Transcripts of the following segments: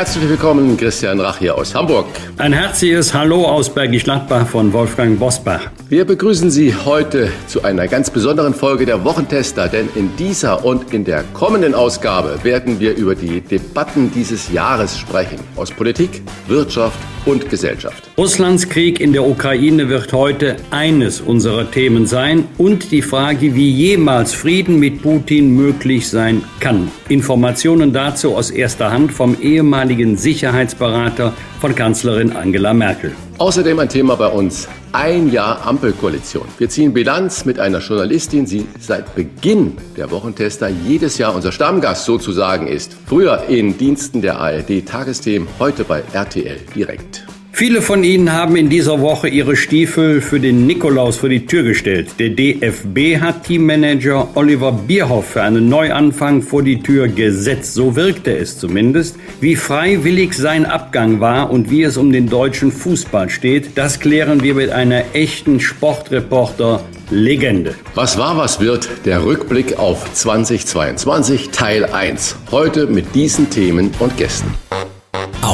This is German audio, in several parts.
Herzlich willkommen, Christian Rach hier aus Hamburg. Ein herzliches Hallo aus Bergisch Gladbach von Wolfgang Bosbach. Wir begrüßen Sie heute zu einer ganz besonderen Folge der Wochentester, denn in dieser und in der kommenden Ausgabe werden wir über die Debatten dieses Jahres sprechen. Aus Politik, Wirtschaft und Gesellschaft. Russlands Krieg in der Ukraine wird heute eines unserer Themen sein und die Frage, wie jemals Frieden mit Putin möglich sein kann. Informationen dazu aus erster Hand vom ehemaligen Sicherheitsberater von Kanzlerin Angela Merkel. Außerdem ein Thema bei uns. Ein Jahr Ampelkoalition. Wir ziehen Bilanz mit einer Journalistin, die seit Beginn der Wochentester jedes Jahr unser Stammgast sozusagen ist. Früher in Diensten der ARD Tagesthemen, heute bei RTL direkt. Viele von Ihnen haben in dieser Woche ihre Stiefel für den Nikolaus vor die Tür gestellt. Der DFB hat Teammanager Oliver Bierhoff für einen Neuanfang vor die Tür gesetzt. So wirkte es zumindest. Wie freiwillig sein Abgang war und wie es um den deutschen Fußball steht, das klären wir mit einer echten Sportreporter Legende. Was war, was wird? Der Rückblick auf 2022 Teil 1. Heute mit diesen Themen und Gästen.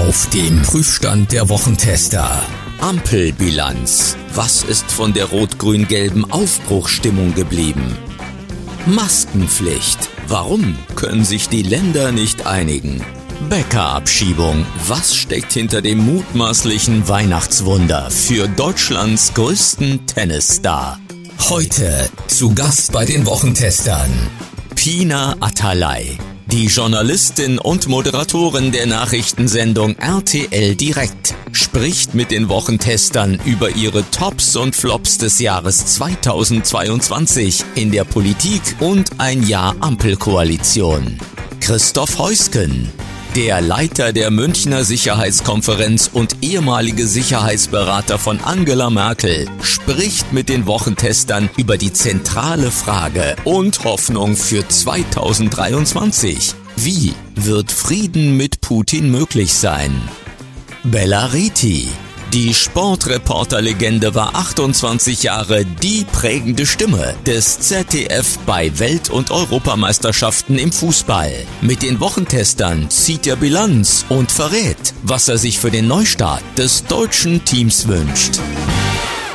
Auf dem Prüfstand der Wochentester. Ampelbilanz. Was ist von der rot-grün-gelben Aufbruchstimmung geblieben? Maskenpflicht. Warum können sich die Länder nicht einigen? Bäckerabschiebung. Was steckt hinter dem mutmaßlichen Weihnachtswunder für Deutschlands größten Tennisstar? Heute zu Gast bei den Wochentestern. Pina Atalay. Die Journalistin und Moderatorin der Nachrichtensendung RTL Direkt spricht mit den Wochentestern über ihre Tops und Flops des Jahres 2022 in der Politik und ein Jahr Ampelkoalition. Christoph Heusken, der Leiter der Münchner Sicherheitskonferenz und ehemalige Sicherheitsberater von Angela Merkel spricht mit den Wochentestern über die zentrale Frage und Hoffnung für 2023. Wie wird Frieden mit Putin möglich sein? Bella Reti die Sportreporter-Legende war 28 Jahre die prägende Stimme des ZDF bei Welt- und Europameisterschaften im Fußball. Mit den Wochentestern zieht er Bilanz und verrät, was er sich für den Neustart des deutschen Teams wünscht.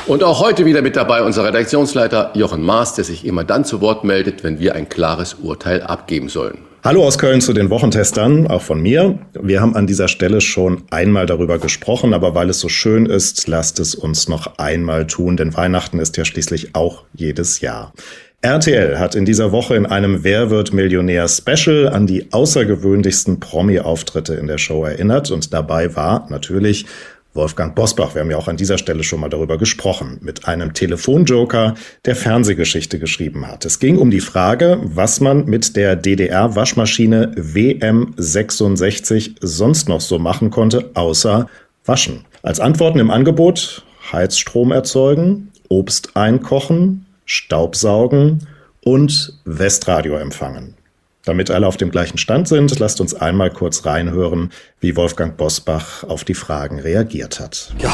Und auch heute wieder mit dabei unser Redaktionsleiter Jochen Maas, der sich immer dann zu Wort meldet, wenn wir ein klares Urteil abgeben sollen. Hallo aus Köln zu den Wochentestern, auch von mir. Wir haben an dieser Stelle schon einmal darüber gesprochen, aber weil es so schön ist, lasst es uns noch einmal tun, denn Weihnachten ist ja schließlich auch jedes Jahr. RTL hat in dieser Woche in einem Wer wird Millionär Special an die außergewöhnlichsten Promi-Auftritte in der Show erinnert und dabei war natürlich Wolfgang Bosbach, wir haben ja auch an dieser Stelle schon mal darüber gesprochen, mit einem Telefonjoker, der Fernsehgeschichte geschrieben hat. Es ging um die Frage, was man mit der DDR-Waschmaschine WM66 sonst noch so machen konnte, außer waschen. Als Antworten im Angebot Heizstrom erzeugen, Obst einkochen, Staubsaugen und Westradio empfangen. Damit alle auf dem gleichen Stand sind, lasst uns einmal kurz reinhören, wie Wolfgang Bosbach auf die Fragen reagiert hat. Ja,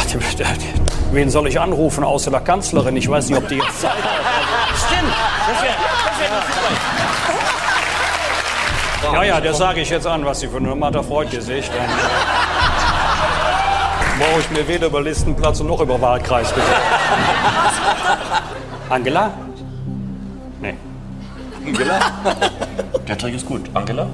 wen soll ich anrufen außer der Kanzlerin? Ich weiß nicht, ob die jetzt Zeit hat. Stimmt. Das wär, das wär ja, ja, das sage ich jetzt an, was Sie für eine Nummer. Da freut ihr sich. Dann brauche ich mir weder über Listenplatz noch über Wahlkreis Angela? Nee. Angela? Der Trick ist gut. Angela?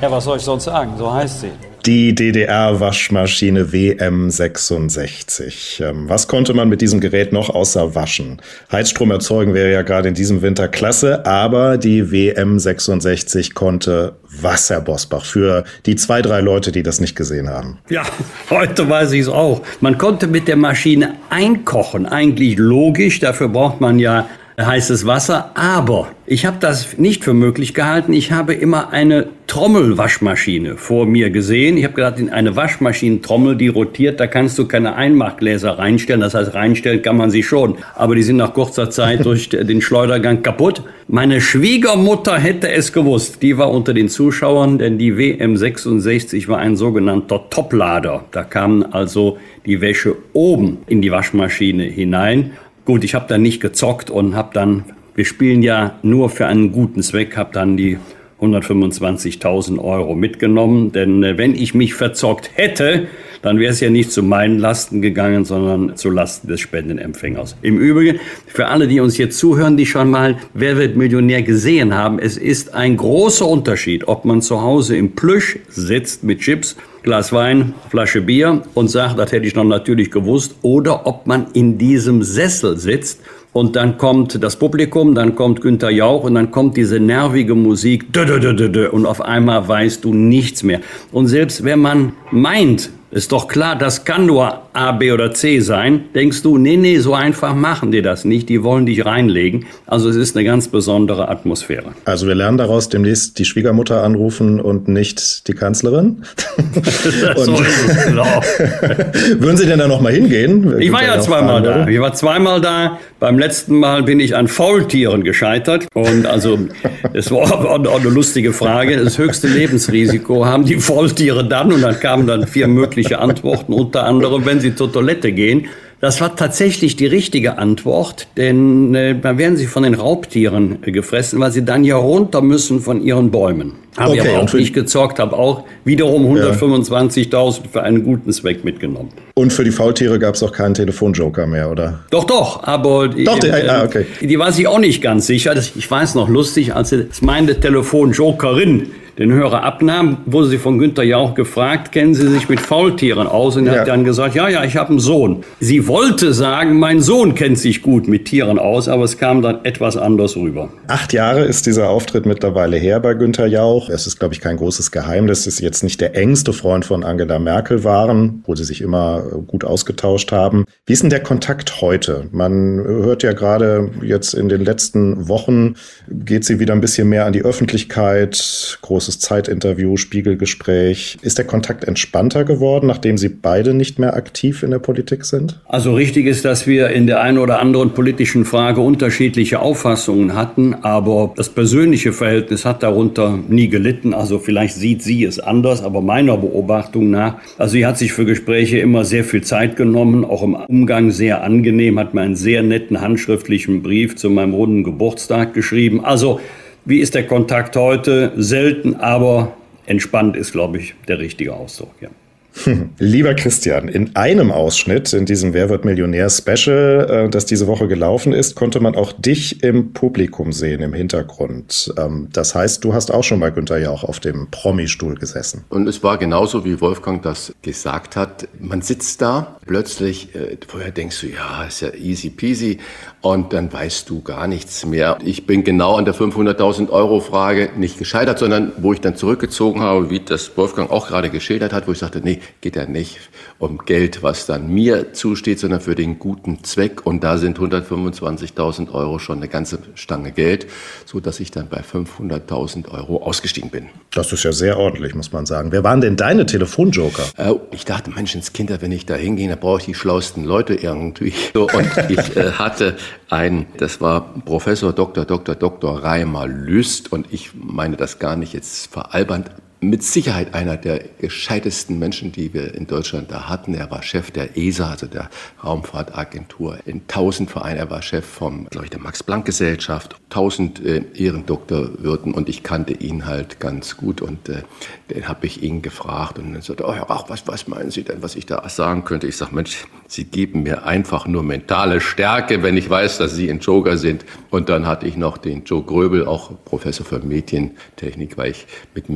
Ja, was soll ich sonst sagen? So heißt sie. Die DDR-Waschmaschine WM66. Ähm, was konnte man mit diesem Gerät noch außer waschen? Heizstrom erzeugen wäre ja gerade in diesem Winter klasse, aber die WM66 konnte Wasser, Bosbach, für die zwei, drei Leute, die das nicht gesehen haben. Ja, heute weiß ich es auch. Man konnte mit der Maschine einkochen, eigentlich logisch. Dafür braucht man ja heißes Wasser. Aber ich habe das nicht für möglich gehalten. Ich habe immer eine Trommelwaschmaschine vor mir gesehen. Ich habe gedacht, in eine Waschmaschinentrommel, die rotiert, da kannst du keine Einmachgläser reinstellen. Das heißt, reinstellen kann man sie schon. Aber die sind nach kurzer Zeit durch den Schleudergang kaputt. Meine Schwiegermutter hätte es gewusst. Die war unter den Zuschauern, denn die WM66 war ein sogenannter Toplader. Da kamen also die Wäsche oben in die Waschmaschine hinein. Gut, ich habe dann nicht gezockt und habe dann, wir spielen ja nur für einen guten Zweck, habe dann die 125.000 Euro mitgenommen. Denn äh, wenn ich mich verzockt hätte, dann wäre es ja nicht zu meinen Lasten gegangen, sondern zu Lasten des Spendenempfängers. Im Übrigen, für alle, die uns jetzt zuhören, die schon mal Wer wird Millionär gesehen haben, es ist ein großer Unterschied, ob man zu Hause im Plüsch sitzt mit Chips, Glas Wein, Flasche Bier und sagt, das hätte ich noch natürlich gewusst, oder ob man in diesem Sessel sitzt und dann kommt das Publikum, dann kommt Günther Jauch und dann kommt diese nervige Musik. Und auf einmal weißt du nichts mehr. Und selbst wenn man meint, ist doch klar, das kann nur A, B oder C sein. Denkst du, nee, nee, so einfach machen die das nicht. Die wollen dich reinlegen. Also es ist eine ganz besondere Atmosphäre. Also wir lernen daraus demnächst die Schwiegermutter anrufen und nicht die Kanzlerin. so ist es, genau. Würden Sie denn da noch mal hingehen? Ich war ja zweimal da. Ich war zweimal da. Beim letzten Mal bin ich an Faultieren gescheitert. Und also, es war auch eine lustige Frage. Das höchste Lebensrisiko haben die Faultiere dann. Und dann kamen dann vier mögliche Antworten. Unter anderem, wenn sie zur Toilette gehen. Das war tatsächlich die richtige Antwort, denn äh, dann werden sie von den Raubtieren äh, gefressen, weil sie dann ja runter müssen von ihren Bäumen. Habe okay, ich aber auch nicht gezockt, habe auch wiederum 125.000 für einen guten Zweck mitgenommen. Und für die Faultiere gab es auch keinen Telefonjoker mehr, oder? Doch, doch, aber doch, die, äh, ah, okay. die war sich auch nicht ganz sicher. Ich weiß noch lustig, als meine Telefonjokerin den Hörer abnahm, wurde sie von Günther Jauch gefragt, kennen Sie sich mit Faultieren aus? Und er ja. hat dann gesagt, ja, ja, ich habe einen Sohn. Sie wollte sagen, mein Sohn kennt sich gut mit Tieren aus, aber es kam dann etwas anders rüber. Acht Jahre ist dieser Auftritt mittlerweile her bei Günther Jauch. Es ist, glaube ich, kein großes Geheimnis, dass Sie jetzt nicht der engste Freund von Angela Merkel waren, wo sie sich immer gut ausgetauscht haben. Wie ist denn der Kontakt heute? Man hört ja gerade jetzt in den letzten Wochen, geht sie wieder ein bisschen mehr an die Öffentlichkeit, große großes Zeitinterview, Spiegelgespräch. Ist der Kontakt entspannter geworden, nachdem Sie beide nicht mehr aktiv in der Politik sind? Also richtig ist, dass wir in der einen oder anderen politischen Frage unterschiedliche Auffassungen hatten, aber das persönliche Verhältnis hat darunter nie gelitten. Also vielleicht sieht sie es anders, aber meiner Beobachtung nach, also sie hat sich für Gespräche immer sehr viel Zeit genommen, auch im Umgang sehr angenehm, hat mir einen sehr netten handschriftlichen Brief zu meinem runden Geburtstag geschrieben. Also wie ist der Kontakt heute? Selten, aber entspannt ist, glaube ich, der richtige Ausdruck. Ja. Lieber Christian, in einem Ausschnitt in diesem Wer wird Millionär Special, äh, das diese Woche gelaufen ist, konnte man auch dich im Publikum sehen, im Hintergrund. Ähm, das heißt, du hast auch schon bei Günther ja auch auf dem Promi-Stuhl gesessen. Und es war genauso, wie Wolfgang das gesagt hat. Man sitzt da, plötzlich, äh, vorher denkst du, ja, ist ja easy peasy. Und dann weißt du gar nichts mehr. Ich bin genau an der 500.000 Euro Frage nicht gescheitert, sondern wo ich dann zurückgezogen habe, wie das Wolfgang auch gerade geschildert hat, wo ich sagte, nee, geht ja nicht um Geld, was dann mir zusteht, sondern für den guten Zweck. Und da sind 125.000 Euro schon eine ganze Stange Geld, so dass ich dann bei 500.000 Euro ausgestiegen bin. Das ist ja sehr ordentlich, muss man sagen. Wer waren denn deine Telefonjoker? Äh, ich dachte, Menschenskinder, wenn ich da hingehe, da brauche ich die schlauesten Leute irgendwie. So, und ich äh, hatte einen, das war Professor Dr. Dr. Dr. Reimer Lüst und ich meine das gar nicht jetzt veralbernd mit Sicherheit einer der gescheitesten Menschen, die wir in Deutschland da hatten. Er war Chef der ESA, also der Raumfahrtagentur in tausend Vereinen. Er war Chef vom, glaube ich, der Max-Planck-Gesellschaft, tausend äh, Ehrendoktorwürden und ich kannte ihn halt ganz gut und äh, den habe ich ihn gefragt und dann sagte, oh, ach, was, was meinen Sie denn, was ich da sagen könnte? Ich sage, Mensch, Sie geben mir einfach nur mentale Stärke, wenn ich weiß, dass Sie ein Joker sind. Und dann hatte ich noch den Joe Gröbel, auch Professor für Medientechnik, weil ich mit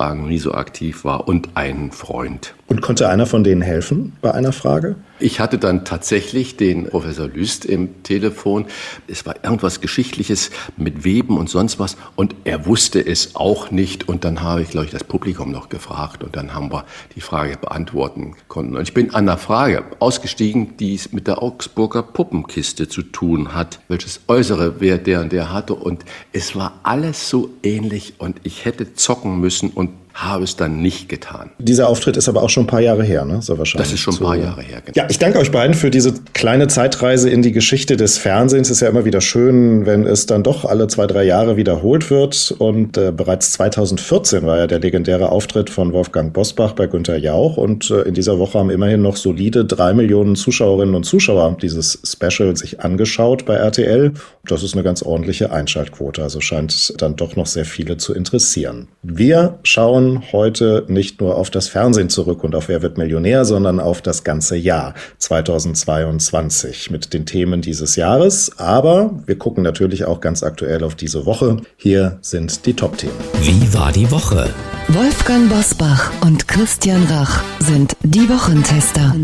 Medienfragen nie so aktiv war und einen Freund. Und konnte einer von denen helfen bei einer Frage? Ich hatte dann tatsächlich den Professor Lüst im Telefon. Es war irgendwas Geschichtliches mit Weben und sonst was. Und er wusste es auch nicht. Und dann habe ich, glaube ich, das Publikum noch gefragt. Und dann haben wir die Frage beantworten konnten. Und ich bin an der Frage ausgestiegen, die es mit der Augsburger Puppenkiste zu tun hat. Welches Äußere wer der und der hatte. Und es war alles so ähnlich. Und ich hätte zocken müssen und habe es dann nicht getan. Dieser Auftritt ist aber auch schon ein paar Jahre her, ne? So wahrscheinlich. Das ist schon ein paar Jahre her. Genau. Ja, ich danke euch beiden für diese kleine Zeitreise in die Geschichte des Fernsehens. Ist ja immer wieder schön, wenn es dann doch alle zwei, drei Jahre wiederholt wird. Und äh, bereits 2014 war ja der legendäre Auftritt von Wolfgang Bosbach bei Günter Jauch. Und äh, in dieser Woche haben immerhin noch solide drei Millionen Zuschauerinnen und Zuschauer dieses Special sich angeschaut bei RTL. Das ist eine ganz ordentliche Einschaltquote. Also scheint dann doch noch sehr viele zu interessieren. Wir schauen heute nicht nur auf das Fernsehen zurück und auf Wer wird Millionär, sondern auf das ganze Jahr 2022 mit den Themen dieses Jahres. Aber wir gucken natürlich auch ganz aktuell auf diese Woche. Hier sind die Top-Themen. Wie war die Woche? Wolfgang Bosbach und Christian Rach sind die Wochentester.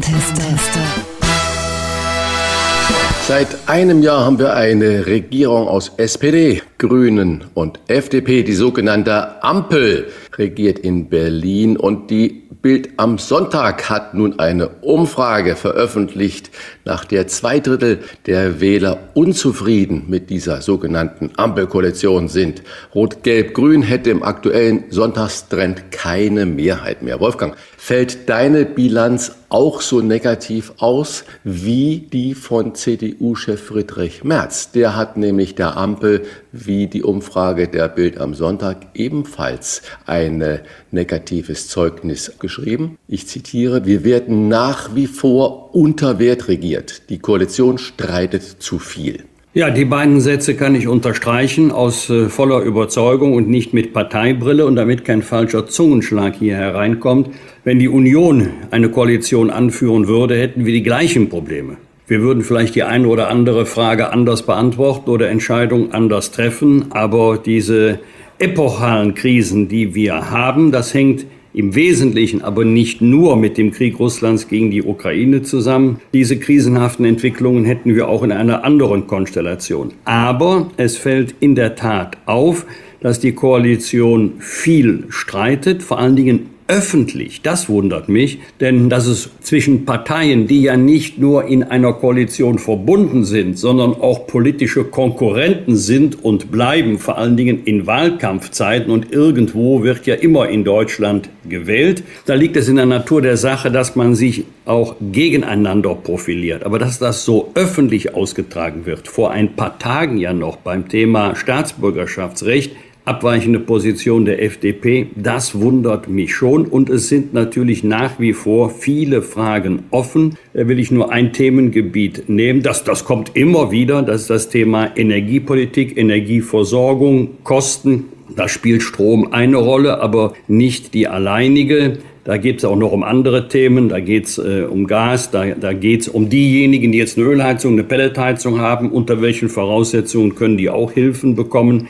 Seit einem Jahr haben wir eine Regierung aus SPD, Grünen und FDP, die sogenannte Ampel, regiert in Berlin und die Bild am Sonntag hat nun eine Umfrage veröffentlicht, nach der zwei Drittel der Wähler unzufrieden mit dieser sogenannten Ampelkoalition sind. Rot-Gelb-Grün hätte im aktuellen Sonntagstrend keine Mehrheit mehr. Wolfgang, fällt deine Bilanz auch so negativ aus wie die von CDU-Chef Friedrich Merz? Der hat nämlich der Ampel wie die Umfrage der Bild am Sonntag ebenfalls ein negatives Zeugnis geschrieben. Ich zitiere, wir werden nach wie vor unter Wert regiert. Die Koalition streitet zu viel. Ja, die beiden Sätze kann ich unterstreichen aus äh, voller Überzeugung und nicht mit Parteibrille und damit kein falscher Zungenschlag hier hereinkommt. Wenn die Union eine Koalition anführen würde, hätten wir die gleichen Probleme. Wir würden vielleicht die eine oder andere Frage anders beantworten oder Entscheidungen anders treffen, aber diese epochalen Krisen, die wir haben, das hängt im Wesentlichen aber nicht nur mit dem Krieg Russlands gegen die Ukraine zusammen. Diese krisenhaften Entwicklungen hätten wir auch in einer anderen Konstellation. Aber es fällt in der Tat auf, dass die Koalition viel streitet, vor allen Dingen öffentlich. Das wundert mich, denn dass es zwischen Parteien, die ja nicht nur in einer Koalition verbunden sind, sondern auch politische Konkurrenten sind und bleiben, vor allen Dingen in Wahlkampfzeiten und irgendwo wird ja immer in Deutschland gewählt. Da liegt es in der Natur der Sache, dass man sich auch gegeneinander profiliert. Aber dass das so öffentlich ausgetragen wird, vor ein paar Tagen ja noch beim Thema Staatsbürgerschaftsrecht, abweichende Position der FDP. Das wundert mich schon. Und es sind natürlich nach wie vor viele Fragen offen. Da will ich nur ein Themengebiet nehmen. Das, das kommt immer wieder. Das ist das Thema Energiepolitik, Energieversorgung, Kosten. Da spielt Strom eine Rolle, aber nicht die alleinige. Da geht es auch noch um andere Themen, da geht es äh, um Gas, da, da geht es um diejenigen, die jetzt eine Ölheizung, eine Pelletheizung haben, unter welchen Voraussetzungen können die auch Hilfen bekommen.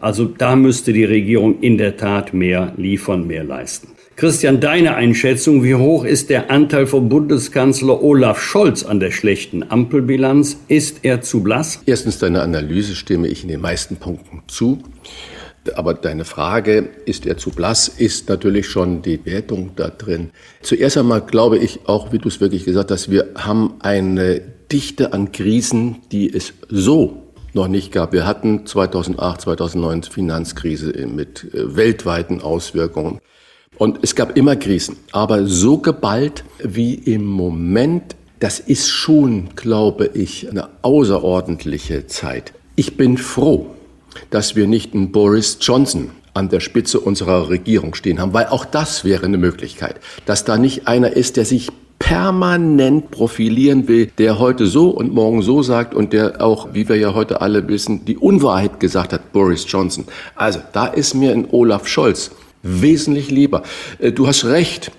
Also da müsste die Regierung in der Tat mehr liefern, mehr leisten. Christian, deine Einschätzung, wie hoch ist der Anteil von Bundeskanzler Olaf Scholz an der schlechten Ampelbilanz? Ist er zu blass? Erstens, deine Analyse stimme ich in den meisten Punkten zu. Aber deine Frage, ist er zu blass, ist natürlich schon die Wertung da drin. Zuerst einmal glaube ich auch, wie du es wirklich gesagt hast, wir haben eine Dichte an Krisen, die es so noch nicht gab. Wir hatten 2008, 2009 Finanzkrise mit äh, weltweiten Auswirkungen. Und es gab immer Krisen, aber so geballt wie im Moment, das ist schon, glaube ich, eine außerordentliche Zeit. Ich bin froh, dass wir nicht einen Boris Johnson an der Spitze unserer Regierung stehen haben, weil auch das wäre eine Möglichkeit, dass da nicht einer ist, der sich permanent profilieren will, der heute so und morgen so sagt und der auch, wie wir ja heute alle wissen, die Unwahrheit gesagt hat, Boris Johnson. Also da ist mir ein Olaf Scholz wesentlich lieber. Äh, du hast recht,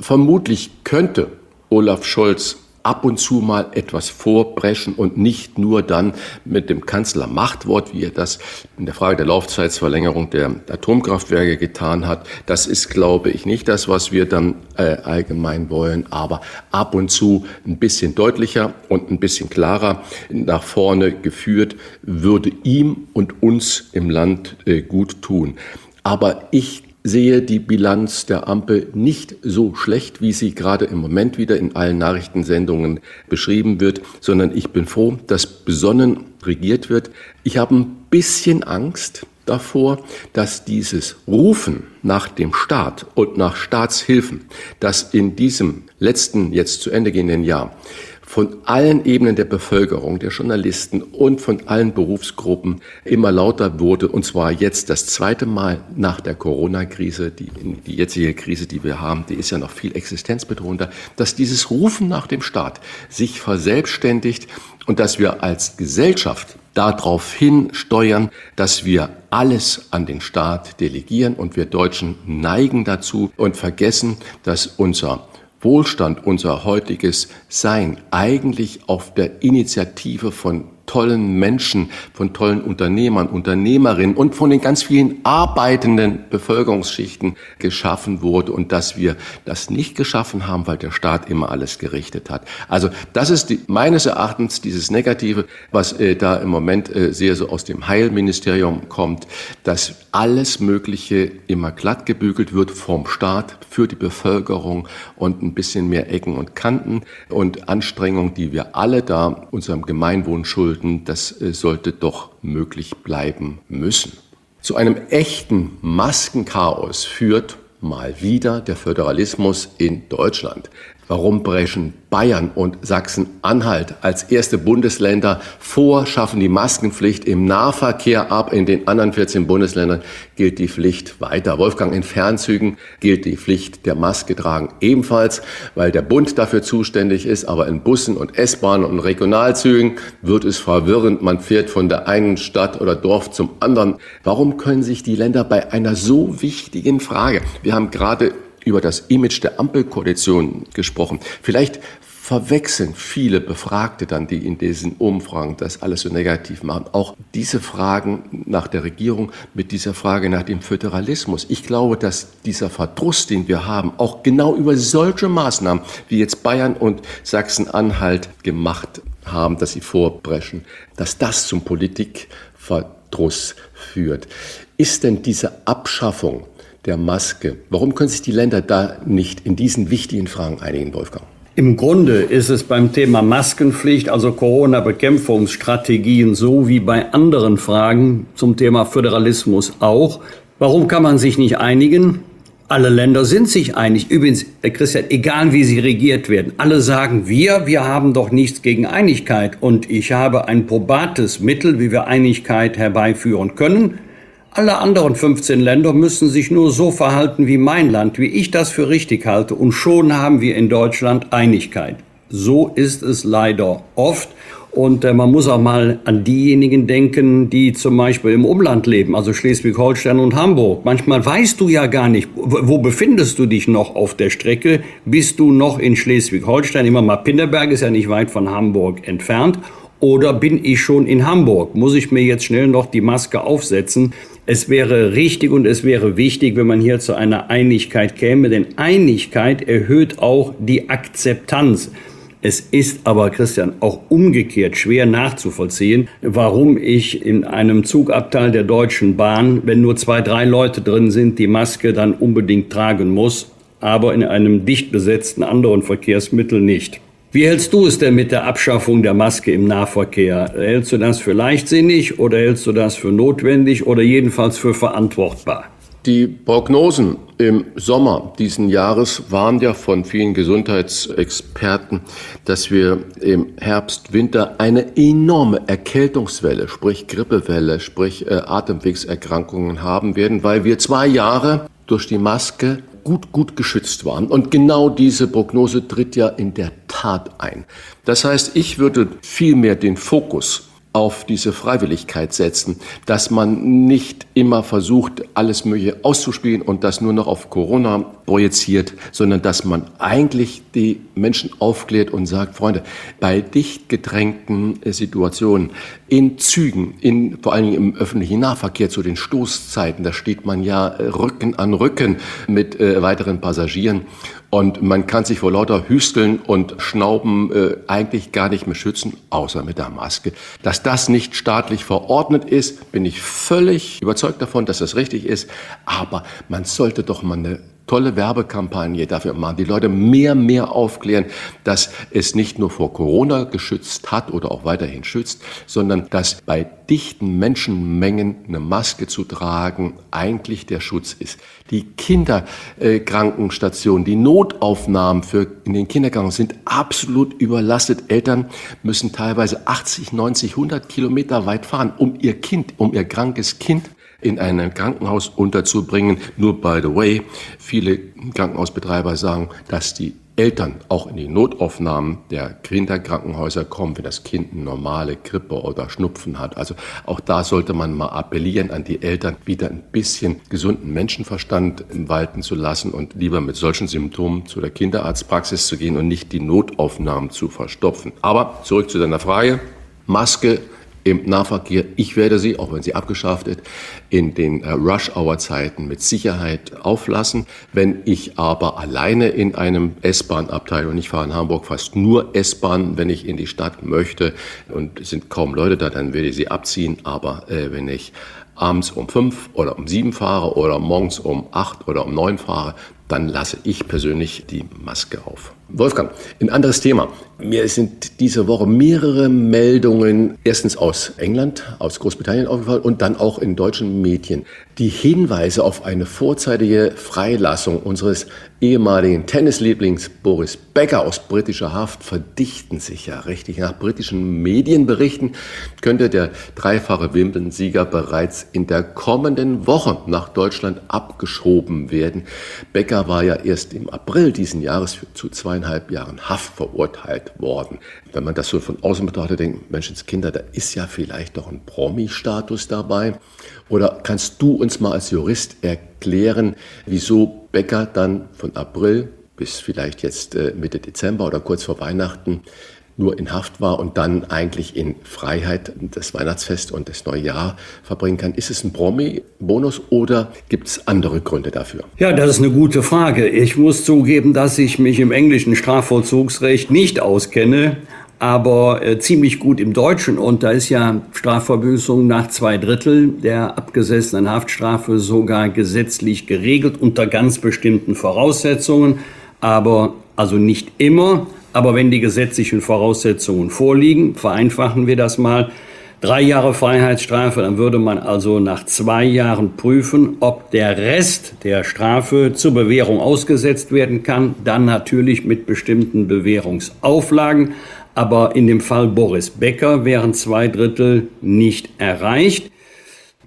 vermutlich könnte Olaf Scholz ab und zu mal etwas vorbrechen und nicht nur dann mit dem Kanzler Machtwort, wie er das in der Frage der Laufzeitsverlängerung der Atomkraftwerke getan hat. Das ist, glaube ich, nicht das, was wir dann äh, allgemein wollen, aber ab und zu ein bisschen deutlicher und ein bisschen klarer nach vorne geführt, würde ihm und uns im Land äh, gut tun. Aber ich sehe die Bilanz der Ampel nicht so schlecht, wie sie gerade im Moment wieder in allen Nachrichtensendungen beschrieben wird, sondern ich bin froh, dass besonnen regiert wird. Ich habe ein bisschen Angst davor, dass dieses Rufen nach dem Staat und nach Staatshilfen, das in diesem letzten, jetzt zu Ende gehenden Jahr von allen Ebenen der Bevölkerung, der Journalisten und von allen Berufsgruppen immer lauter wurde. Und zwar jetzt das zweite Mal nach der Corona-Krise, die, die jetzige Krise, die wir haben, die ist ja noch viel existenzbedrohender, dass dieses Rufen nach dem Staat sich verselbstständigt und dass wir als Gesellschaft darauf hin steuern, dass wir alles an den Staat delegieren und wir Deutschen neigen dazu und vergessen, dass unser Wohlstand, unser heutiges Sein eigentlich auf der Initiative von tollen Menschen, von tollen Unternehmern, Unternehmerinnen und von den ganz vielen arbeitenden Bevölkerungsschichten geschaffen wurde und dass wir das nicht geschaffen haben, weil der Staat immer alles gerichtet hat. Also das ist die, meines Erachtens dieses Negative, was äh, da im Moment äh, sehr so aus dem Heilministerium kommt, dass alles Mögliche immer glatt gebügelt wird vom Staat für die Bevölkerung und ein bisschen mehr Ecken und Kanten und Anstrengungen, die wir alle da unserem Gemeinwohl schulden schulden, das äh, sollte doch möglich bleiben müssen. Zu einem echten Maskenchaos führt mal wieder der Föderalismus in Deutschland. Warum brechen Bayern und Sachsen-Anhalt als erste Bundesländer vor, schaffen die Maskenpflicht im Nahverkehr ab. In den anderen 14 Bundesländern gilt die Pflicht weiter. Wolfgang, in Fernzügen gilt die Pflicht der Maske tragen ebenfalls, weil der Bund dafür zuständig ist. Aber in Bussen und S-Bahnen und Regionalzügen wird es verwirrend. Man fährt von der einen Stadt oder Dorf zum anderen. Warum können sich die Länder bei einer so wichtigen Frage, wir haben gerade über das Image der Ampelkoalition gesprochen. Vielleicht verwechseln viele Befragte dann, die in diesen Umfragen das alles so negativ machen, auch diese Fragen nach der Regierung mit dieser Frage nach dem Föderalismus. Ich glaube, dass dieser Verdruss, den wir haben, auch genau über solche Maßnahmen wie jetzt Bayern und Sachsen-Anhalt gemacht haben, dass sie vorbrechen, dass das zum Politikverdruss führt. Ist denn diese Abschaffung der Maske. Warum können sich die Länder da nicht in diesen wichtigen Fragen einigen, Wolfgang? Im Grunde ist es beim Thema Maskenpflicht, also Corona-Bekämpfungsstrategien, so wie bei anderen Fragen zum Thema Föderalismus auch. Warum kann man sich nicht einigen? Alle Länder sind sich einig. Übrigens, Herr Christian, egal wie sie regiert werden, alle sagen wir, wir haben doch nichts gegen Einigkeit. Und ich habe ein probates Mittel, wie wir Einigkeit herbeiführen können. Alle anderen 15 Länder müssen sich nur so verhalten wie mein Land, wie ich das für richtig halte, und schon haben wir in Deutschland Einigkeit. So ist es leider oft. Und äh, man muss auch mal an diejenigen denken, die zum Beispiel im Umland leben, also Schleswig-Holstein und Hamburg. Manchmal weißt du ja gar nicht, wo, befindest du dich noch auf der Strecke? Bist du noch in Schleswig-Holstein? Immer mal Pinderberg ist ja nicht weit von Hamburg entfernt. Oder bin ich schon in Hamburg? Muss ich mir jetzt schnell noch die Maske aufsetzen? Es wäre richtig und es wäre wichtig, wenn man hier zu einer Einigkeit käme, denn Einigkeit erhöht auch die Akzeptanz. Es ist aber, Christian, auch umgekehrt schwer nachzuvollziehen, warum ich in einem Zugabteil der Deutschen Bahn, wenn nur zwei, drei Leute drin sind, die Maske dann unbedingt tragen muss, aber in einem dicht besetzten anderen Verkehrsmittel nicht. Wie hältst du es denn mit der Abschaffung der Maske im Nahverkehr? Hältst du das für leichtsinnig oder hältst du das für notwendig oder jedenfalls für verantwortbar? Die Prognosen im Sommer diesen Jahres waren ja von vielen Gesundheitsexperten, dass wir im Herbst, Winter eine enorme Erkältungswelle, sprich Grippewelle, sprich äh, Atemwegserkrankungen haben werden, weil wir zwei Jahre durch die Maske gut, gut geschützt waren. Und genau diese Prognose tritt ja in der Tat ein. Das heißt, ich würde vielmehr den Fokus auf diese Freiwilligkeit setzen, dass man nicht immer versucht, alles Mögliche auszuspielen und das nur noch auf Corona projiziert, sondern dass man eigentlich die Menschen aufklärt und sagt, Freunde, bei dicht gedrängten Situationen, in Zügen, in, vor allen Dingen im öffentlichen Nahverkehr zu den Stoßzeiten, da steht man ja Rücken an Rücken mit äh, weiteren Passagieren und man kann sich vor lauter Hüsteln und Schnauben äh, eigentlich gar nicht mehr schützen, außer mit der Maske. Dass das nicht staatlich verordnet ist, bin ich völlig überzeugt davon, dass das richtig ist. Aber man sollte doch mal eine tolle Werbekampagne dafür machen, die Leute mehr, mehr aufklären, dass es nicht nur vor Corona geschützt hat oder auch weiterhin schützt, sondern dass bei dichten Menschenmengen eine Maske zu tragen eigentlich der Schutz ist. Die Kinderkrankenstationen, die Notaufnahmen für in den Kindergärten sind absolut überlastet. Eltern müssen teilweise 80, 90, 100 Kilometer weit fahren, um ihr Kind, um ihr krankes Kind in einem Krankenhaus unterzubringen. Nur by the way, viele Krankenhausbetreiber sagen, dass die Eltern auch in die Notaufnahmen der Kinderkrankenhäuser kommen, wenn das Kind eine normale Grippe oder Schnupfen hat. Also auch da sollte man mal appellieren an die Eltern, wieder ein bisschen gesunden Menschenverstand walten zu lassen und lieber mit solchen Symptomen zu der Kinderarztpraxis zu gehen und nicht die Notaufnahmen zu verstopfen. Aber zurück zu deiner Frage. Maske im Nahverkehr. Ich werde sie, auch wenn sie abgeschafft ist, in den äh, Rush-Hour-Zeiten mit Sicherheit auflassen. Wenn ich aber alleine in einem S-Bahn-Abteil und ich fahre in Hamburg fast nur S-Bahn, wenn ich in die Stadt möchte und es sind kaum Leute da, dann werde ich sie abziehen. Aber äh, wenn ich abends um fünf oder um sieben fahre oder morgens um acht oder um neun fahre, dann lasse ich persönlich die Maske auf. Wolfgang, ein anderes Thema. Mir sind diese Woche mehrere Meldungen erstens aus England, aus Großbritannien aufgefallen und dann auch in deutschen Medien. Die Hinweise auf eine vorzeitige Freilassung unseres ehemaligen Tennislieblings Boris Becker aus britischer Haft verdichten sich ja richtig. Nach britischen Medienberichten könnte der dreifache Wimbledon-Sieger bereits in der kommenden Woche nach Deutschland abgeschoben werden. Becker war ja erst im April diesen Jahres zu zweieinhalb Jahren Haft verurteilt worden. Wenn man das so von außen betrachtet, denkt Menschenskinder, da ist ja vielleicht doch ein Promi-Status dabei. Oder kannst du uns mal als Jurist erklären, wieso Becker dann von April bis vielleicht jetzt äh, Mitte Dezember oder kurz vor Weihnachten nur in Haft war und dann eigentlich in Freiheit das Weihnachtsfest und das neue Jahr verbringen kann. Ist es ein Promi-Bonus oder gibt es andere Gründe dafür? Ja, das ist eine gute Frage. Ich muss zugeben, dass ich mich im englischen Strafvollzugsrecht nicht auskenne aber äh, ziemlich gut im Deutschen. Und da ist ja Strafverbüßung nach zwei Drittel der abgesessenen Haftstrafe sogar gesetzlich geregelt unter ganz bestimmten Voraussetzungen. Aber also nicht immer. Aber wenn die gesetzlichen Voraussetzungen vorliegen, vereinfachen wir das mal. Drei Jahre Freiheitsstrafe, dann würde man also nach zwei Jahren prüfen, ob der Rest der Strafe zur Bewährung ausgesetzt werden kann. Dann natürlich mit bestimmten Bewährungsauflagen. Aber in dem Fall Boris Becker wären zwei Drittel nicht erreicht.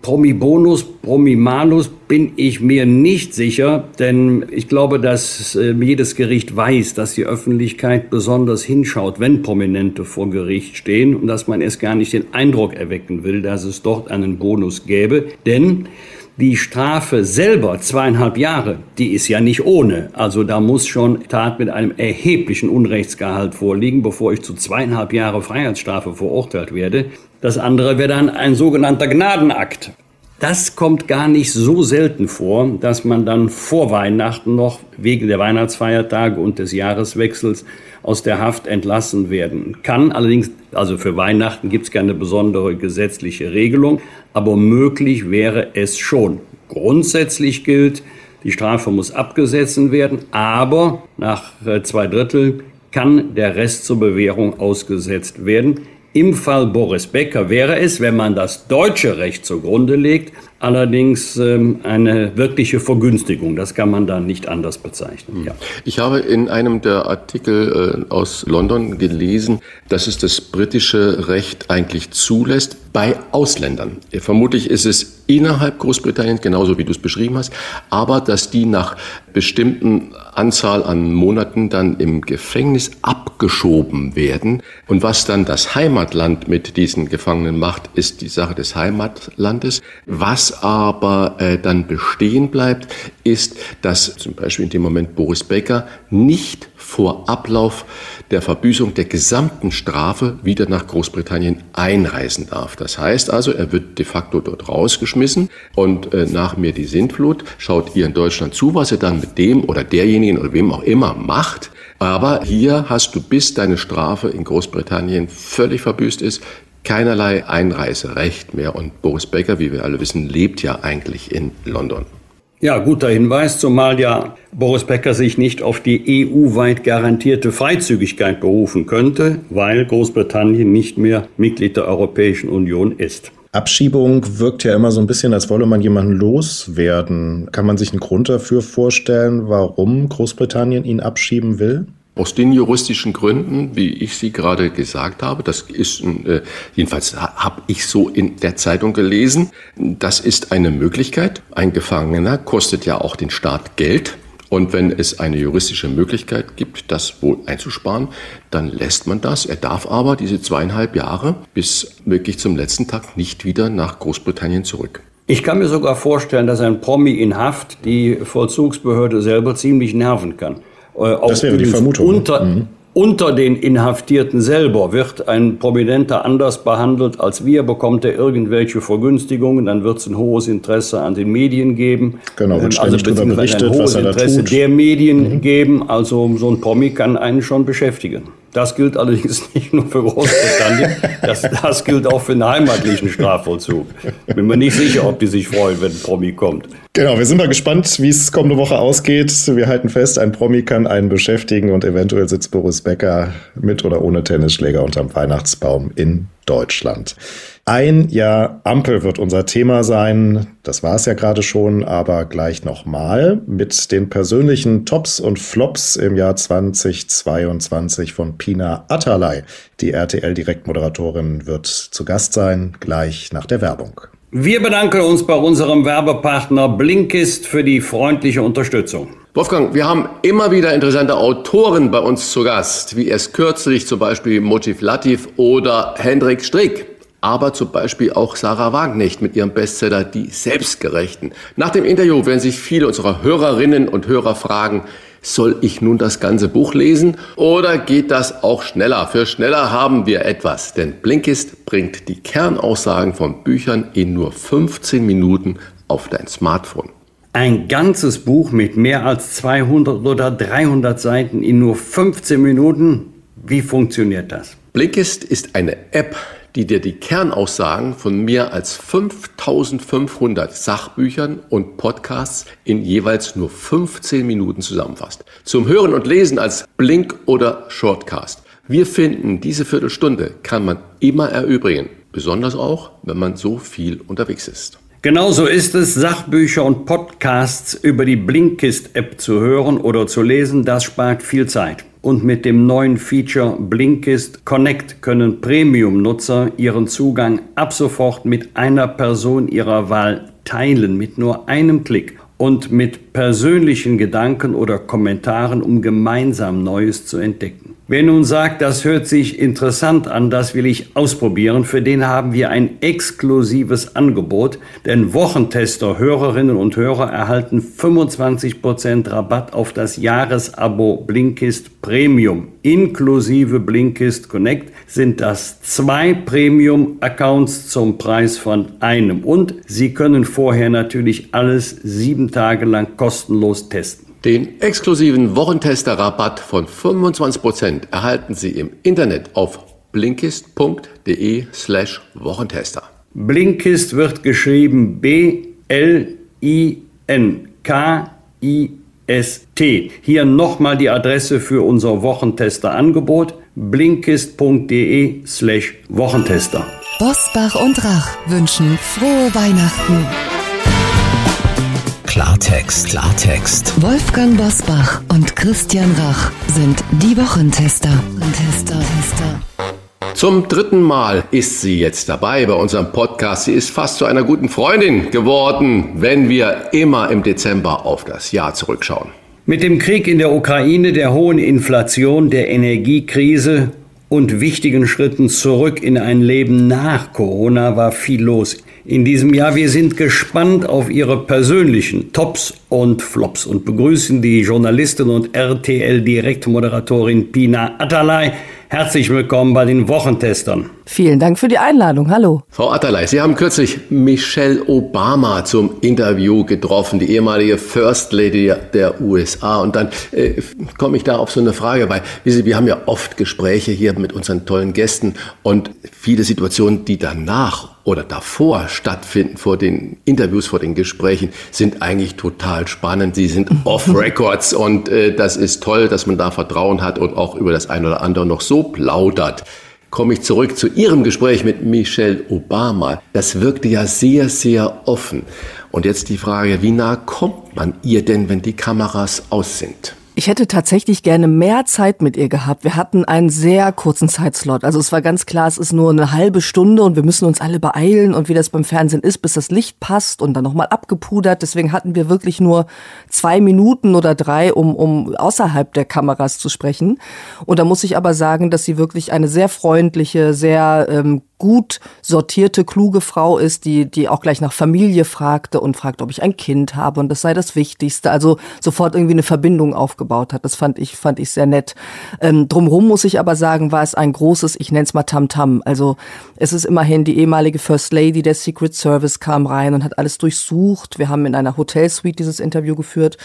Promi-Bonus, Promi-Malus bin ich mir nicht sicher, denn ich glaube, dass äh, jedes Gericht weiß, dass die Öffentlichkeit besonders hinschaut, wenn Prominente vor Gericht stehen und dass man erst gar nicht den Eindruck erwecken will, dass es dort einen Bonus gäbe. Denn die Strafe selber, zweieinhalb Jahre, die ist ja nicht ohne. Also da muss schon Tat mit einem erheblichen Unrechtsgehalt vorliegen, bevor ich zu zweieinhalb Jahre Freiheitsstrafe verurteilt werde. Das andere wäre dann ein sogenannter Gnadenakt. Das kommt gar nicht so selten vor, dass man dann vor Weihnachten noch wegen der Weihnachtsfeiertage und des Jahreswechsels aus der Haft entlassen werden kann. Allerdings, also für Weihnachten gibt es keine besondere gesetzliche Regelung, aber möglich wäre es schon. Grundsätzlich gilt, die Strafe muss abgesetzt werden, aber nach äh, zwei Drittel kann der Rest zur Bewährung ausgesetzt werden. Im Fall Boris Becker wäre es, wenn man das deutsche Recht zugrunde legt, allerdings ähm, eine wirkliche Vergünstigung. Das kann man da nicht anders bezeichnen. Ja. Ich habe in einem der Artikel äh, aus London gelesen, dass es das britische Recht eigentlich zulässt bei Ausländern. Vermutlich ist es innerhalb Großbritanniens, genauso wie du es beschrieben hast, aber dass die nach bestimmten Anzahl an Monaten dann im Gefängnis abgeschoben werden. Und was dann das Heimatland mit diesen Gefangenen macht, ist die Sache des Heimatlandes. Was aber äh, dann bestehen bleibt, ist, dass zum Beispiel in dem Moment Boris Becker nicht vor Ablauf der Verbüßung der gesamten Strafe wieder nach Großbritannien einreisen darf. Das heißt also, er wird de facto dort rausgeschmissen und äh, nach mir die Sintflut schaut ihr in Deutschland zu, was er dann mit dem oder derjenigen oder wem auch immer macht. Aber hier hast du, bis deine Strafe in Großbritannien völlig verbüßt ist, keinerlei Einreiserecht mehr. Und Boris Becker, wie wir alle wissen, lebt ja eigentlich in London. Ja, guter Hinweis, zumal ja Boris Becker sich nicht auf die EU-weit garantierte Freizügigkeit berufen könnte, weil Großbritannien nicht mehr Mitglied der Europäischen Union ist. Abschiebung wirkt ja immer so ein bisschen, als wolle man jemanden loswerden. Kann man sich einen Grund dafür vorstellen, warum Großbritannien ihn abschieben will? Aus den juristischen Gründen, wie ich sie gerade gesagt habe, das ist, äh, jedenfalls habe ich so in der Zeitung gelesen, das ist eine Möglichkeit. Ein Gefangener kostet ja auch den Staat Geld. Und wenn es eine juristische Möglichkeit gibt, das wohl einzusparen, dann lässt man das. Er darf aber diese zweieinhalb Jahre bis wirklich zum letzten Tag nicht wieder nach Großbritannien zurück. Ich kann mir sogar vorstellen, dass ein Promi in Haft die Vollzugsbehörde selber ziemlich nerven kann. Äh, das wäre die Vermutung. Unter, mhm. unter den Inhaftierten selber wird ein Prominenter anders behandelt als wir, bekommt er irgendwelche Vergünstigungen, dann wird es ein hohes Interesse an den Medien geben. Genau, wird also darüber berichtet, ein hohes was er Interesse da tut. der Medien mhm. geben. Also so ein Promi kann einen schon beschäftigen. Das gilt allerdings nicht nur für Großbritannien, das, das gilt auch für den heimatlichen Strafvollzug. Bin mir nicht sicher, ob die sich freuen, wenn ein Promi kommt. Genau, wir sind mal gespannt, wie es kommende Woche ausgeht. Wir halten fest, ein Promi kann einen beschäftigen und eventuell sitzt Boris Becker mit oder ohne Tennisschläger unterm Weihnachtsbaum in Deutschland. Ein Jahr Ampel wird unser Thema sein. Das war es ja gerade schon, aber gleich nochmal mit den persönlichen Tops und Flops im Jahr 2022 von Pina Atalay. Die RTL-Direktmoderatorin wird zu Gast sein, gleich nach der Werbung. Wir bedanken uns bei unserem Werbepartner Blinkist für die freundliche Unterstützung. Wolfgang, wir haben immer wieder interessante Autoren bei uns zu Gast, wie erst kürzlich zum Beispiel Motiv Latif oder Hendrik Strick aber zum Beispiel auch Sarah Wagenknecht mit ihrem Bestseller Die Selbstgerechten. Nach dem Interview werden sich viele unserer Hörerinnen und Hörer fragen, soll ich nun das ganze Buch lesen oder geht das auch schneller? Für schneller haben wir etwas, denn Blinkist bringt die Kernaussagen von Büchern in nur 15 Minuten auf dein Smartphone. Ein ganzes Buch mit mehr als 200 oder 300 Seiten in nur 15 Minuten? Wie funktioniert das? Blinkist ist eine App, die dir die Kernaussagen von mehr als 5500 Sachbüchern und Podcasts in jeweils nur 15 Minuten zusammenfasst. Zum Hören und Lesen als Blink oder Shortcast. Wir finden, diese Viertelstunde kann man immer erübrigen, besonders auch, wenn man so viel unterwegs ist. Genauso ist es, Sachbücher und Podcasts über die Blinkist-App zu hören oder zu lesen. Das spart viel Zeit. Und mit dem neuen Feature Blinkist Connect können Premium-Nutzer ihren Zugang ab sofort mit einer Person ihrer Wahl teilen, mit nur einem Klick und mit persönlichen Gedanken oder Kommentaren, um gemeinsam Neues zu entdecken. Wer nun sagt, das hört sich interessant an, das will ich ausprobieren, für den haben wir ein exklusives Angebot, denn Wochentester, Hörerinnen und Hörer erhalten 25% Rabatt auf das Jahresabo Blinkist Premium. Inklusive Blinkist Connect sind das zwei Premium-Accounts zum Preis von einem und Sie können vorher natürlich alles sieben Tage lang kostenlos testen. Den exklusiven Wochentester-Rabatt von 25% erhalten Sie im Internet auf blinkist.de slash Wochentester. Blinkist wird geschrieben B-L-I-N-K-I-S-T. Hier nochmal die Adresse für unser Wochentester-Angebot blinkist.de slash Wochentester. Bosbach und Rach wünschen frohe Weihnachten. Klartext, Klartext. Wolfgang Bosbach und Christian Rach sind die Wochentester. Tester, Tester. Zum dritten Mal ist sie jetzt dabei bei unserem Podcast. Sie ist fast zu einer guten Freundin geworden, wenn wir immer im Dezember auf das Jahr zurückschauen. Mit dem Krieg in der Ukraine, der hohen Inflation, der Energiekrise und wichtigen Schritten zurück in ein Leben nach Corona war viel los in diesem Jahr. Wir sind gespannt auf Ihre persönlichen Tops und Flops und begrüßen die Journalistin und RTL-Direktmoderatorin Pina Atalay. Herzlich willkommen bei den Wochentestern. Vielen Dank für die Einladung. Hallo. Frau Atalay, Sie haben kürzlich Michelle Obama zum Interview getroffen, die ehemalige First Lady der USA. Und dann äh, komme ich da auf so eine Frage, weil Sie, wir haben ja oft Gespräche hier mit unseren tollen Gästen und viele Situationen, die danach oder davor stattfinden, vor den Interviews, vor den Gesprächen, sind eigentlich total spannend. Sie sind off-Records und äh, das ist toll, dass man da Vertrauen hat und auch über das eine oder andere noch so plaudert. Komme ich zurück zu Ihrem Gespräch mit Michelle Obama. Das wirkte ja sehr, sehr offen. Und jetzt die Frage, wie nah kommt man ihr denn, wenn die Kameras aus sind? Ich hätte tatsächlich gerne mehr Zeit mit ihr gehabt. Wir hatten einen sehr kurzen Zeitslot. Also es war ganz klar, es ist nur eine halbe Stunde und wir müssen uns alle beeilen und wie das beim Fernsehen ist, bis das Licht passt und dann nochmal abgepudert. Deswegen hatten wir wirklich nur zwei Minuten oder drei, um, um außerhalb der Kameras zu sprechen. Und da muss ich aber sagen, dass sie wirklich eine sehr freundliche, sehr ähm, gut sortierte, kluge Frau ist, die, die auch gleich nach Familie fragte und fragt, ob ich ein Kind habe und das sei das Wichtigste. Also sofort irgendwie eine Verbindung aufgebaut hat. Das fand ich, fand ich sehr nett. Ähm, drumherum muss ich aber sagen, war es ein großes, ich nenne es mal Tamtam. -Tam. Also es ist immerhin die ehemalige First Lady der Secret Service kam rein und hat alles durchsucht. Wir haben in einer Hotelsuite dieses Interview geführt.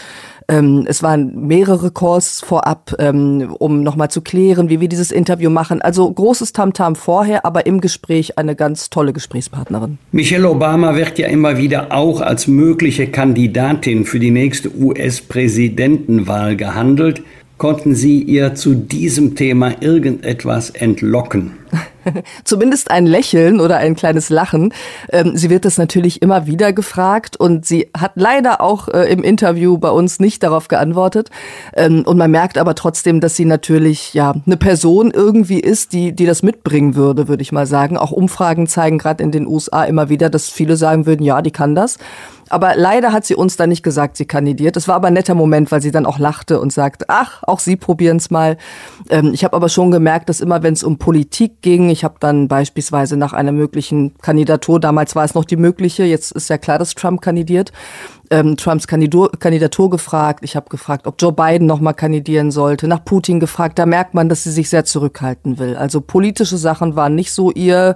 Ähm, es waren mehrere Calls vorab, ähm, um nochmal zu klären, wie wir dieses Interview machen. Also großes Tamtam -Tam vorher, aber im Gespräch eine ganz tolle Gesprächspartnerin. Michelle Obama wird ja immer wieder auch als mögliche Kandidatin für die nächste US-Präsidentenwahl gehandelt. Konnten Sie ihr zu diesem Thema irgendetwas entlocken? Zumindest ein Lächeln oder ein kleines Lachen. Ähm, sie wird das natürlich immer wieder gefragt und sie hat leider auch äh, im Interview bei uns nicht darauf geantwortet. Ähm, und man merkt aber trotzdem, dass sie natürlich ja eine Person irgendwie ist, die, die das mitbringen würde, würde ich mal sagen. Auch Umfragen zeigen gerade in den USA immer wieder, dass viele sagen würden, ja, die kann das. Aber leider hat sie uns dann nicht gesagt, sie kandidiert. Das war aber ein netter Moment, weil sie dann auch lachte und sagte, ach, auch Sie probieren es mal. Ähm, ich habe aber schon gemerkt, dass immer, wenn es um Politik ging, ich habe dann beispielsweise nach einer möglichen Kandidatur, damals war es noch die mögliche, jetzt ist ja klar, dass Trump kandidiert, ähm, Trumps Kandidatur, Kandidatur gefragt. Ich habe gefragt, ob Joe Biden nochmal kandidieren sollte. Nach Putin gefragt. Da merkt man, dass sie sich sehr zurückhalten will. Also politische Sachen waren nicht so ihr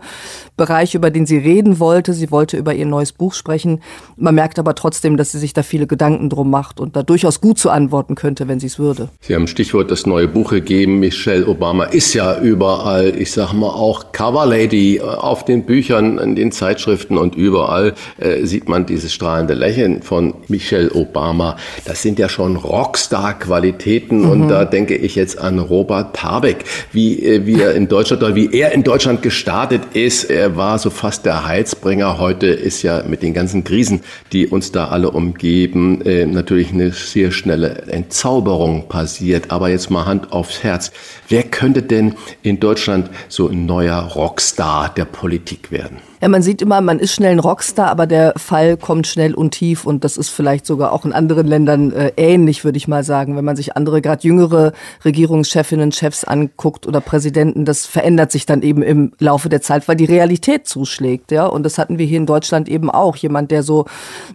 Bereich, über den sie reden wollte. Sie wollte über ihr neues Buch sprechen. Man merkt aber trotzdem, dass sie sich da viele Gedanken drum macht und da durchaus gut zu antworten könnte, wenn sie es würde. Sie haben Stichwort das neue Buch gegeben. Michelle Obama ist ja überall, ich sag mal auch Cover Lady auf den Büchern, in den Zeitschriften und überall äh, sieht man dieses strahlende Lächeln von von Michelle Obama, das sind ja schon Rockstar-Qualitäten. Mhm. Und da denke ich jetzt an Robert Habeck, wie, äh, wie er in Deutschland wie er in Deutschland gestartet ist. Er war so fast der Heizbringer. Heute ist ja mit den ganzen Krisen, die uns da alle umgeben, äh, natürlich eine sehr schnelle Entzauberung passiert. Aber jetzt mal Hand aufs Herz. Wer könnte denn in Deutschland so ein neuer Rockstar der Politik werden? Ja, man sieht immer, man ist schnell ein Rockstar, aber der Fall kommt schnell und tief und das ist vielleicht sogar auch in anderen Ländern äh, ähnlich, würde ich mal sagen. Wenn man sich andere, gerade jüngere Regierungschefinnen, Chefs anguckt oder Präsidenten, das verändert sich dann eben im Laufe der Zeit, weil die Realität zuschlägt, ja. Und das hatten wir hier in Deutschland eben auch. Jemand, der so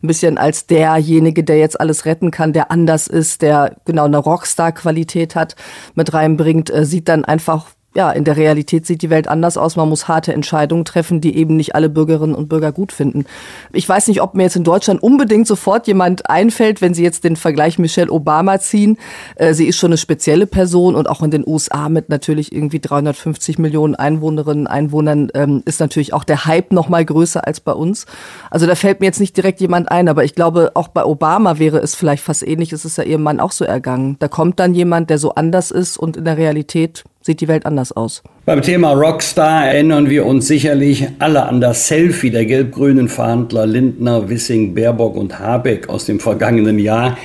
ein bisschen als derjenige, der jetzt alles retten kann, der anders ist, der genau eine Rockstar-Qualität hat, mit reinbringt, äh, sieht dann einfach ja, in der Realität sieht die Welt anders aus. Man muss harte Entscheidungen treffen, die eben nicht alle Bürgerinnen und Bürger gut finden. Ich weiß nicht, ob mir jetzt in Deutschland unbedingt sofort jemand einfällt, wenn Sie jetzt den Vergleich Michelle Obama ziehen. Äh, sie ist schon eine spezielle Person und auch in den USA mit natürlich irgendwie 350 Millionen Einwohnerinnen, Einwohnern ähm, ist natürlich auch der Hype noch mal größer als bei uns. Also da fällt mir jetzt nicht direkt jemand ein, aber ich glaube, auch bei Obama wäre es vielleicht fast ähnlich. Es ist ja ihrem Mann auch so ergangen. Da kommt dann jemand, der so anders ist und in der Realität sieht die Welt anders aus. Beim Thema Rockstar erinnern wir uns sicherlich alle an das Selfie der gelb-grünen Verhandler Lindner, Wissing, Baerbock und Habeck aus dem vergangenen Jahr.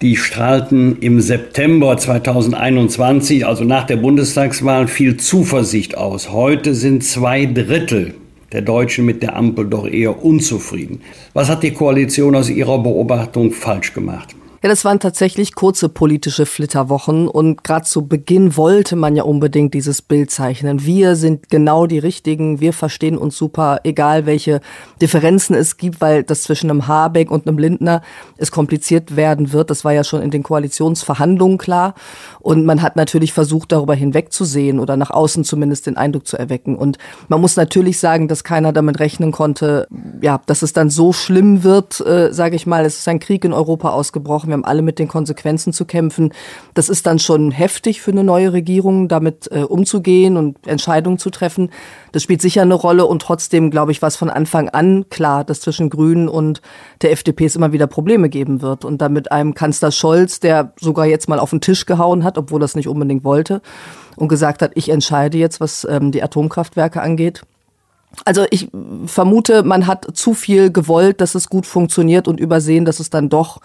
Die strahlten im September 2021, also nach der Bundestagswahl, viel Zuversicht aus. Heute sind zwei Drittel der Deutschen mit der Ampel doch eher unzufrieden. Was hat die Koalition aus Ihrer Beobachtung falsch gemacht? Ja, das waren tatsächlich kurze politische Flitterwochen und gerade zu Beginn wollte man ja unbedingt dieses Bild zeichnen. Wir sind genau die Richtigen, wir verstehen uns super, egal welche Differenzen es gibt, weil das zwischen einem Habeck und einem Lindner es kompliziert werden wird. Das war ja schon in den Koalitionsverhandlungen klar. Und man hat natürlich versucht, darüber hinwegzusehen oder nach außen zumindest den Eindruck zu erwecken. Und man muss natürlich sagen, dass keiner damit rechnen konnte, ja, dass es dann so schlimm wird, äh, sage ich mal. Es ist ein Krieg in Europa ausgebrochen wir haben alle mit den Konsequenzen zu kämpfen. Das ist dann schon heftig für eine neue Regierung, damit äh, umzugehen und Entscheidungen zu treffen. Das spielt sicher eine Rolle und trotzdem, glaube ich, war es von Anfang an klar, dass zwischen Grünen und der FDP es immer wieder Probleme geben wird. Und damit einem Kanzler Scholz, der sogar jetzt mal auf den Tisch gehauen hat, obwohl er es nicht unbedingt wollte, und gesagt hat, ich entscheide jetzt, was ähm, die Atomkraftwerke angeht. Also ich vermute, man hat zu viel gewollt, dass es gut funktioniert und übersehen, dass es dann doch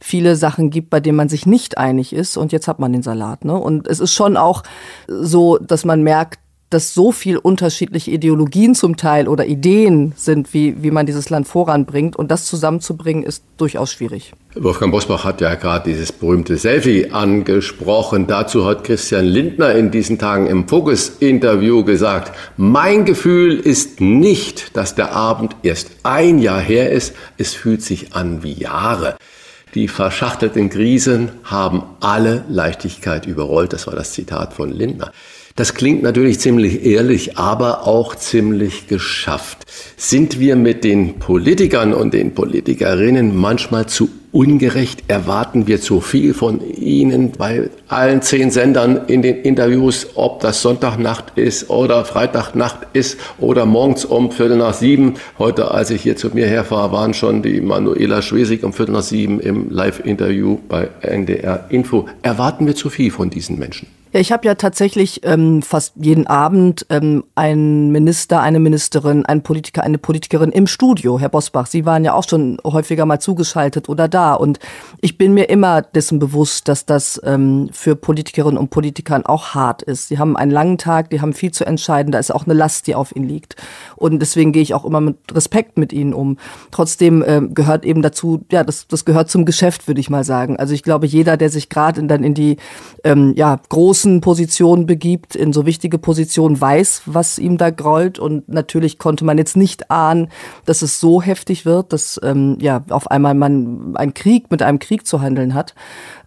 viele Sachen gibt, bei denen man sich nicht einig ist. Und jetzt hat man den Salat. Ne? Und es ist schon auch so, dass man merkt, dass so viel unterschiedliche Ideologien zum Teil oder Ideen sind, wie, wie man dieses Land voranbringt. Und das zusammenzubringen, ist durchaus schwierig. Wolfgang Bosbach hat ja gerade dieses berühmte Selfie angesprochen. Dazu hat Christian Lindner in diesen Tagen im Focus-Interview gesagt, mein Gefühl ist nicht, dass der Abend erst ein Jahr her ist. Es fühlt sich an wie Jahre. Die verschachtelten Krisen haben alle Leichtigkeit überrollt. Das war das Zitat von Lindner. Das klingt natürlich ziemlich ehrlich, aber auch ziemlich geschafft. Sind wir mit den Politikern und den Politikerinnen manchmal zu ungerecht? Erwarten wir zu viel von ihnen bei allen zehn Sendern in den Interviews, ob das Sonntagnacht ist oder Freitagnacht ist oder morgens um Viertel nach sieben? Heute, als ich hier zu mir herfahre, waren schon die Manuela Schwesig um Viertel nach sieben im Live-Interview bei NDR Info. Erwarten wir zu viel von diesen Menschen? Ja, ich habe ja tatsächlich ähm, fast jeden Abend ähm, einen Minister, eine Ministerin, einen Politiker, eine Politikerin im Studio, Herr Bosbach. Sie waren ja auch schon häufiger mal zugeschaltet oder da. Und ich bin mir immer dessen bewusst, dass das ähm, für Politikerinnen und Politikern auch hart ist. Sie haben einen langen Tag, die haben viel zu entscheiden, da ist auch eine Last, die auf ihnen liegt. Und deswegen gehe ich auch immer mit Respekt mit ihnen um. Trotzdem ähm, gehört eben dazu, ja, das, das gehört zum Geschäft, würde ich mal sagen. Also ich glaube, jeder, der sich gerade dann in die ähm, ja, großen Spitzenpositionen begibt, in so wichtige Positionen, weiß, was ihm da grollt. Und natürlich konnte man jetzt nicht ahnen, dass es so heftig wird, dass ähm, ja auf einmal man einen Krieg mit einem Krieg zu handeln hat.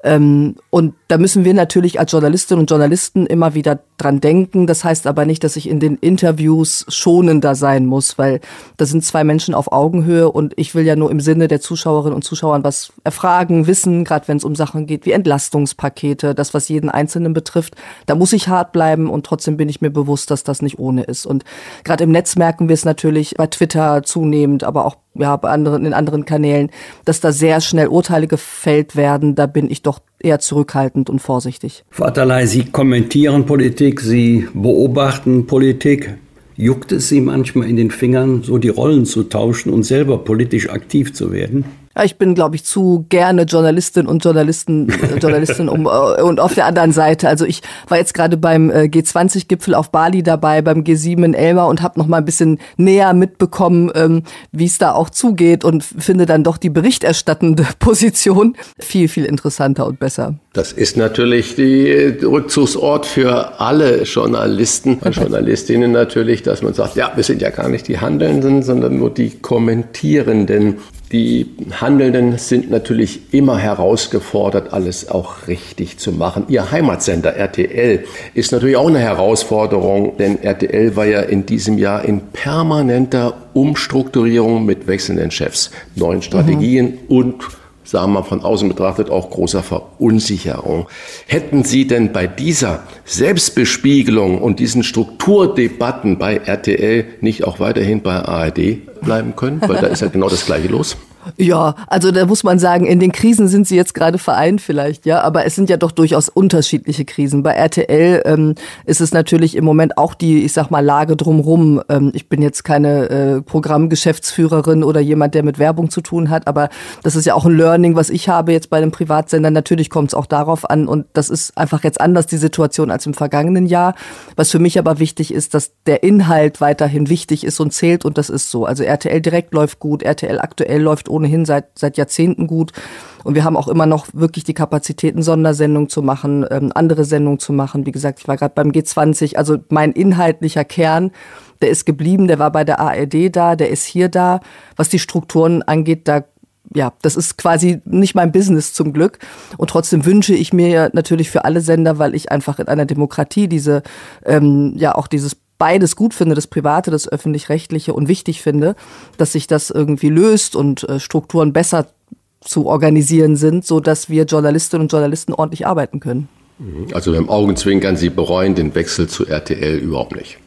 Ähm, und da müssen wir natürlich als Journalistinnen und Journalisten immer wieder dran denken. Das heißt aber nicht, dass ich in den Interviews schonender sein muss, weil da sind zwei Menschen auf Augenhöhe und ich will ja nur im Sinne der Zuschauerinnen und Zuschauern was erfragen, wissen, gerade wenn es um Sachen geht wie Entlastungspakete, das, was jeden Einzelnen betrifft. Da muss ich hart bleiben und trotzdem bin ich mir bewusst, dass das nicht ohne ist. Und gerade im Netz merken wir es natürlich bei Twitter zunehmend, aber auch ja, bei anderen, in anderen Kanälen, dass da sehr schnell Urteile gefällt werden. Da bin ich doch eher zurückhaltend und vorsichtig. Vaterlei, Sie kommentieren Politik, Sie beobachten Politik. Juckt es Sie manchmal in den Fingern, so die Rollen zu tauschen und selber politisch aktiv zu werden? Ich bin, glaube ich, zu gerne Journalistin und Journalisten, äh, Journalistin um, äh, und auf der anderen Seite. Also ich war jetzt gerade beim äh, G20-Gipfel auf Bali dabei, beim G7 in Elmar und habe noch mal ein bisschen näher mitbekommen, ähm, wie es da auch zugeht und finde dann doch die berichterstattende Position viel, viel interessanter und besser. Das ist natürlich die Rückzugsort für alle Journalisten und Journalistinnen natürlich, dass man sagt, ja, wir sind ja gar nicht die Handelnden, sondern nur die Kommentierenden. Die Handelnden sind natürlich immer herausgefordert, alles auch richtig zu machen. Ihr Heimatsender RTL ist natürlich auch eine Herausforderung, denn RTL war ja in diesem Jahr in permanenter Umstrukturierung mit wechselnden Chefs, neuen Strategien mhm. und sagen wir von außen betrachtet, auch großer Verunsicherung. Hätten Sie denn bei dieser Selbstbespiegelung und diesen Strukturdebatten bei RTL nicht auch weiterhin bei ARD bleiben können? Weil da ist ja genau das Gleiche los. Ja, also da muss man sagen, in den Krisen sind sie jetzt gerade vereint vielleicht, ja, aber es sind ja doch durchaus unterschiedliche Krisen. Bei RTL ähm, ist es natürlich im Moment auch die, ich sag mal, Lage drumrum. Ähm, ich bin jetzt keine äh, Programmgeschäftsführerin oder jemand, der mit Werbung zu tun hat, aber das ist ja auch ein Learning, was ich habe jetzt bei einem Privatsender. Natürlich kommt es auch darauf an und das ist einfach jetzt anders die Situation als im vergangenen Jahr. Was für mich aber wichtig ist, dass der Inhalt weiterhin wichtig ist und zählt und das ist so. Also RTL direkt läuft gut, RTL aktuell läuft ohnehin seit, seit Jahrzehnten gut. Und wir haben auch immer noch wirklich die Kapazitäten, Sondersendungen zu machen, ähm, andere Sendungen zu machen. Wie gesagt, ich war gerade beim G20. Also mein inhaltlicher Kern, der ist geblieben, der war bei der ARD da, der ist hier da. Was die Strukturen angeht, da ja, das ist quasi nicht mein Business zum Glück. Und trotzdem wünsche ich mir natürlich für alle Sender, weil ich einfach in einer Demokratie diese, ähm, ja, auch dieses beides gut finde, das Private, das Öffentlich-Rechtliche und wichtig finde, dass sich das irgendwie löst und äh, Strukturen besser zu organisieren sind, so dass wir Journalistinnen und Journalisten ordentlich arbeiten können. Also dem Augenzwinkern, Sie bereuen den Wechsel zu RTL überhaupt nicht.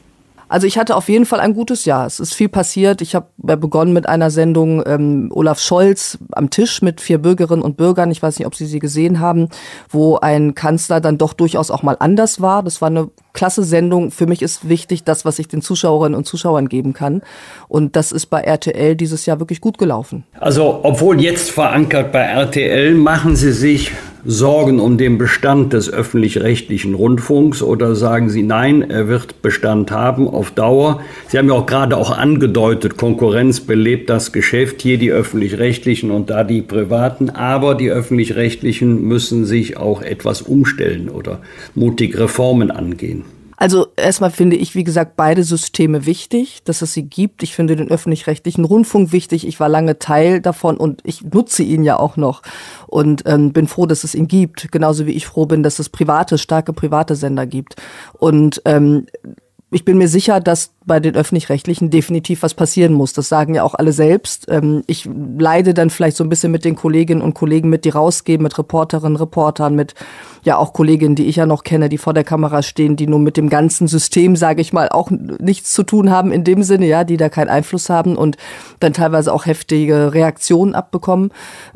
Also ich hatte auf jeden Fall ein gutes Jahr. Es ist viel passiert. Ich habe begonnen mit einer Sendung ähm, Olaf Scholz am Tisch mit vier Bürgerinnen und Bürgern. Ich weiß nicht, ob Sie sie gesehen haben, wo ein Kanzler dann doch durchaus auch mal anders war. Das war eine klasse Sendung. Für mich ist wichtig das, was ich den Zuschauerinnen und Zuschauern geben kann. Und das ist bei RTL dieses Jahr wirklich gut gelaufen. Also, obwohl jetzt verankert bei RTL, machen Sie sich Sorgen um den Bestand des öffentlich-rechtlichen Rundfunks oder sagen Sie, nein, er wird Bestand haben auf Dauer? Sie haben ja auch gerade auch angedeutet, Konkurrenz belebt das Geschäft, hier die öffentlich-rechtlichen und da die privaten, aber die öffentlich-rechtlichen müssen sich auch etwas umstellen oder mutig Reformen angehen. Also erstmal finde ich, wie gesagt, beide Systeme wichtig, dass es sie gibt. Ich finde den öffentlich-rechtlichen Rundfunk wichtig. Ich war lange Teil davon und ich nutze ihn ja auch noch und ähm, bin froh, dass es ihn gibt. Genauso wie ich froh bin, dass es private, starke private Sender gibt. Und ähm, ich bin mir sicher, dass bei den öffentlich-rechtlichen definitiv was passieren muss. Das sagen ja auch alle selbst. Ähm, ich leide dann vielleicht so ein bisschen mit den Kolleginnen und Kollegen mit, die rausgeben, mit Reporterinnen, Reportern, mit ja auch Kolleginnen, die ich ja noch kenne, die vor der Kamera stehen, die nun mit dem ganzen System, sage ich mal, auch nichts zu tun haben in dem Sinne, ja, die da keinen Einfluss haben und dann teilweise auch heftige Reaktionen abbekommen.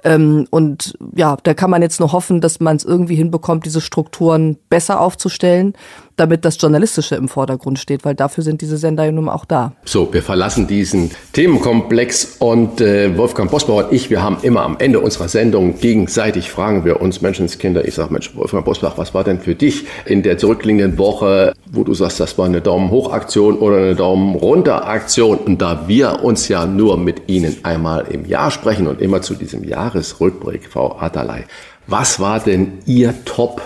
Ähm, und ja, da kann man jetzt nur hoffen, dass man es irgendwie hinbekommt, diese Strukturen besser aufzustellen, damit das Journalistische im Vordergrund steht, weil dafür sind diese Sender ja nun auch da. So, wir verlassen diesen Themenkomplex und äh, Wolfgang Bosbauer und ich, wir haben immer am Ende unserer Sendung gegenseitig fragen wir uns Menschenskinder. Ich sage, Mensch, Wolfgang Bosbach, was war denn für dich in der zurückliegenden Woche, wo du sagst, das war eine Daumen hoch Aktion oder eine Daumen runter Aktion? Und da wir uns ja nur mit Ihnen einmal im Jahr sprechen und immer zu diesem Jahresrückblick, Frau Adalay, was war denn Ihr Top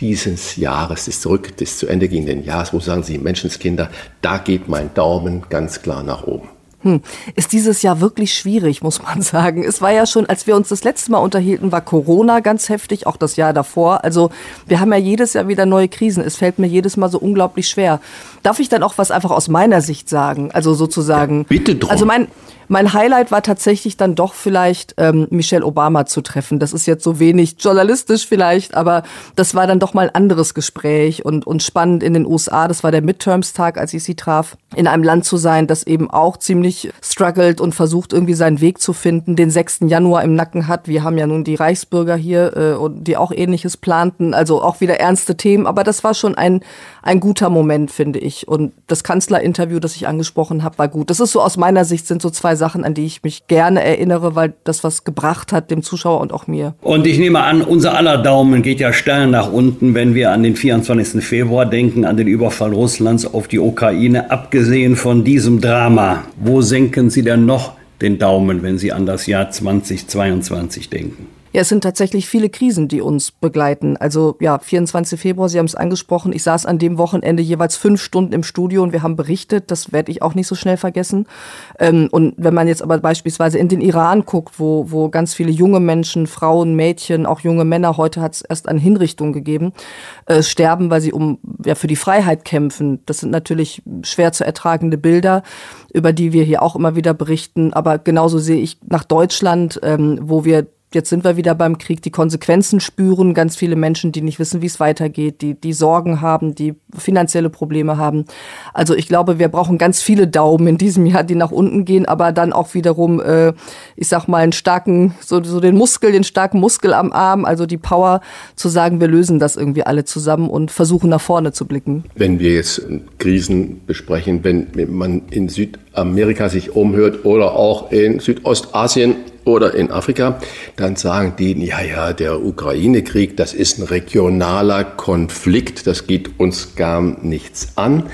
dieses Jahres, des zurück, des zu Ende gehenden Jahres, wo sagen Sie, Menschenskinder, da geht mein Daumen ganz klar nach oben. Hm. Ist dieses Jahr wirklich schwierig, muss man sagen. Es war ja schon, als wir uns das letzte Mal unterhielten, war Corona ganz heftig, auch das Jahr davor. Also wir haben ja jedes Jahr wieder neue Krisen. Es fällt mir jedes Mal so unglaublich schwer. Darf ich dann auch was einfach aus meiner Sicht sagen? Also sozusagen. Ja, bitte drum. Also mein, mein Highlight war tatsächlich dann doch vielleicht ähm, Michelle Obama zu treffen. Das ist jetzt so wenig journalistisch vielleicht, aber das war dann doch mal ein anderes Gespräch und, und spannend in den USA. Das war der Midterms-Tag, als ich sie traf, in einem Land zu sein, das eben auch ziemlich struggelt und versucht irgendwie seinen Weg zu finden, den 6. Januar im Nacken hat. Wir haben ja nun die Reichsbürger hier, äh, die auch ähnliches planten, also auch wieder ernste Themen, aber das war schon ein, ein guter Moment, finde ich. Und das Kanzlerinterview, das ich angesprochen habe, war gut. Das ist so aus meiner Sicht sind so zwei Sachen, an die ich mich gerne erinnere, weil das was gebracht hat dem Zuschauer und auch mir. Und ich nehme an, unser aller Daumen geht ja steil nach unten, wenn wir an den 24. Februar denken, an den Überfall Russlands auf die Ukraine. Abgesehen von diesem Drama, wo senken Sie denn noch den Daumen, wenn Sie an das Jahr 2022 denken? Ja, es sind tatsächlich viele Krisen, die uns begleiten. Also ja, 24. Februar, Sie haben es angesprochen. Ich saß an dem Wochenende jeweils fünf Stunden im Studio und wir haben berichtet. Das werde ich auch nicht so schnell vergessen. Ähm, und wenn man jetzt aber beispielsweise in den Iran guckt, wo, wo ganz viele junge Menschen, Frauen, Mädchen, auch junge Männer, heute hat es erst eine Hinrichtung gegeben, äh, sterben, weil sie um ja für die Freiheit kämpfen. Das sind natürlich schwer zu ertragende Bilder, über die wir hier auch immer wieder berichten. Aber genauso sehe ich nach Deutschland, ähm, wo wir jetzt sind wir wieder beim Krieg, die Konsequenzen spüren, ganz viele Menschen, die nicht wissen, wie es weitergeht, die, die Sorgen haben, die finanzielle Probleme haben. Also ich glaube, wir brauchen ganz viele Daumen in diesem Jahr, die nach unten gehen, aber dann auch wiederum, äh, ich sag mal, einen starken, so, so den Muskel, den starken Muskel am Arm, also die Power zu sagen, wir lösen das irgendwie alle zusammen und versuchen nach vorne zu blicken. Wenn wir jetzt Krisen besprechen, wenn man in Südamerika sich umhört oder auch in Südostasien, oder in Afrika, dann sagen die, ja, ja, der Ukraine-Krieg, das ist ein regionaler Konflikt, das geht uns gar nichts an.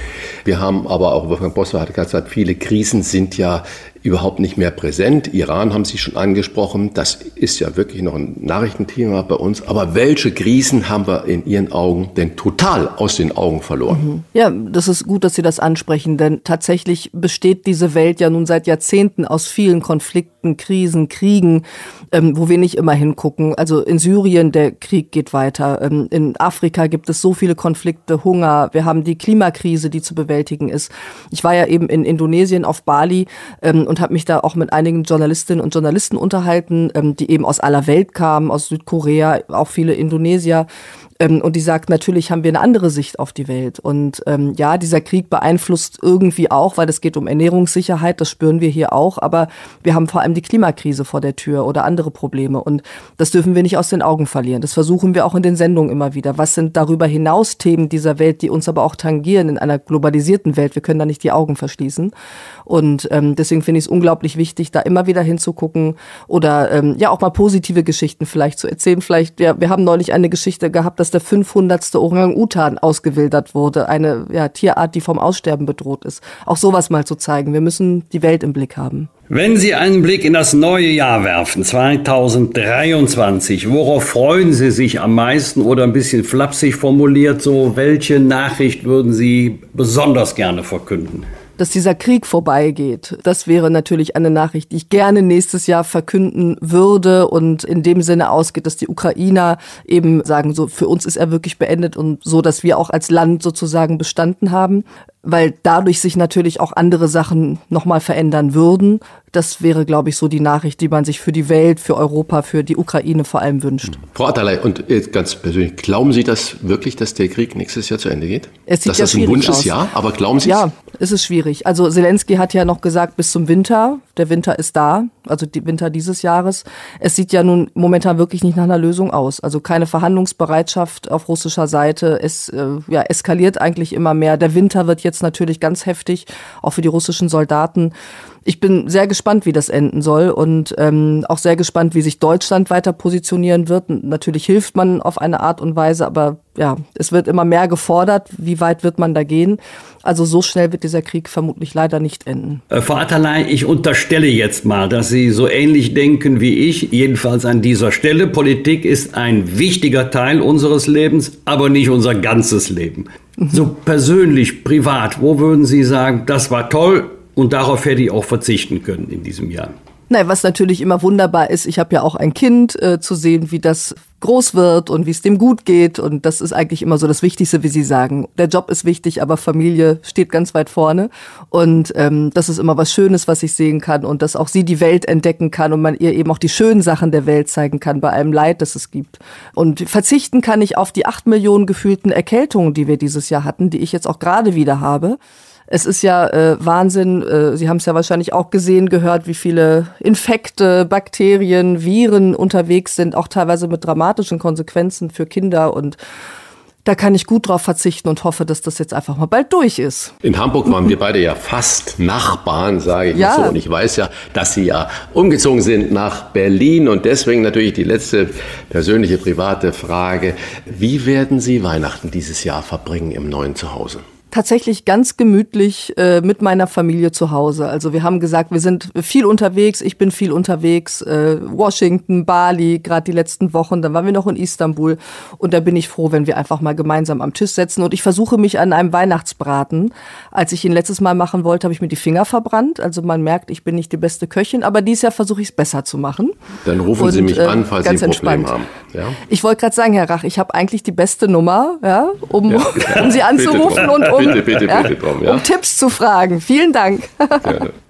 Wir haben aber auch, Wolfgang Bosser hat gesagt, viele Krisen sind ja überhaupt nicht mehr präsent. Iran haben Sie schon angesprochen. Das ist ja wirklich noch ein Nachrichtenthema bei uns. Aber welche Krisen haben wir in Ihren Augen denn total aus den Augen verloren? Mhm. Ja, das ist gut, dass Sie das ansprechen, denn tatsächlich besteht diese Welt ja nun seit Jahrzehnten aus vielen Konflikten, Krisen, Kriegen, ähm, wo wir nicht immer hingucken. Also in Syrien, der Krieg geht weiter. Ähm, in Afrika gibt es so viele Konflikte, Hunger. Wir haben die Klimakrise, die zu bewältigen ist. Ich war ja eben in Indonesien auf Bali ähm, und habe mich da auch mit einigen Journalistinnen und Journalisten unterhalten, ähm, die eben aus aller Welt kamen, aus Südkorea, auch viele Indonesier. Ähm, und die sagt, natürlich haben wir eine andere Sicht auf die Welt. Und ähm, ja, dieser Krieg beeinflusst irgendwie auch, weil es geht um Ernährungssicherheit, das spüren wir hier auch, aber wir haben vor allem die Klimakrise vor der Tür oder andere Probleme. Und das dürfen wir nicht aus den Augen verlieren. Das versuchen wir auch in den Sendungen immer wieder. Was sind darüber hinaus Themen dieser Welt, die uns aber auch tangieren in einer globalisierten Welt? Wir können da nicht die Augen verschließen. Und ähm, deswegen finde ich es unglaublich wichtig, da immer wieder hinzugucken oder ähm, ja auch mal positive Geschichten vielleicht zu erzählen. Vielleicht, ja, wir haben neulich eine Geschichte gehabt, dass der 500. Orang-Utan ausgewildert wurde, eine ja, Tierart, die vom Aussterben bedroht ist. Auch sowas mal zu zeigen. Wir müssen die Welt im Blick haben. Wenn Sie einen Blick in das neue Jahr werfen, 2023, worauf freuen Sie sich am meisten oder ein bisschen flapsig formuliert, so welche Nachricht würden Sie besonders gerne verkünden? Dass dieser Krieg vorbeigeht. Das wäre natürlich eine Nachricht, die ich gerne nächstes Jahr verkünden würde und in dem Sinne ausgeht, dass die Ukrainer eben sagen, so für uns ist er wirklich beendet und so, dass wir auch als Land sozusagen bestanden haben weil dadurch sich natürlich auch andere Sachen nochmal verändern würden. Das wäre, glaube ich, so die Nachricht, die man sich für die Welt, für Europa, für die Ukraine vor allem wünscht. Frau Atterlei, und jetzt ganz persönlich, glauben Sie das wirklich, dass der Krieg nächstes Jahr zu Ende geht? Es sieht dass ja das ein Wunsch ist, ja, aber glauben Sie es? Ja, es ist schwierig. Also Zelensky hat ja noch gesagt, bis zum Winter. Der Winter ist da, also die Winter dieses Jahres. Es sieht ja nun momentan wirklich nicht nach einer Lösung aus. Also keine Verhandlungsbereitschaft auf russischer Seite. Es äh, ja, eskaliert eigentlich immer mehr. Der Winter wird jetzt jetzt natürlich ganz heftig, auch für die russischen Soldaten. Ich bin sehr gespannt, wie das enden soll und ähm, auch sehr gespannt, wie sich Deutschland weiter positionieren wird. Natürlich hilft man auf eine Art und Weise, aber ja, es wird immer mehr gefordert. Wie weit wird man da gehen? Also so schnell wird dieser Krieg vermutlich leider nicht enden. Äh, Frau Atterlei, ich unterstelle jetzt mal, dass Sie so ähnlich denken wie ich, jedenfalls an dieser Stelle. Politik ist ein wichtiger Teil unseres Lebens, aber nicht unser ganzes Leben. So persönlich, privat, wo würden Sie sagen, das war toll und darauf hätte ich auch verzichten können in diesem Jahr? Nein, was natürlich immer wunderbar ist, ich habe ja auch ein Kind, äh, zu sehen, wie das groß wird und wie es dem gut geht. Und das ist eigentlich immer so das Wichtigste, wie Sie sagen. Der Job ist wichtig, aber Familie steht ganz weit vorne. Und ähm, das ist immer was Schönes, was ich sehen kann und dass auch sie die Welt entdecken kann und man ihr eben auch die schönen Sachen der Welt zeigen kann bei allem Leid, das es gibt. Und verzichten kann ich auf die acht Millionen gefühlten Erkältungen, die wir dieses Jahr hatten, die ich jetzt auch gerade wieder habe. Es ist ja äh, Wahnsinn, äh, Sie haben es ja wahrscheinlich auch gesehen, gehört, wie viele Infekte, Bakterien, Viren unterwegs sind, auch teilweise mit dramatischen Konsequenzen für Kinder und da kann ich gut drauf verzichten und hoffe, dass das jetzt einfach mal bald durch ist. In Hamburg waren wir beide ja fast Nachbarn, sage ich ja. so. Und ich weiß ja, dass Sie ja umgezogen sind nach Berlin. Und deswegen natürlich die letzte persönliche, private Frage. Wie werden Sie Weihnachten dieses Jahr verbringen im neuen Zuhause? Tatsächlich ganz gemütlich äh, mit meiner Familie zu Hause. Also wir haben gesagt, wir sind viel unterwegs, ich bin viel unterwegs, äh, Washington, Bali, gerade die letzten Wochen, dann waren wir noch in Istanbul und da bin ich froh, wenn wir einfach mal gemeinsam am Tisch setzen und ich versuche mich an einem Weihnachtsbraten. Als ich ihn letztes Mal machen wollte, habe ich mir die Finger verbrannt. Also man merkt, ich bin nicht die beste Köchin, aber dieses Jahr versuche ich es besser zu machen. Dann rufen und, Sie mich äh, an, falls Sie ein Problem entspannt. haben. Ja? Ich wollte gerade sagen, Herr Rach, ich habe eigentlich die beste Nummer, ja, um, ja, um Sie anzurufen und um, bitte, bitte, ja, bitte drum, um Tipps zu fragen. Vielen Dank.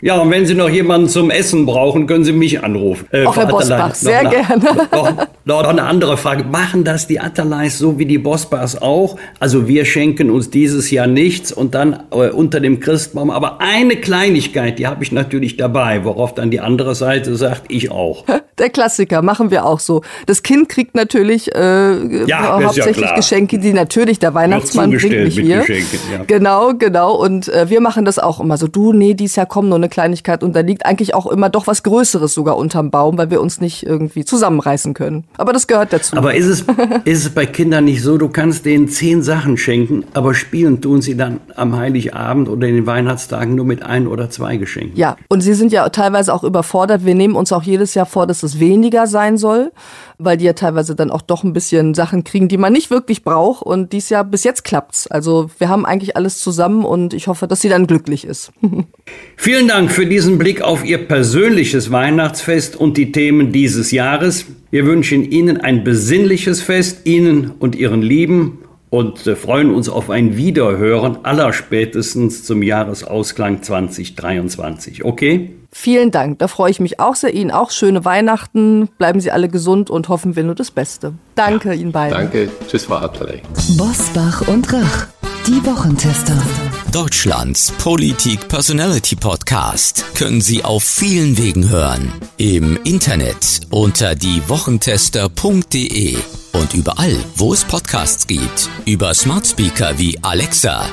Ja, und wenn Sie noch jemanden zum Essen brauchen, können Sie mich anrufen. Äh, Auch Herr Bosbach, sehr noch, gerne. Noch, noch, eine andere Frage. Machen das die Atterleis so wie die Bosbachs auch? Also wir schenken uns dieses Jahr nichts und dann äh, unter dem Christbaum. Aber eine Kleinigkeit, die habe ich natürlich dabei, worauf dann die andere Seite sagt, ich auch. Der Klassiker, machen wir auch so. Das Kind kriegt natürlich äh, ja, hauptsächlich ja Geschenke, die natürlich der Weihnachtsmann bringt nicht hier. Ja. Genau, genau. Und äh, wir machen das auch immer so. Du, nee, dies Jahr komm nur eine Kleinigkeit. Und da liegt eigentlich auch immer doch was Größeres sogar unterm Baum, weil wir uns nicht irgendwie zusammenreißen können. Aber das gehört dazu. Aber ist es, ist es bei Kindern nicht so, du kannst denen zehn Sachen schenken, aber spielen tun sie dann am Heiligabend oder in den Weihnachtstagen nur mit ein oder zwei Geschenken? Ja, und sie sind ja teilweise auch überfordert. Wir nehmen uns auch jedes Jahr vor, dass es weniger sein soll, weil die ja teilweise dann auch doch ein bisschen Sachen kriegen, die man nicht wirklich braucht. Und dies Jahr bis jetzt klappt's. Also wir haben eigentlich alles zusammen und ich hoffe, dass sie dann glücklich ist. Vielen Dank für diesen Blick auf Ihr persönliches Weihnachtsfest und die Themen dieses Jahres. Wir wünschen Ihnen ein besinnliches Fest, Ihnen und Ihren Lieben und freuen uns auf ein Wiederhören allerspätestens zum Jahresausklang 2023. Okay? Vielen Dank, da freue ich mich auch sehr. Ihnen auch schöne Weihnachten. Bleiben Sie alle gesund und hoffen wir nur das Beste. Danke Ihnen beiden. Danke. Tschüss, Frau Abdalay. Bosbach und Rach, die Wochentester. Deutschlands Politik-Personality-Podcast können Sie auf vielen Wegen hören. Im Internet unter diewochentester.de und überall, wo es Podcasts gibt. Über Smart Speaker wie Alexa.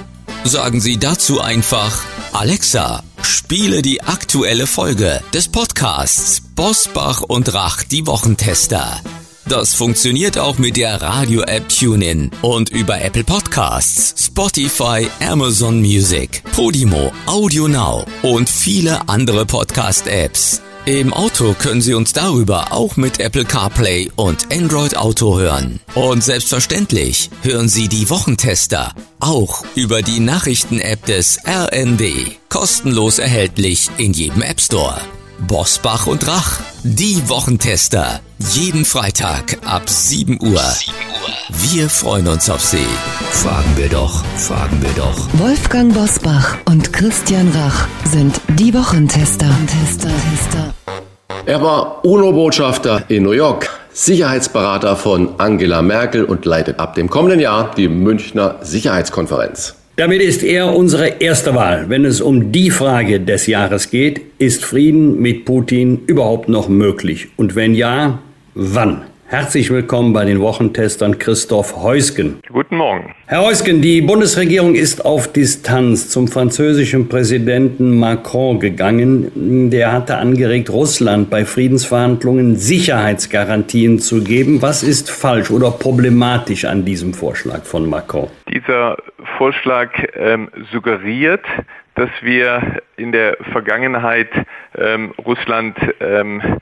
Sagen Sie dazu einfach Alexa, spiele die aktuelle Folge des Podcasts Bosbach und Rach, die Wochentester. Das funktioniert auch mit der Radio-App TuneIn und über Apple Podcasts, Spotify, Amazon Music, Podimo, Audio Now und viele andere Podcast-Apps. Im Auto können Sie uns darüber auch mit Apple CarPlay und Android Auto hören. Und selbstverständlich hören Sie die Wochentester auch über die Nachrichten-App des RND. Kostenlos erhältlich in jedem App Store. Bosbach und Rach, die Wochentester. Jeden Freitag ab 7 Uhr. 7 Uhr. Wir freuen uns auf Sie. Fragen wir doch, fragen wir doch. Wolfgang Bosbach und Christian Rach sind die Wochentester. Tester, Tester. Er war UNO-Botschafter in New York, Sicherheitsberater von Angela Merkel und leitet ab dem kommenden Jahr die Münchner Sicherheitskonferenz. Damit ist er unsere erste Wahl. Wenn es um die Frage des Jahres geht, ist Frieden mit Putin überhaupt noch möglich? Und wenn ja, wann? Herzlich willkommen bei den Wochentestern Christoph Heusgen. Guten Morgen. Herr Heusgen, die Bundesregierung ist auf Distanz zum französischen Präsidenten Macron gegangen. Der hatte angeregt, Russland bei Friedensverhandlungen Sicherheitsgarantien zu geben. Was ist falsch oder problematisch an diesem Vorschlag von Macron? Dieser Vorschlag ähm, suggeriert, dass wir in der Vergangenheit ähm, Russland ähm, äh,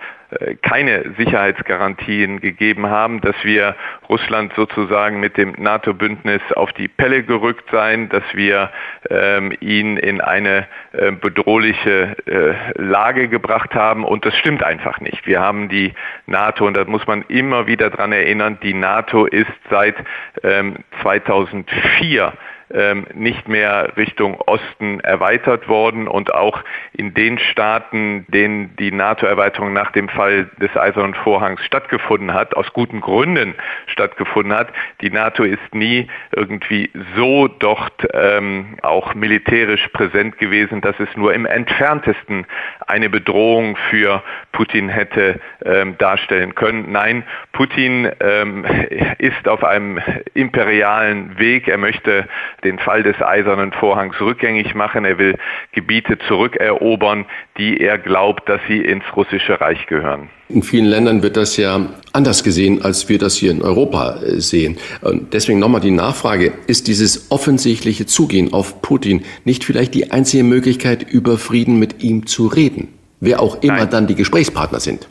keine Sicherheitsgarantien gegeben haben, dass wir Russland sozusagen mit dem NATO-Bündnis auf die Pelle gerückt seien, dass wir ähm, ihn in eine äh, bedrohliche äh, Lage gebracht haben. Und das stimmt einfach nicht. Wir haben die NATO, und da muss man immer wieder dran erinnern, die NATO ist seit ähm, 2004 ähm, nicht mehr Richtung Osten erweitert worden und auch in den Staaten, denen die NATO-Erweiterung nach dem Fall des Eisernen Vorhangs stattgefunden hat, aus guten Gründen stattgefunden hat. Die NATO ist nie irgendwie so dort ähm, auch militärisch präsent gewesen, dass es nur im entferntesten eine Bedrohung für Putin hätte ähm, darstellen können. Nein, Putin ähm, ist auf einem imperialen Weg. Er möchte den Fall des Eisernen Vorhangs rückgängig machen. Er will Gebiete zurückerobern, die er glaubt, dass sie ins russische Reich gehören. In vielen Ländern wird das ja anders gesehen, als wir das hier in Europa äh, sehen. Und deswegen nochmal die Nachfrage, ist dieses offensichtliche Zugehen auf Putin nicht vielleicht die einzige Möglichkeit, über Frieden mit ihm zu reden? Wer auch immer Nein. dann die Gesprächspartner sind.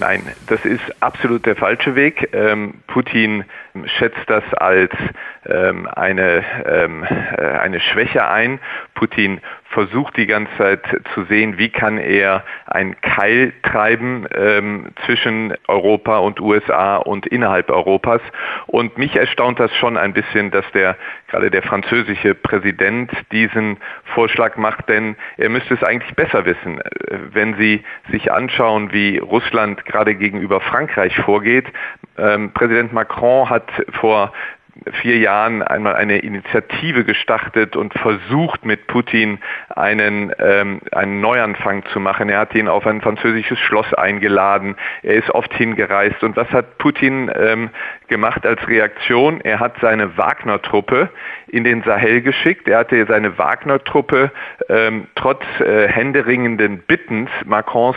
Nein, das ist absolut der falsche Weg. Ähm, Putin schätzt das als ähm, eine, ähm, äh, eine Schwäche ein. Putin versucht die ganze Zeit zu sehen, wie kann er ein Keil treiben ähm, zwischen Europa und USA und innerhalb Europas. Und mich erstaunt das schon ein bisschen, dass der gerade der französische Präsident diesen Vorschlag macht, denn er müsste es eigentlich besser wissen. Wenn Sie sich anschauen, wie Russland gerade gegenüber Frankreich vorgeht, ähm, Präsident Macron hat vor vier Jahren einmal eine Initiative gestartet und versucht mit Putin einen, ähm, einen Neuanfang zu machen. Er hat ihn auf ein französisches Schloss eingeladen. Er ist oft hingereist. Und was hat Putin ähm, gemacht als Reaktion? Er hat seine Wagner-Truppe in den Sahel geschickt. Er hatte seine Wagner-Truppe ähm, trotz äh, händeringenden Bittens Macrons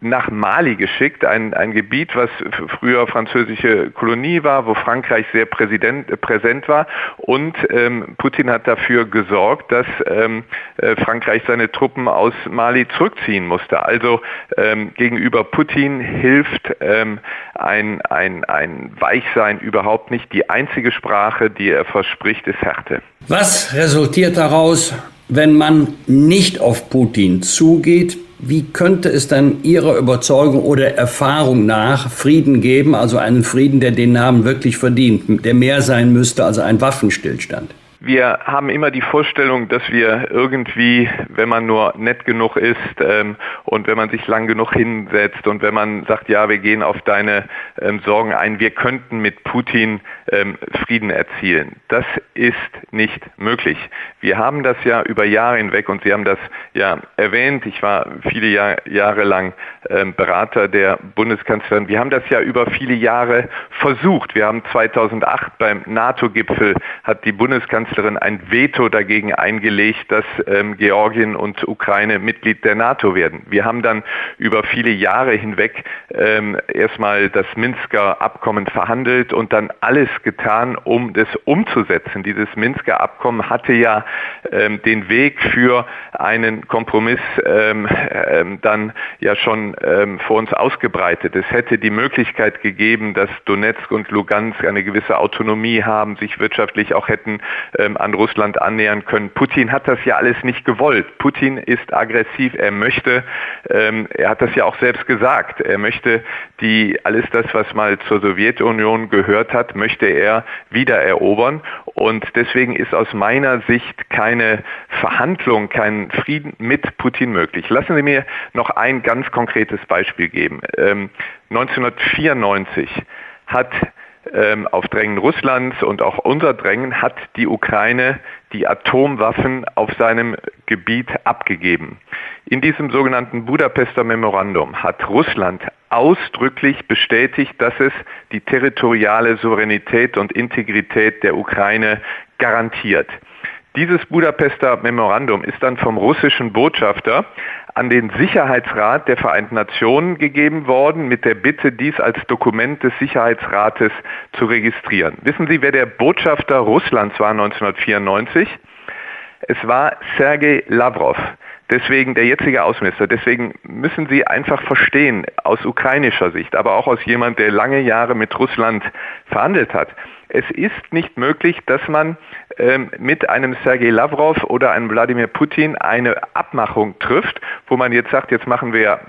nach Mali geschickt, ein, ein Gebiet, was früher französische Kolonie war, wo Frankreich sehr präsident, äh, präsent war. Und ähm, Putin hat dafür gesorgt, dass ähm, äh, Frankreich seine Truppen aus Mali zurückziehen musste. Also ähm, gegenüber Putin hilft ähm, ein, ein, ein Weichsein überhaupt nicht. Die einzige Sprache, die er verspricht, ist Härte. Was resultiert daraus, wenn man nicht auf Putin zugeht? Wie könnte es dann Ihrer Überzeugung oder Erfahrung nach Frieden geben, also einen Frieden, der den Namen wirklich verdient, der mehr sein müsste als ein Waffenstillstand? Wir haben immer die Vorstellung, dass wir irgendwie, wenn man nur nett genug ist ähm, und wenn man sich lang genug hinsetzt und wenn man sagt, ja, wir gehen auf deine ähm, Sorgen ein, wir könnten mit Putin ähm, Frieden erzielen. Das ist nicht möglich. Wir haben das ja über Jahre hinweg und Sie haben das ja erwähnt. Ich war viele Jahr, Jahre lang ähm, Berater der Bundeskanzlerin. Wir haben das ja über viele Jahre versucht. Wir haben 2008 beim NATO-Gipfel hat die Bundeskanzlerin Bundeskanzlerin ein Veto dagegen eingelegt, dass ähm, Georgien und Ukraine Mitglied der NATO werden. Wir haben dann über viele Jahre hinweg ähm, erstmal das Minsker Abkommen verhandelt und dann alles getan, um das umzusetzen. Dieses Minsker Abkommen hatte ja ähm, den Weg für einen Kompromiss ähm, ähm, dann ja schon ähm, vor uns ausgebreitet. Es hätte die Möglichkeit gegeben, dass Donetsk und Lugansk eine gewisse Autonomie haben, sich wirtschaftlich auch hätten an Russland annähern können. Putin hat das ja alles nicht gewollt. Putin ist aggressiv, er möchte, ähm, er hat das ja auch selbst gesagt, er möchte die, alles das, was mal zur Sowjetunion gehört hat, möchte er wiedererobern. Und deswegen ist aus meiner Sicht keine Verhandlung, kein Frieden mit Putin möglich. Lassen Sie mir noch ein ganz konkretes Beispiel geben. Ähm, 1994 hat ähm, auf Drängen Russlands und auch unser Drängen hat die Ukraine die Atomwaffen auf seinem Gebiet abgegeben. In diesem sogenannten Budapester Memorandum hat Russland ausdrücklich bestätigt, dass es die territoriale Souveränität und Integrität der Ukraine garantiert. Dieses Budapester Memorandum ist dann vom russischen Botschafter an den Sicherheitsrat der Vereinten Nationen gegeben worden mit der Bitte, dies als Dokument des Sicherheitsrates zu registrieren. Wissen Sie, wer der Botschafter Russlands war 1994? Es war Sergei Lavrov. Deswegen der jetzige Außenminister. Deswegen müssen Sie einfach verstehen, aus ukrainischer Sicht, aber auch aus jemand, der lange Jahre mit Russland verhandelt hat. Es ist nicht möglich, dass man ähm, mit einem Sergei Lavrov oder einem Wladimir Putin eine Abmachung trifft, wo man jetzt sagt, jetzt machen wir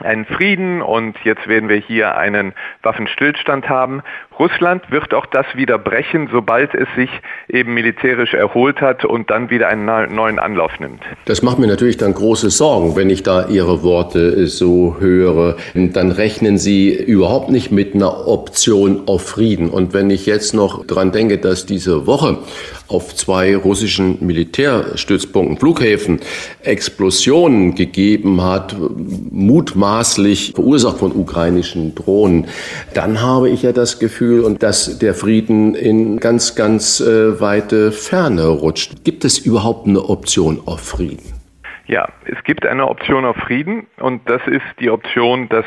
einen Frieden und jetzt werden wir hier einen Waffenstillstand haben. Russland wird auch das wieder brechen, sobald es sich eben militärisch erholt hat und dann wieder einen neuen Anlauf nimmt. Das macht mir natürlich dann große Sorgen, wenn ich da Ihre Worte so höre. Dann rechnen Sie überhaupt nicht mit einer Option auf Frieden. Und wenn ich jetzt noch dran denke, dass diese Woche auf zwei russischen Militärstützpunkten, Flughäfen, Explosionen gegeben hat, mutmaßlich verursacht von ukrainischen Drohnen, dann habe ich ja das Gefühl, und dass der Frieden in ganz, ganz äh, weite Ferne rutscht. Gibt es überhaupt eine Option auf Frieden? Ja, es gibt eine Option auf Frieden und das ist die Option, dass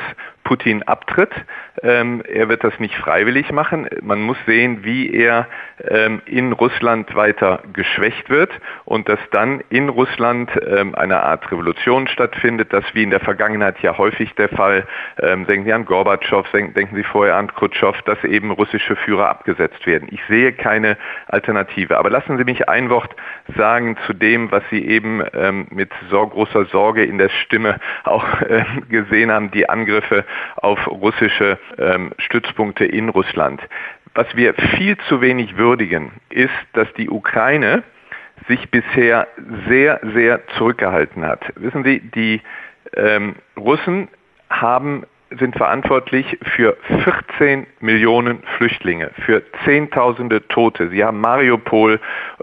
Putin abtritt. Ähm, er wird das nicht freiwillig machen. Man muss sehen, wie er ähm, in Russland weiter geschwächt wird und dass dann in Russland ähm, eine Art Revolution stattfindet, das wie in der Vergangenheit ja häufig der Fall, ähm, denken Sie an Gorbatschow, denken Sie vorher an Khrushchev, dass eben russische Führer abgesetzt werden. Ich sehe keine Alternative. Aber lassen Sie mich ein Wort sagen zu dem, was Sie eben ähm, mit so großer Sorge in der Stimme auch äh, gesehen haben, die Angriffe auf russische ähm, Stützpunkte in Russland. Was wir viel zu wenig würdigen, ist, dass die Ukraine sich bisher sehr, sehr zurückgehalten hat. Wissen Sie, die ähm, Russen haben sind verantwortlich für 14 Millionen Flüchtlinge, für Zehntausende Tote. Sie haben Mariupol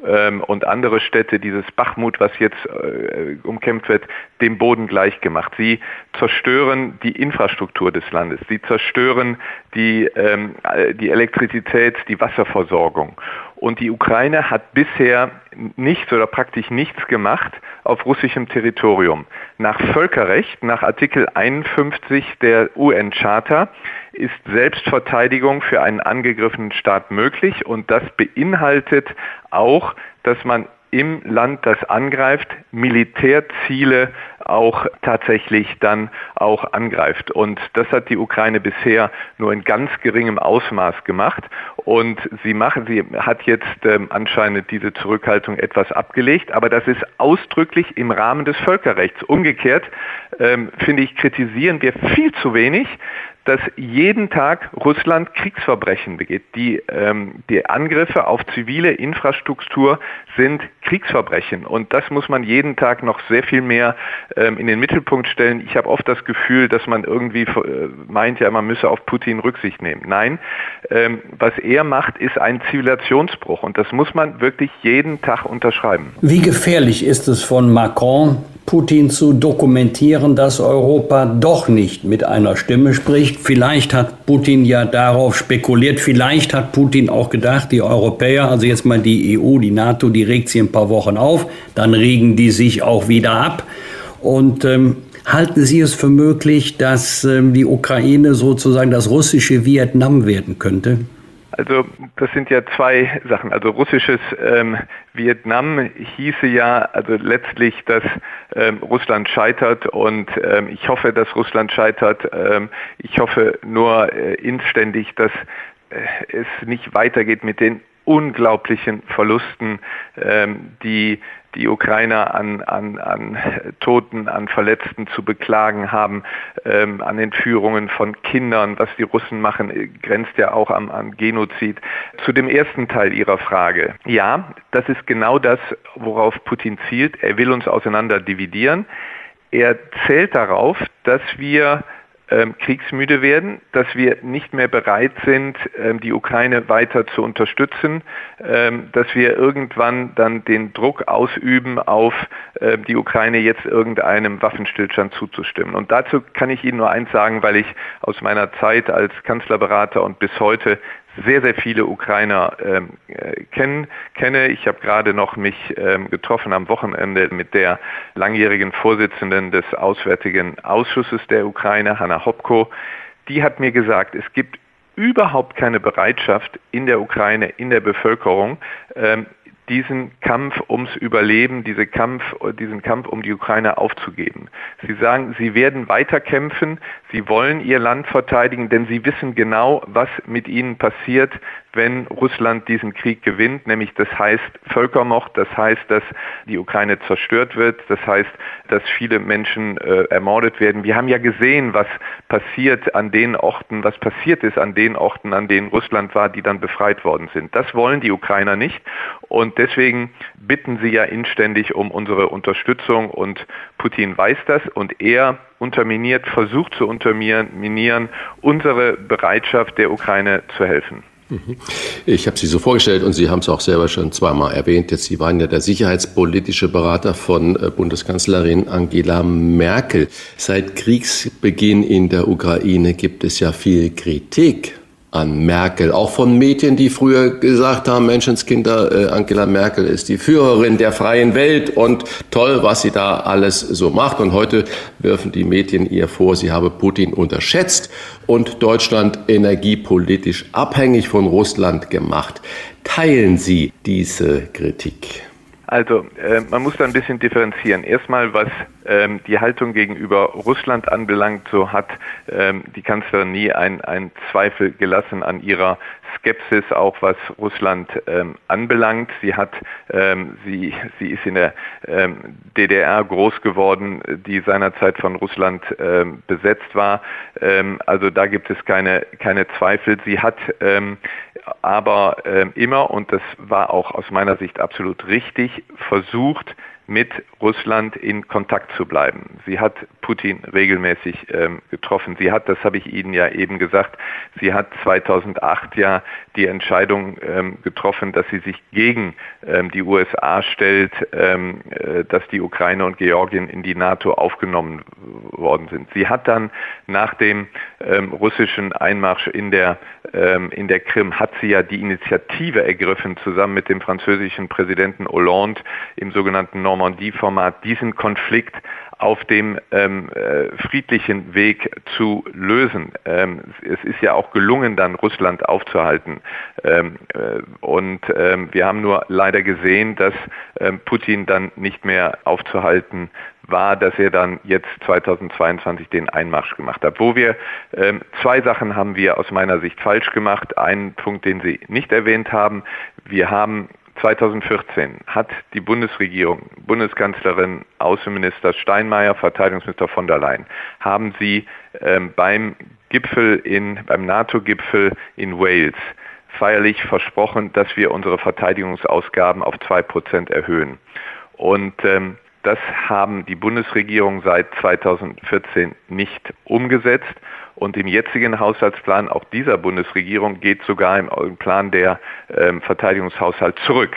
ähm, und andere Städte, dieses Bachmut, was jetzt äh, umkämpft wird, dem Boden gleichgemacht. Sie zerstören die Infrastruktur des Landes. Sie zerstören die, ähm, die Elektrizität, die Wasserversorgung. Und die Ukraine hat bisher nichts oder praktisch nichts gemacht auf russischem Territorium. Nach Völkerrecht, nach Artikel 51 der UN-Charta, ist Selbstverteidigung für einen angegriffenen Staat möglich und das beinhaltet auch, dass man im Land, das angreift, Militärziele auch tatsächlich dann auch angreift. Und das hat die Ukraine bisher nur in ganz geringem Ausmaß gemacht. Und sie machen, sie hat jetzt ähm, anscheinend diese Zurückhaltung etwas abgelegt, aber das ist ausdrücklich im Rahmen des Völkerrechts. Umgekehrt, ähm, finde ich, kritisieren wir viel zu wenig dass jeden Tag Russland Kriegsverbrechen begeht. Die, ähm, die Angriffe auf zivile Infrastruktur sind Kriegsverbrechen und das muss man jeden Tag noch sehr viel mehr ähm, in den Mittelpunkt stellen. Ich habe oft das Gefühl, dass man irgendwie äh, meint, ja, man müsse auf Putin Rücksicht nehmen. Nein, ähm, was er macht, ist ein Zivilisationsbruch und das muss man wirklich jeden Tag unterschreiben. Wie gefährlich ist es von Macron, Putin zu dokumentieren, dass Europa doch nicht mit einer Stimme spricht. Vielleicht hat Putin ja darauf spekuliert, vielleicht hat Putin auch gedacht, die Europäer, also jetzt mal die EU, die NATO, die regt sie ein paar Wochen auf, dann regen die sich auch wieder ab. Und ähm, halten Sie es für möglich, dass ähm, die Ukraine sozusagen das russische Vietnam werden könnte? Also das sind ja zwei Sachen. Also russisches ähm, Vietnam hieße ja also letztlich, dass ähm, Russland scheitert und ähm, ich hoffe, dass Russland scheitert. Ähm, ich hoffe nur äh, inständig, dass äh, es nicht weitergeht mit den unglaublichen Verlusten, ähm, die die Ukrainer an, an, an Toten, an Verletzten zu beklagen haben, ähm, an Entführungen von Kindern, was die Russen machen, grenzt ja auch am, am Genozid. Zu dem ersten Teil Ihrer Frage. Ja, das ist genau das, worauf Putin zielt. Er will uns auseinander dividieren. Er zählt darauf, dass wir kriegsmüde werden, dass wir nicht mehr bereit sind, ähm, die Ukraine weiter zu unterstützen, ähm, dass wir irgendwann dann den Druck ausüben, auf die Ukraine jetzt irgendeinem Waffenstillstand zuzustimmen. Und dazu kann ich Ihnen nur eins sagen, weil ich aus meiner Zeit als Kanzlerberater und bis heute sehr, sehr viele Ukrainer ähm, äh, kenn, kenne. Ich habe gerade noch mich ähm, getroffen am Wochenende mit der langjährigen Vorsitzenden des Auswärtigen Ausschusses der Ukraine, Hanna Hopko. Die hat mir gesagt, es gibt überhaupt keine Bereitschaft in der Ukraine, in der Bevölkerung, ähm, diesen Kampf ums Überleben, diese Kampf, diesen Kampf um die Ukraine aufzugeben. Sie sagen, sie werden weiterkämpfen, sie wollen ihr Land verteidigen, denn sie wissen genau, was mit ihnen passiert, wenn Russland diesen Krieg gewinnt, nämlich das heißt Völkermord, das heißt, dass die Ukraine zerstört wird, das heißt, dass viele Menschen äh, ermordet werden. Wir haben ja gesehen, was passiert an den Orten, was passiert ist an den Orten, an denen Russland war, die dann befreit worden sind. Das wollen die Ukrainer nicht und deswegen bitten sie ja inständig um unsere Unterstützung und Putin weiß das und er unterminiert, versucht zu unterminieren unsere Bereitschaft der Ukraine zu helfen. Mhm. Ich habe Sie so vorgestellt und Sie haben es auch selber schon zweimal erwähnt. Jetzt, Sie waren ja der sicherheitspolitische Berater von äh, Bundeskanzlerin Angela Merkel. Seit Kriegsbeginn in der Ukraine gibt es ja viel Kritik an Merkel. Auch von Medien, die früher gesagt haben, Menschenskinder, äh, Angela Merkel ist die Führerin der freien Welt und toll, was sie da alles so macht. Und heute werfen die Medien ihr vor, sie habe Putin unterschätzt und Deutschland energiepolitisch abhängig von Russland gemacht. Teilen Sie diese Kritik? Also äh, man muss da ein bisschen differenzieren. Erstmal, was ähm, die Haltung gegenüber Russland anbelangt, so hat ähm, die Kanzlerin nie einen Zweifel gelassen an ihrer Skepsis, auch was Russland ähm, anbelangt. Sie hat, ähm, sie, sie ist in der ähm, DDR groß geworden, die seinerzeit von Russland ähm, besetzt war. Also da gibt es keine, keine Zweifel. Sie hat aber ähm, immer, und das war auch aus meiner Sicht absolut richtig, versucht, mit Russland in Kontakt zu bleiben. Sie hat Putin regelmäßig ähm, getroffen. Sie hat, das habe ich Ihnen ja eben gesagt, sie hat 2008 ja die Entscheidung ähm, getroffen, dass sie sich gegen ähm, die USA stellt, ähm, äh, dass die Ukraine und Georgien in die NATO aufgenommen worden sind. Sie hat dann nach dem ähm, russischen Einmarsch in der, ähm, in der Krim, hat sie ja die Initiative ergriffen, zusammen mit dem französischen Präsidenten Hollande im sogenannten Normandie-Format, diesen Konflikt auf dem ähm, äh, friedlichen Weg zu lösen. Ähm, es ist ja auch gelungen, dann Russland aufzuhalten. Ähm, äh, und ähm, wir haben nur leider gesehen, dass ähm, Putin dann nicht mehr aufzuhalten war, dass er dann jetzt 2022 den Einmarsch gemacht hat. Wo wir ähm, zwei Sachen haben wir aus meiner Sicht falsch gemacht. Einen Punkt, den Sie nicht erwähnt haben. Wir haben 2014 hat die Bundesregierung, Bundeskanzlerin, Außenminister Steinmeier, Verteidigungsminister von der Leyen, haben sie ähm, beim Gipfel in, beim NATO-Gipfel in Wales feierlich versprochen, dass wir unsere Verteidigungsausgaben auf zwei Prozent erhöhen. Und ähm, das haben die Bundesregierung seit 2014 nicht umgesetzt. Und im jetzigen Haushaltsplan auch dieser Bundesregierung geht sogar im Plan der ähm, Verteidigungshaushalt zurück.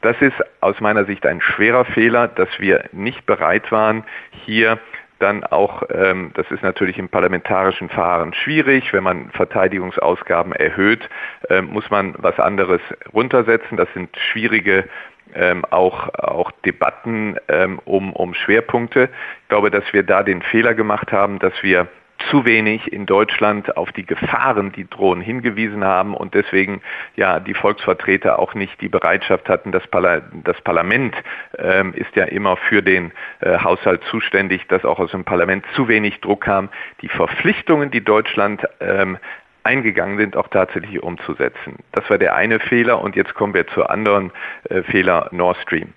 Das ist aus meiner Sicht ein schwerer Fehler, dass wir nicht bereit waren, hier dann auch, ähm, das ist natürlich im parlamentarischen Verfahren schwierig, wenn man Verteidigungsausgaben erhöht, äh, muss man was anderes runtersetzen. Das sind schwierige ähm, auch, auch Debatten ähm, um, um Schwerpunkte. Ich glaube, dass wir da den Fehler gemacht haben, dass wir zu wenig in Deutschland auf die Gefahren, die drohen, hingewiesen haben und deswegen ja die Volksvertreter auch nicht die Bereitschaft hatten. Das, Parla das Parlament ähm, ist ja immer für den äh, Haushalt zuständig, dass auch aus dem Parlament zu wenig Druck kam. Die Verpflichtungen, die Deutschland ähm, eingegangen sind, auch tatsächlich umzusetzen. Das war der eine Fehler und jetzt kommen wir zur anderen äh, Fehler Nord Stream.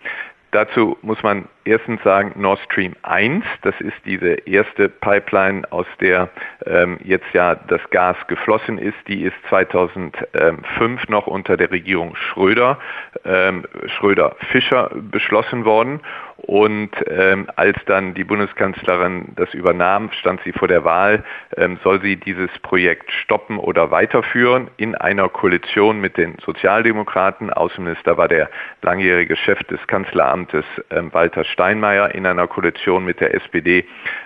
Dazu muss man erstens sagen, Nord Stream 1, das ist diese erste Pipeline, aus der ähm, jetzt ja das Gas geflossen ist, die ist 2005 noch unter der Regierung Schröder, ähm, Schröder-Fischer beschlossen worden und ähm, als dann die Bundeskanzlerin das übernahm, stand sie vor der Wahl, ähm, soll sie dieses Projekt stoppen oder weiterführen in einer Koalition mit den Sozialdemokraten. Außenminister war der langjährige Chef des Kanzleramtes ähm, Walter Steinmeier. In einer Koalition mit der SPD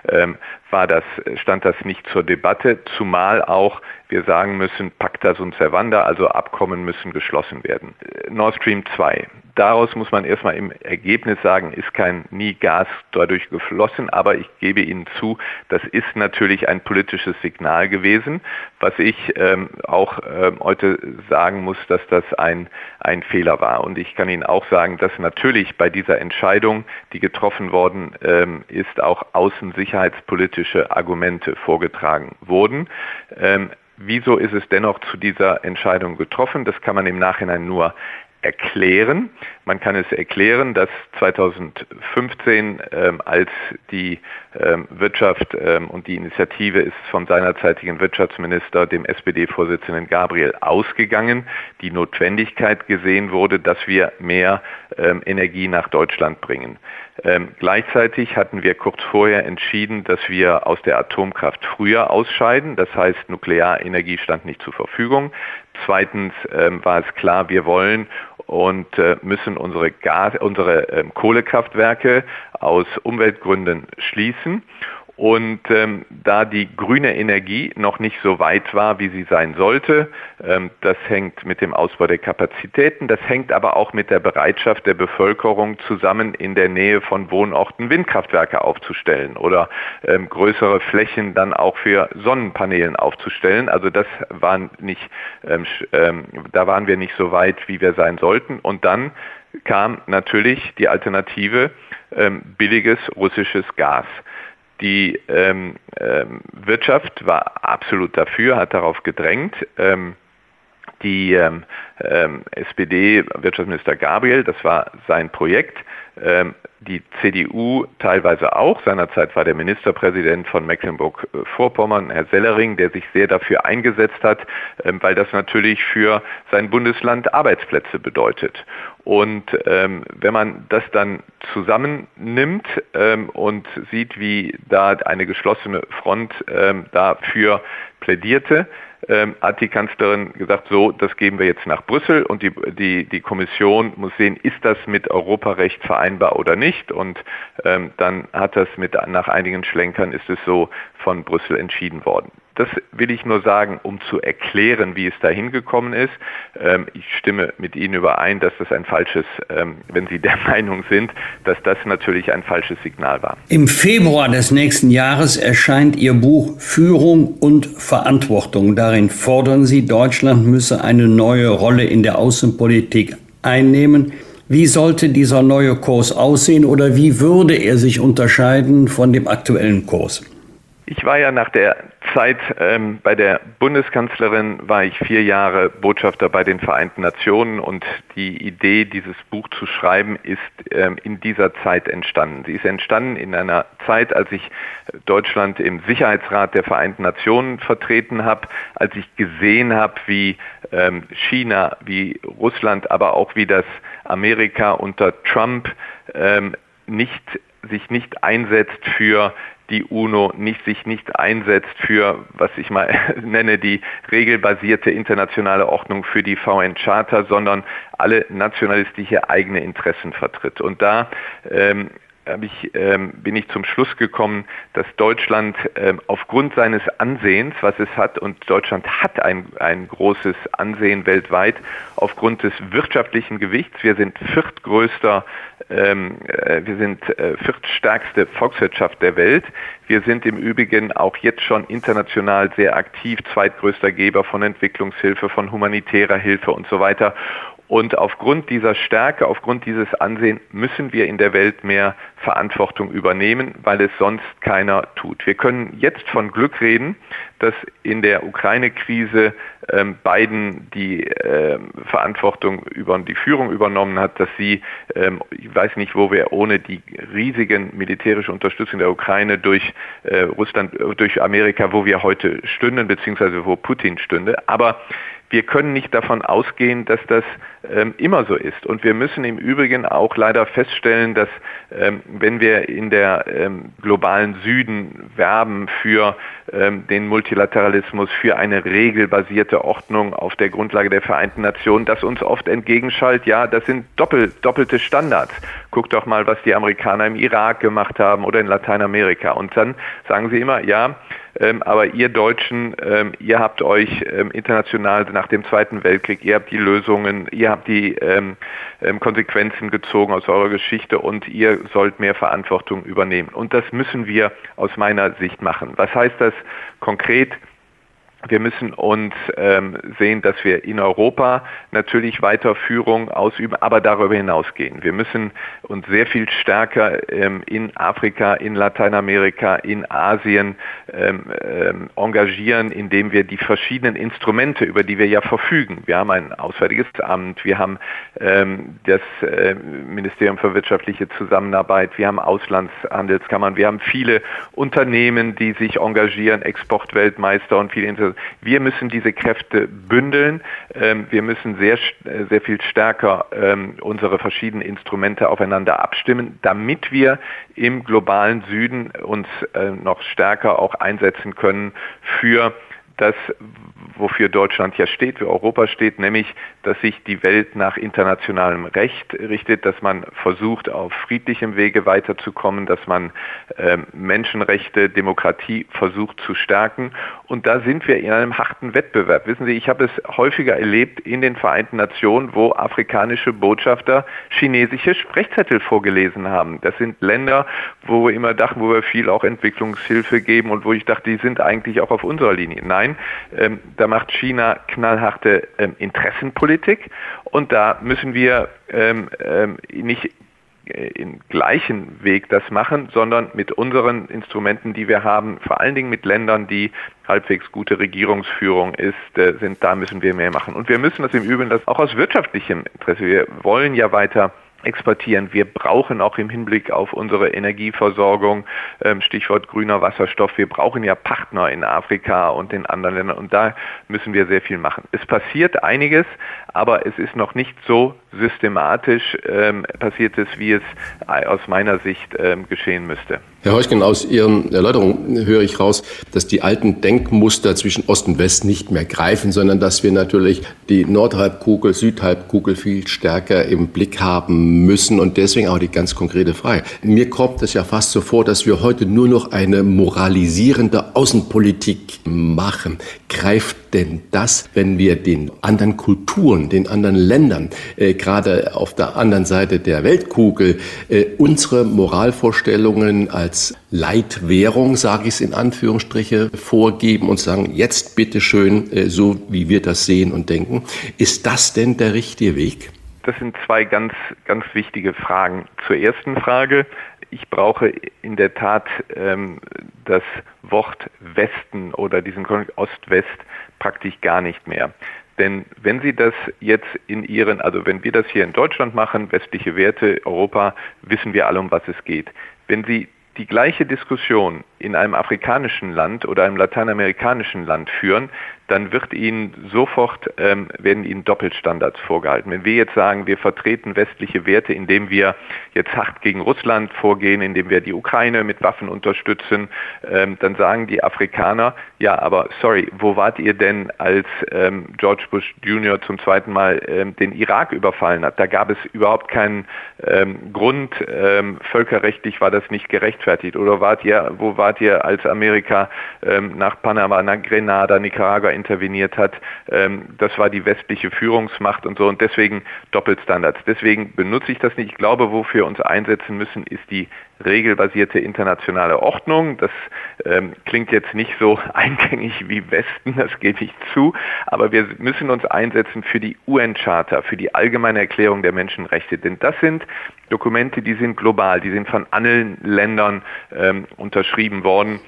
ähm, war das, stand das nicht zur Debatte, zumal auch wir sagen müssen, Pacta sunt servanda, also Abkommen müssen geschlossen werden. Nord Stream 2 daraus muss man erstmal im Ergebnis sagen, ist kein nie Gas dadurch geflossen, aber ich gebe Ihnen zu, das ist natürlich ein politisches Signal gewesen, was ich ähm, auch ähm, heute sagen muss, dass das ein, ein Fehler war. Und ich kann Ihnen auch sagen, dass natürlich bei dieser Entscheidung, die getroffen worden ähm, ist, auch außensicherheitspolitische Argumente vorgetragen wurden. Ähm, Wieso ist es dennoch zu dieser Entscheidung getroffen? Das kann man im Nachhinein nur erklären. Man kann es erklären, dass 2015, ähm, als die ähm, Wirtschaft ähm, und die Initiative ist vom seinerzeitigen Wirtschaftsminister, dem SPD-Vorsitzenden Gabriel, ausgegangen, die Notwendigkeit gesehen wurde, dass wir mehr ähm, Energie nach Deutschland bringen. Ähm, gleichzeitig hatten wir kurz vorher entschieden, dass wir aus der Atomkraft früher ausscheiden. Das heißt, Nuklearenergie stand nicht zur Verfügung. Zweitens ähm, war es klar, wir wollen und äh, müssen unsere, Gas, unsere ähm, Kohlekraftwerke aus Umweltgründen schließen. Und ähm, da die grüne Energie noch nicht so weit war, wie sie sein sollte, ähm, das hängt mit dem Ausbau der Kapazitäten, das hängt aber auch mit der Bereitschaft der Bevölkerung zusammen in der Nähe von Wohnorten Windkraftwerke aufzustellen oder ähm, größere Flächen dann auch für Sonnenpanelen aufzustellen. Also das waren nicht, ähm, ähm, da waren wir nicht so weit, wie wir sein sollten. Und dann kam natürlich die Alternative ähm, billiges russisches Gas. Die ähm, ähm, Wirtschaft war absolut dafür, hat darauf gedrängt. Ähm, die ähm, ähm, SPD-Wirtschaftsminister Gabriel, das war sein Projekt, ähm, die CDU teilweise auch. Seinerzeit war der Ministerpräsident von Mecklenburg-Vorpommern, Herr Sellering, der sich sehr dafür eingesetzt hat, weil das natürlich für sein Bundesland Arbeitsplätze bedeutet. Und ähm, wenn man das dann zusammennimmt ähm, und sieht, wie da eine geschlossene Front ähm, dafür plädierte, ähm, hat die Kanzlerin gesagt, so, das geben wir jetzt nach Brüssel und die, die, die Kommission muss sehen, ist das mit Europarecht vereinbar oder nicht. Und ähm, dann hat das mit, nach einigen Schlenkern ist es so von Brüssel entschieden worden. Das will ich nur sagen, um zu erklären, wie es dahin gekommen ist. Ähm, ich stimme mit Ihnen überein, dass das ein falsches, ähm, wenn Sie der Meinung sind, dass das natürlich ein falsches Signal war. Im Februar des nächsten Jahres erscheint Ihr Buch Führung und Verantwortung. Darin fordern Sie, Deutschland müsse eine neue Rolle in der Außenpolitik einnehmen. Wie sollte dieser neue Kurs aussehen oder wie würde er sich unterscheiden von dem aktuellen Kurs? Ich war ja nach der Zeit ähm, bei der Bundeskanzlerin, war ich vier Jahre Botschafter bei den Vereinten Nationen und die Idee, dieses Buch zu schreiben, ist ähm, in dieser Zeit entstanden. Sie ist entstanden in einer Zeit, als ich Deutschland im Sicherheitsrat der Vereinten Nationen vertreten habe, als ich gesehen habe, wie ähm, China, wie Russland, aber auch wie das Amerika unter Trump ähm, nicht sich nicht einsetzt für die UNO nicht, sich nicht einsetzt für, was ich mal nenne, die regelbasierte internationale Ordnung für die VN-Charta, sondern alle nationalistische eigene Interessen vertritt. Und da ähm, ich, ähm, bin ich zum Schluss gekommen, dass Deutschland ähm, aufgrund seines Ansehens, was es hat, und Deutschland hat ein, ein großes Ansehen weltweit, aufgrund des wirtschaftlichen Gewichts, wir sind viertgrößter, ähm, äh, wir sind äh, viertstärkste Volkswirtschaft der Welt. Wir sind im Übrigen auch jetzt schon international sehr aktiv, zweitgrößter Geber von Entwicklungshilfe, von humanitärer Hilfe und so weiter. Und aufgrund dieser Stärke, aufgrund dieses Ansehens müssen wir in der Welt mehr Verantwortung übernehmen, weil es sonst keiner tut. Wir können jetzt von Glück reden, dass in der Ukraine-Krise ähm, Biden die ähm, Verantwortung über die Führung übernommen hat, dass sie, ähm, ich weiß nicht, wo wir ohne die riesigen militärische Unterstützung der Ukraine durch äh, Russland, durch Amerika, wo wir heute stünden, beziehungsweise wo Putin stünde. Aber wir können nicht davon ausgehen, dass das ähm, immer so ist. Und wir müssen im Übrigen auch leider feststellen, dass ähm, wenn wir in der ähm, globalen Süden werben für ähm, den Multilateralismus, für eine regelbasierte Ordnung auf der Grundlage der Vereinten Nationen, dass uns oft entgegenschallt, ja, das sind doppel, doppelte Standards. Guck doch mal, was die Amerikaner im Irak gemacht haben oder in Lateinamerika. Und dann sagen sie immer, ja, ähm, aber ihr Deutschen, ähm, ihr habt euch ähm, international nach dem Zweiten Weltkrieg, ihr habt die Lösungen, ihr habt die ähm, ähm, Konsequenzen gezogen aus eurer Geschichte und ihr sollt mehr Verantwortung übernehmen. Und das müssen wir aus meiner Sicht machen. Was heißt das konkret? Wir müssen uns ähm, sehen, dass wir in Europa natürlich weiter Führung ausüben, aber darüber hinausgehen. Wir müssen uns sehr viel stärker ähm, in Afrika, in Lateinamerika, in Asien ähm, ähm, engagieren, indem wir die verschiedenen Instrumente, über die wir ja verfügen. Wir haben ein Auswärtiges Amt, wir haben ähm, das äh, Ministerium für wirtschaftliche Zusammenarbeit, wir haben Auslandshandelskammern, wir haben viele Unternehmen, die sich engagieren, Exportweltmeister und viele wir müssen diese Kräfte bündeln. Ähm, wir müssen sehr, sehr viel stärker ähm, unsere verschiedenen Instrumente aufeinander abstimmen, damit wir im globalen Süden uns äh, noch stärker auch einsetzen können für das, wofür Deutschland ja steht, für Europa steht, nämlich, dass sich die Welt nach internationalem Recht richtet, dass man versucht, auf friedlichem Wege weiterzukommen, dass man äh, Menschenrechte, Demokratie versucht zu stärken. Und da sind wir in einem harten Wettbewerb. Wissen Sie, ich habe es häufiger erlebt in den Vereinten Nationen, wo afrikanische Botschafter chinesische Sprechzettel vorgelesen haben. Das sind Länder, wo wir immer dachten, wo wir viel auch Entwicklungshilfe geben und wo ich dachte, die sind eigentlich auch auf unserer Linie. Nein, ähm, da macht China knallharte ähm, Interessenpolitik und da müssen wir ähm, ähm, nicht äh, im gleichen Weg das machen, sondern mit unseren Instrumenten, die wir haben, vor allen Dingen mit Ländern, die halbwegs gute Regierungsführung ist, äh, sind, da müssen wir mehr machen. Und wir müssen das im Übrigen das auch aus wirtschaftlichem Interesse. Wir wollen ja weiter exportieren. Wir brauchen auch im Hinblick auf unsere Energieversorgung, ähm, Stichwort grüner Wasserstoff, wir brauchen ja Partner in Afrika und in anderen Ländern und da müssen wir sehr viel machen. Es passiert einiges, aber es ist noch nicht so systematisch ähm, passiert es, wie es aus meiner Sicht ähm, geschehen müsste. Herr Heuchgen, aus Ihren Erläuterungen höre ich raus, dass die alten Denkmuster zwischen Ost und West nicht mehr greifen, sondern dass wir natürlich die Nordhalbkugel, Südhalbkugel viel stärker im Blick haben müssen und deswegen auch die ganz konkrete Frage. Mir kommt es ja fast so vor, dass wir heute nur noch eine moralisierende Außenpolitik machen. Greift denn das, wenn wir den anderen Kulturen, den anderen Ländern, äh, gerade auf der anderen Seite der Weltkugel, äh, unsere Moralvorstellungen als Leitwährung, sage ich es in Anführungsstriche, vorgeben und sagen, jetzt bitteschön, äh, so wie wir das sehen und denken. Ist das denn der richtige Weg? Das sind zwei ganz, ganz wichtige Fragen. Zur ersten Frage. Ich brauche in der Tat ähm, das Wort Westen oder diesen Ost-West praktisch gar nicht mehr. Denn wenn Sie das jetzt in Ihren, also wenn wir das hier in Deutschland machen, westliche Werte, Europa, wissen wir alle, um was es geht. Wenn Sie die gleiche Diskussion in einem afrikanischen Land oder einem lateinamerikanischen Land führen, dann wird ihnen sofort ähm, werden ihnen Doppelstandards vorgehalten. Wenn wir jetzt sagen, wir vertreten westliche Werte, indem wir jetzt hart gegen Russland vorgehen, indem wir die Ukraine mit Waffen unterstützen, ähm, dann sagen die Afrikaner, ja, aber sorry, wo wart ihr denn, als ähm, George Bush Jr. zum zweiten Mal ähm, den Irak überfallen hat? Da gab es überhaupt keinen ähm, Grund, ähm, völkerrechtlich war das nicht gerechtfertigt. Oder wart ihr, wo wart ihr, als Amerika nach Panama, nach Grenada, Nicaragua interveniert hat. Ähm, das war die westliche Führungsmacht und so und deswegen Doppelstandards. Deswegen benutze ich das nicht. Ich glaube, wofür wir uns einsetzen müssen, ist die regelbasierte internationale Ordnung. Das ähm, klingt jetzt nicht so eingängig wie Westen, das gebe ich zu, aber wir müssen uns einsetzen für die UN-Charta, für die allgemeine Erklärung der Menschenrechte, denn das sind Dokumente, die sind global, die sind von allen Ländern ähm, unterschrieben worden.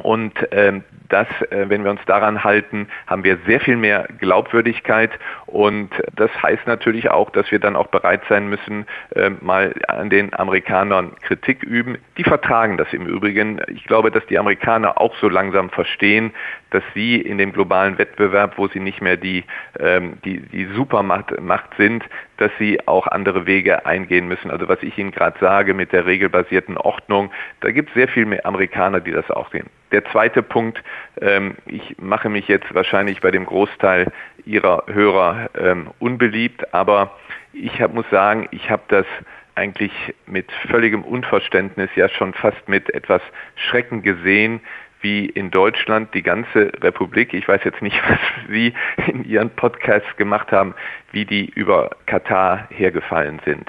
Und ähm, das, äh, wenn wir uns daran halten, haben wir sehr viel mehr Glaubwürdigkeit. Und das heißt natürlich auch, dass wir dann auch bereit sein müssen, äh, mal an den Amerikanern Kritik üben. Die vertragen das im Übrigen. Ich glaube, dass die Amerikaner auch so langsam verstehen, dass sie in dem globalen Wettbewerb, wo sie nicht mehr die, ähm, die, die Supermacht Macht sind, dass sie auch andere Wege eingehen müssen. Also was ich Ihnen gerade sage mit der regelbasierten Ordnung, da gibt es sehr viel mehr Amerikaner, die das auch sehen. Der zweite Punkt, ich mache mich jetzt wahrscheinlich bei dem Großteil Ihrer Hörer ähm, unbeliebt, aber ich hab, muss sagen, ich habe das eigentlich mit völligem Unverständnis, ja schon fast mit etwas Schrecken gesehen, wie in Deutschland die ganze Republik, ich weiß jetzt nicht, was Sie in Ihren Podcasts gemacht haben, wie die über Katar hergefallen sind.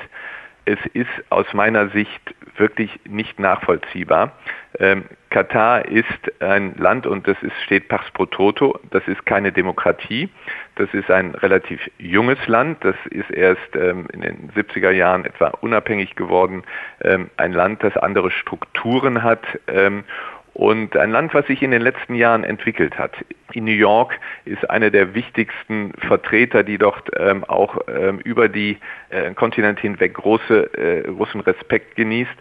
Es ist aus meiner Sicht wirklich nicht nachvollziehbar. Ähm, Katar ist ein Land und das ist, steht Pax pro Toto, das ist keine Demokratie, das ist ein relativ junges Land, das ist erst ähm, in den 70er Jahren etwa unabhängig geworden, ähm, ein Land, das andere Strukturen hat. Ähm, und ein Land, was sich in den letzten Jahren entwickelt hat. In New York ist einer der wichtigsten Vertreter, die dort ähm, auch ähm, über die äh, Kontinente hinweg große, äh, großen Respekt genießt.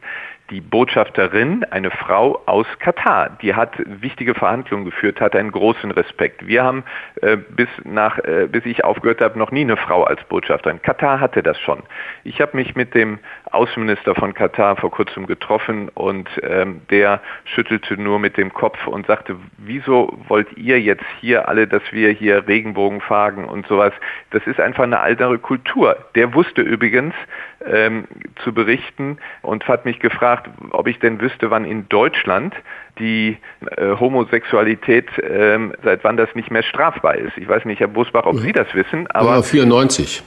Die Botschafterin, eine Frau aus Katar. Die hat wichtige Verhandlungen geführt, hat einen großen Respekt. Wir haben äh, bis, nach, äh, bis ich aufgehört habe, noch nie eine Frau als Botschafterin. Katar hatte das schon. Ich habe mich mit dem Außenminister von Katar vor kurzem getroffen und ähm, der schüttelte nur mit dem Kopf und sagte, wieso wollt ihr jetzt hier alle, dass wir hier Regenbogen fahren und sowas? Das ist einfach eine andere Kultur. Der wusste übrigens ähm, zu berichten und hat mich gefragt, ob ich denn wüsste, wann in Deutschland die äh, Homosexualität, äh, seit wann das nicht mehr strafbar ist. Ich weiß nicht, Herr Busbach, ob Sie das wissen, aber... Ja, 94.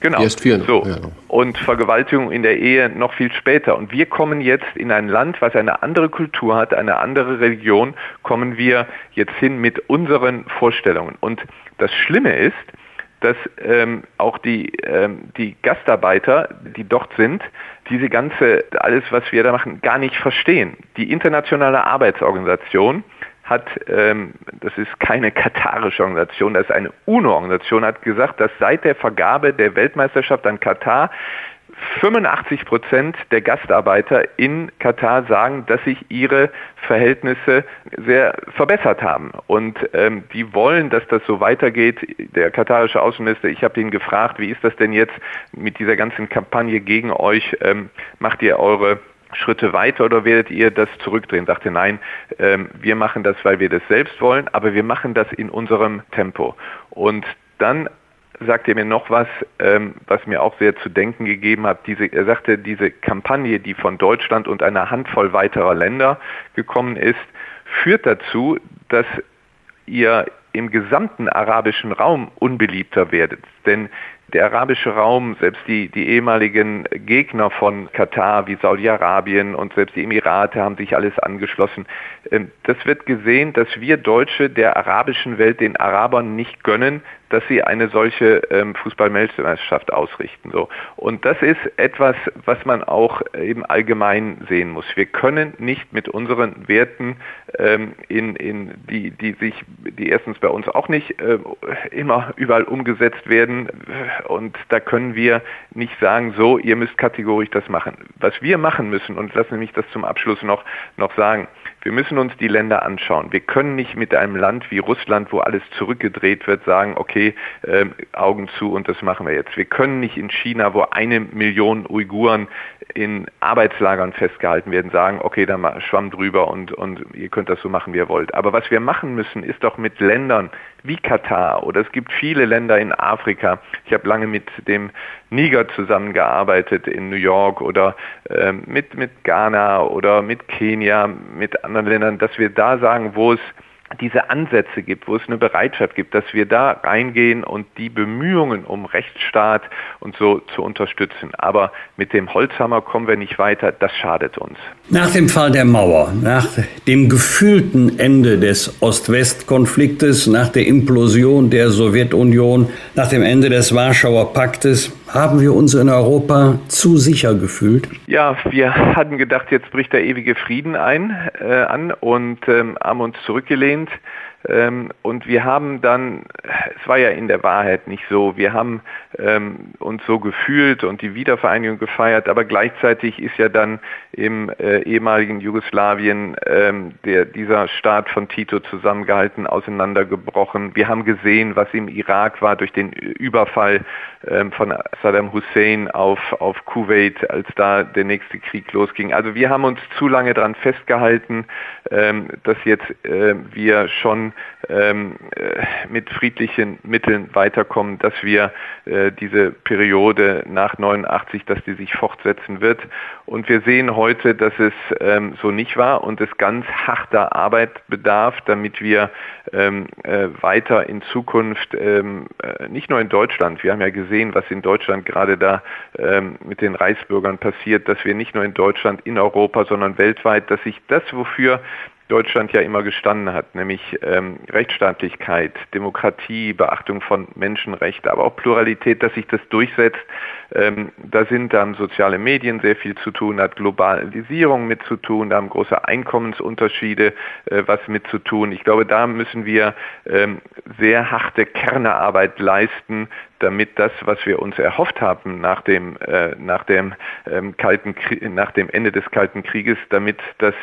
Genau. Erst vier, so. Ja. Und Vergewaltigung in der Ehe noch viel später. Und wir kommen jetzt in ein Land, was eine andere Kultur hat, eine andere Religion, kommen wir jetzt hin mit unseren Vorstellungen. Und das Schlimme ist, dass ähm, auch die, ähm, die Gastarbeiter, die dort sind, diese ganze, alles, was wir da machen, gar nicht verstehen. Die Internationale Arbeitsorganisation hat, ähm, das ist keine katarische Organisation, das ist eine UNO-Organisation, hat gesagt, dass seit der Vergabe der Weltmeisterschaft an Katar 85 Prozent der Gastarbeiter in Katar sagen, dass sich ihre Verhältnisse sehr verbessert haben. Und ähm, die wollen, dass das so weitergeht. Der katarische Außenminister, ich habe ihn gefragt, wie ist das denn jetzt mit dieser ganzen Kampagne gegen euch? Ähm, macht ihr eure Schritte weiter oder werdet ihr das zurückdrehen? Sagte nein, ähm, wir machen das, weil wir das selbst wollen, aber wir machen das in unserem Tempo. Und dann sagt er mir noch was, ähm, was mir auch sehr zu denken gegeben hat. Diese, er sagte, diese Kampagne, die von Deutschland und einer Handvoll weiterer Länder gekommen ist, führt dazu, dass ihr im gesamten arabischen Raum unbeliebter werdet. Denn der arabische Raum, selbst die, die ehemaligen Gegner von Katar wie Saudi-Arabien und selbst die Emirate haben sich alles angeschlossen. Ähm, das wird gesehen, dass wir Deutsche der arabischen Welt den Arabern nicht gönnen, dass sie eine solche ähm, Fußball-Weltmeisterschaft ausrichten. So. Und das ist etwas, was man auch im Allgemeinen sehen muss. Wir können nicht mit unseren Werten, ähm, in, in die, die sich, die erstens bei uns auch nicht äh, immer überall umgesetzt werden, und da können wir nicht sagen, so, ihr müsst kategorisch das machen. Was wir machen müssen, und lassen Sie mich das zum Abschluss noch, noch sagen, wir müssen uns die Länder anschauen. Wir können nicht mit einem Land wie Russland, wo alles zurückgedreht wird, sagen, okay, äh, Augen zu und das machen wir jetzt. Wir können nicht in China, wo eine Million Uiguren in Arbeitslagern festgehalten werden, sagen, okay, dann schwamm drüber und, und ihr könnt das so machen, wie ihr wollt. Aber was wir machen müssen, ist doch mit Ländern wie Katar oder es gibt viele Länder in Afrika. Ich habe lange mit dem Niger zusammengearbeitet in New York oder äh, mit, mit Ghana oder mit Kenia, mit anderen Ländern, dass wir da sagen, wo es diese Ansätze gibt, wo es eine Bereitschaft gibt, dass wir da reingehen und die Bemühungen um Rechtsstaat und so zu unterstützen. Aber mit dem Holzhammer kommen wir nicht weiter, das schadet uns. Nach dem Fall der Mauer, nach dem gefühlten Ende des Ost-West-Konfliktes, nach der Implosion der Sowjetunion, nach dem Ende des Warschauer Paktes, haben wir uns in Europa zu sicher gefühlt? Ja, wir hatten gedacht, jetzt bricht der ewige Frieden ein äh, an und ähm, haben uns zurückgelehnt. Ähm, und wir haben dann, es war ja in der Wahrheit nicht so, wir haben ähm, uns so gefühlt und die Wiedervereinigung gefeiert, aber gleichzeitig ist ja dann im äh, ehemaligen Jugoslawien ähm, der, dieser Staat von Tito zusammengehalten, auseinandergebrochen. Wir haben gesehen, was im Irak war durch den Überfall von Saddam Hussein auf, auf Kuwait, als da der nächste Krieg losging. Also wir haben uns zu lange daran festgehalten, ähm, dass jetzt äh, wir schon ähm, äh, mit friedlichen Mitteln weiterkommen, dass wir äh, diese Periode nach 89, dass die sich fortsetzen wird. Und wir sehen heute, dass es ähm, so nicht war und es ganz harter Arbeit bedarf, damit wir ähm, äh, weiter in Zukunft, ähm, nicht nur in Deutschland, wir haben ja gesehen, was in Deutschland gerade da ähm, mit den Reichsbürgern passiert, dass wir nicht nur in Deutschland, in Europa, sondern weltweit, dass sich das, wofür Deutschland ja immer gestanden hat, nämlich ähm, Rechtsstaatlichkeit, Demokratie, Beachtung von Menschenrechten, aber auch Pluralität, dass sich das durchsetzt. Ähm, da sind dann soziale Medien sehr viel zu tun, hat Globalisierung mit zu tun, da haben große Einkommensunterschiede äh, was mit zu tun. Ich glaube, da müssen wir ähm, sehr harte Kernearbeit leisten, damit das, was wir uns erhofft haben nach dem, äh, nach dem, ähm, Kalten nach dem Ende des Kalten Krieges, damit das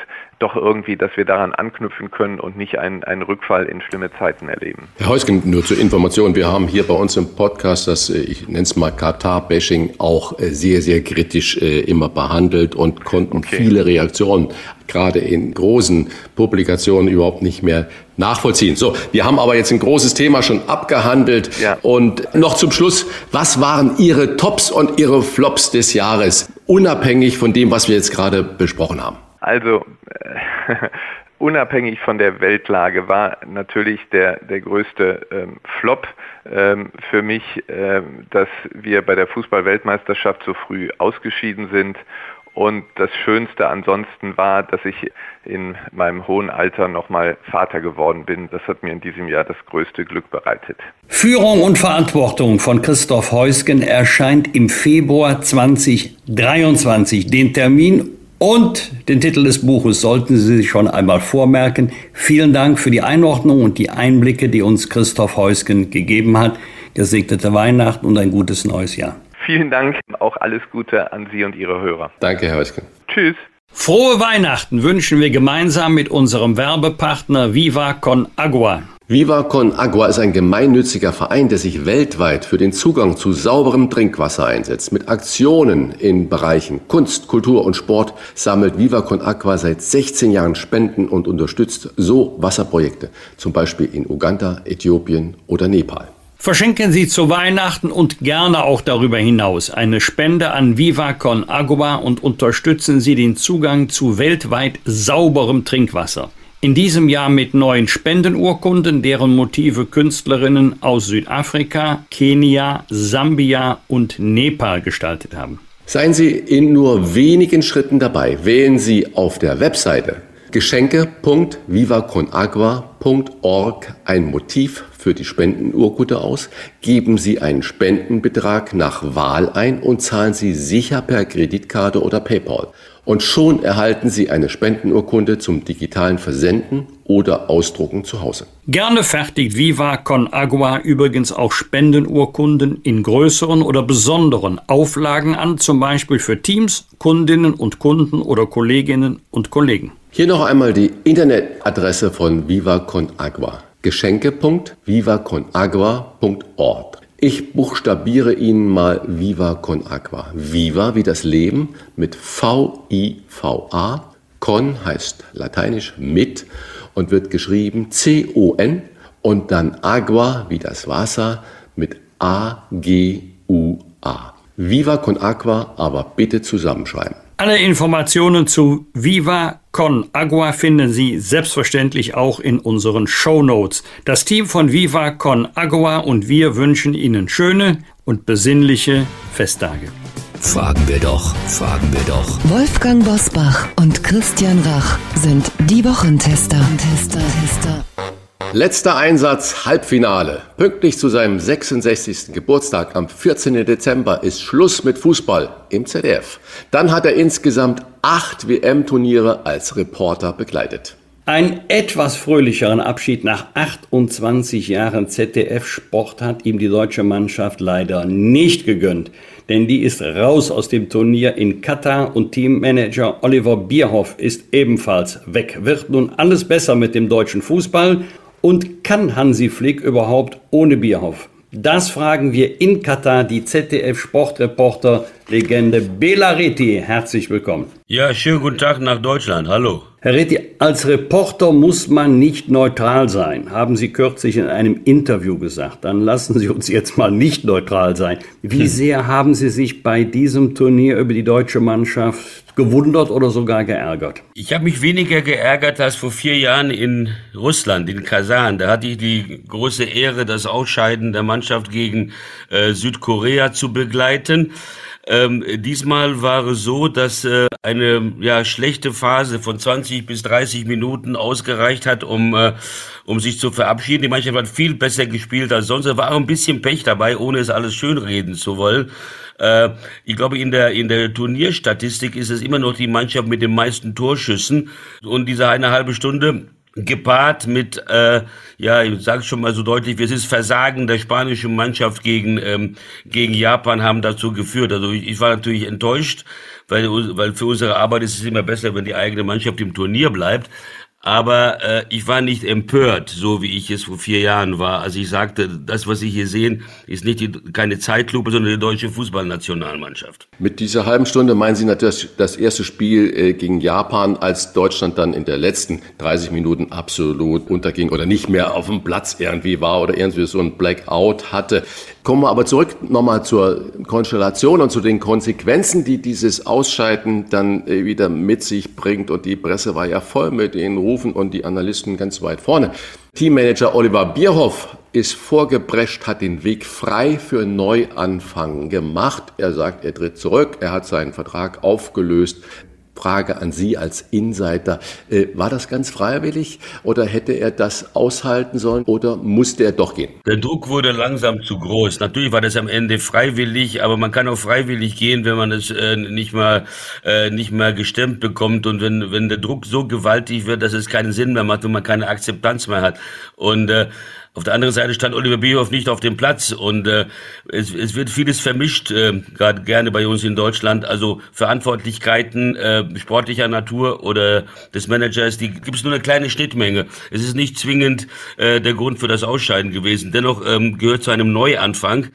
doch irgendwie, dass wir daran anknüpfen können und nicht einen, einen Rückfall in schlimme Zeiten erleben. Herr Heusgen, nur zur Information, wir haben hier bei uns im Podcast das, äh, ich nenne es mal Katar-Bashing, auch äh, sehr, sehr kritisch äh, immer behandelt und konnten okay. viele Reaktionen gerade in großen Publikationen überhaupt nicht mehr nachvollziehen. So, wir haben aber jetzt ein großes Thema schon abgehandelt. Ja. Und noch zum Schluss, was waren Ihre Tops und Ihre Flops des Jahres, unabhängig von dem, was wir jetzt gerade besprochen haben? Also, äh, unabhängig von der Weltlage war natürlich der, der größte ähm, Flop ähm, für mich, ähm, dass wir bei der Fußball-Weltmeisterschaft so früh ausgeschieden sind und das Schönste ansonsten war, dass ich in meinem hohen Alter nochmal Vater geworden bin. Das hat mir in diesem Jahr das größte Glück bereitet. Führung und Verantwortung von Christoph Heusgen erscheint im Februar 2023. Den Termin und den Titel des Buches sollten Sie sich schon einmal vormerken. Vielen Dank für die Einordnung und die Einblicke, die uns Christoph Heusgen gegeben hat. Gesegnete Weihnachten und ein gutes neues Jahr. Vielen Dank. Auch alles Gute an Sie und Ihre Hörer. Danke, Herr Heusken. Tschüss. Frohe Weihnachten wünschen wir gemeinsam mit unserem Werbepartner Viva Con Agua. Viva Con Agua ist ein gemeinnütziger Verein, der sich weltweit für den Zugang zu sauberem Trinkwasser einsetzt. Mit Aktionen in Bereichen Kunst, Kultur und Sport sammelt Viva Con Agua seit 16 Jahren Spenden und unterstützt so Wasserprojekte, zum Beispiel in Uganda, Äthiopien oder Nepal. Verschenken Sie zu Weihnachten und gerne auch darüber hinaus eine Spende an Viva Con Agua und unterstützen Sie den Zugang zu weltweit sauberem Trinkwasser. In diesem Jahr mit neuen Spendenurkunden, deren Motive Künstlerinnen aus Südafrika, Kenia, Sambia und Nepal gestaltet haben. Seien Sie in nur wenigen Schritten dabei. Wählen Sie auf der Webseite geschenke.vivaconagua.org ein Motiv für die Spendenurkunde aus, geben Sie einen Spendenbetrag nach Wahl ein und zahlen Sie sicher per Kreditkarte oder PayPal. Und schon erhalten Sie eine Spendenurkunde zum digitalen Versenden oder Ausdrucken zu Hause. Gerne fertigt Viva Con Agua übrigens auch Spendenurkunden in größeren oder besonderen Auflagen an, zum Beispiel für Teams, Kundinnen und Kunden oder Kolleginnen und Kollegen. Hier noch einmal die Internetadresse von Viva Con Agua geschenke.vivaconagua.org. Ich buchstabiere Ihnen mal Viva Con Agua. Viva wie das Leben mit V-I-V-A. Con heißt lateinisch mit und wird geschrieben C-O-N und dann Agua wie das Wasser mit A-G-U-A. Viva Con Agua, aber bitte zusammenschreiben. Alle Informationen zu Viva Con Agua finden Sie selbstverständlich auch in unseren Show Notes. Das Team von Viva Con Agua und wir wünschen Ihnen schöne und besinnliche Festtage. Fragen wir doch, fragen wir doch. Wolfgang Bosbach und Christian Rach sind die Wochentester. Tester, Tester. Letzter Einsatz, Halbfinale. Pünktlich zu seinem 66. Geburtstag am 14. Dezember ist Schluss mit Fußball im ZDF. Dann hat er insgesamt acht WM-Turniere als Reporter begleitet. Ein etwas fröhlicheren Abschied nach 28 Jahren ZDF-Sport hat ihm die deutsche Mannschaft leider nicht gegönnt. Denn die ist raus aus dem Turnier in Katar und Teammanager Oliver Bierhoff ist ebenfalls weg. Wird nun alles besser mit dem deutschen Fußball und kann Hansi Flick überhaupt ohne Bierhoff? Das fragen wir in Katar die ZDF-Sportreporter Legende Bela Reti. Herzlich willkommen. Ja, schönen guten Tag nach Deutschland. Hallo. Herr Reti, als Reporter muss man nicht neutral sein, haben Sie kürzlich in einem Interview gesagt. Dann lassen Sie uns jetzt mal nicht neutral sein. Wie sehr haben Sie sich bei diesem Turnier über die deutsche Mannschaft gewundert oder sogar geärgert? Ich habe mich weniger geärgert als vor vier Jahren in Russland, in Kasan. Da hatte ich die große Ehre, das Ausscheiden der Mannschaft gegen äh, Südkorea zu begleiten. Ähm, diesmal war es so, dass äh, eine ja, schlechte Phase von 20 bis 30 Minuten ausgereicht hat, um, äh, um sich zu verabschieden. Die Mannschaft hat viel besser gespielt als sonst. Da war auch ein bisschen Pech dabei, ohne es alles schönreden zu wollen. Äh, ich glaube, in der, in der Turnierstatistik ist es immer noch die Mannschaft mit den meisten Torschüssen. Und diese eine halbe Stunde gepaart mit, äh, ja, ich sage schon mal so deutlich, es ist Versagen der spanischen Mannschaft gegen, ähm, gegen Japan haben dazu geführt. Also ich, ich war natürlich enttäuscht, weil, weil für unsere Arbeit ist es immer besser, wenn die eigene Mannschaft im Turnier bleibt. Aber äh, ich war nicht empört, so wie ich es vor vier Jahren war. Also ich sagte, das, was Sie hier sehen, ist nicht die, keine Zeitlupe, sondern die deutsche Fußballnationalmannschaft. Mit dieser halben Stunde meinen Sie natürlich das erste Spiel äh, gegen Japan, als Deutschland dann in der letzten 30 Minuten absolut unterging oder nicht mehr auf dem Platz irgendwie war oder irgendwie so ein Blackout hatte. Kommen wir aber zurück nochmal zur Konstellation und zu den Konsequenzen, die dieses Ausscheiden dann äh, wieder mit sich bringt. Und die Presse war ja voll mit den Rufen und die Analysten ganz weit vorne. Teammanager Oliver Bierhoff ist vorgeprescht, hat den Weg frei für Neuanfang gemacht. Er sagt, er tritt zurück, er hat seinen Vertrag aufgelöst. Frage an Sie als Insider. Äh, war das ganz freiwillig oder hätte er das aushalten sollen oder musste er doch gehen? Der Druck wurde langsam zu groß. Natürlich war das am Ende freiwillig, aber man kann auch freiwillig gehen, wenn man es äh, nicht mal äh, nicht mehr gestemmt bekommt und wenn wenn der Druck so gewaltig wird, dass es keinen Sinn mehr macht und man keine Akzeptanz mehr hat. Und äh, auf der anderen Seite stand Oliver Bierhoff nicht auf dem Platz und äh, es, es wird vieles vermischt, äh, gerade gerne bei uns in Deutschland. Also Verantwortlichkeiten äh, sportlicher Natur oder des Managers, die gibt es nur eine kleine Schnittmenge. Es ist nicht zwingend äh, der Grund für das Ausscheiden gewesen. Dennoch ähm, gehört zu einem Neuanfang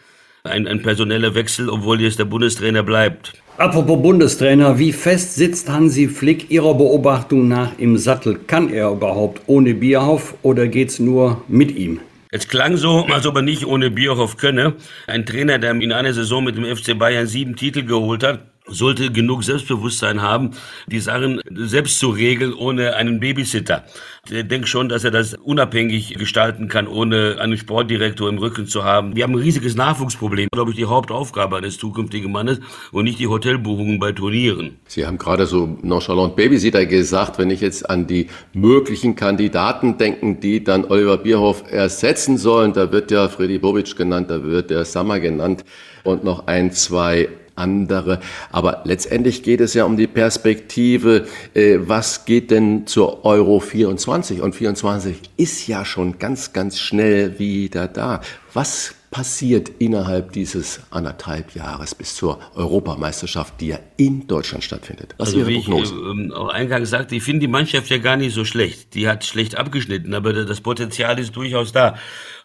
ein, ein personeller Wechsel, obwohl jetzt der Bundestrainer bleibt. Apropos Bundestrainer, wie fest sitzt Hansi Flick Ihrer Beobachtung nach im Sattel? Kann er überhaupt ohne Bierhoff oder geht's nur mit ihm? Es klang so, als ob er nicht ohne Bierhoff könne. Ein Trainer, der in einer Saison mit dem FC Bayern sieben Titel geholt hat, sollte genug Selbstbewusstsein haben, die Sachen selbst zu regeln, ohne einen Babysitter. Ich denke schon, dass er das unabhängig gestalten kann, ohne einen Sportdirektor im Rücken zu haben. Wir haben ein riesiges Nachwuchsproblem, glaube ich, die Hauptaufgabe eines zukünftigen Mannes und nicht die Hotelbuchungen bei Turnieren. Sie haben gerade so nonchalant Babysitter gesagt, wenn ich jetzt an die möglichen Kandidaten denken, die dann Oliver Bierhoff ersetzen sollen, da wird ja Freddy Bobic genannt, da wird der Sammer genannt und noch ein, zwei andere. Aber letztendlich geht es ja um die Perspektive, äh, was geht denn zur Euro 24? Und 24 ist ja schon ganz, ganz schnell wieder da. Was passiert innerhalb dieses anderthalb Jahres bis zur Europameisterschaft, die ja in Deutschland stattfindet? Was also, wie Prognose? ich äh, auch eingangs sagte, ich finde die Mannschaft ja gar nicht so schlecht. Die hat schlecht abgeschnitten, aber das Potenzial ist durchaus da.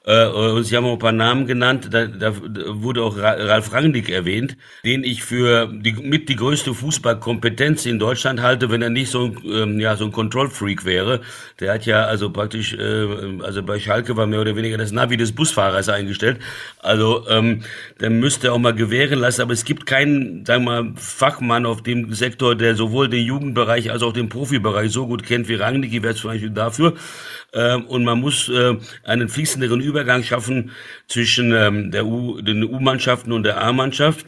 Äh, und Sie haben auch ein paar Namen genannt, da, da wurde auch Ralf Rangnick erwähnt, den ich für die, mit die größte Fußballkompetenz in Deutschland halte, wenn er nicht so ein, ähm, ja, so ein Control-Freak wäre. Der hat ja also praktisch, äh, also bei Schalke war mehr oder weniger das Navi des Busfahrers eingestellt. Also ähm, der müsste auch mal gewähren lassen, aber es gibt keinen, sagen wir mal, Fachmann auf dem Sektor, der sowohl den Jugendbereich als auch den Profibereich so gut kennt wie Rangnick, wäre zum Beispiel dafür. Ähm, und man muss äh, einen fließenderen Übergang schaffen zwischen ähm, der U, den U-Mannschaften und der A-Mannschaft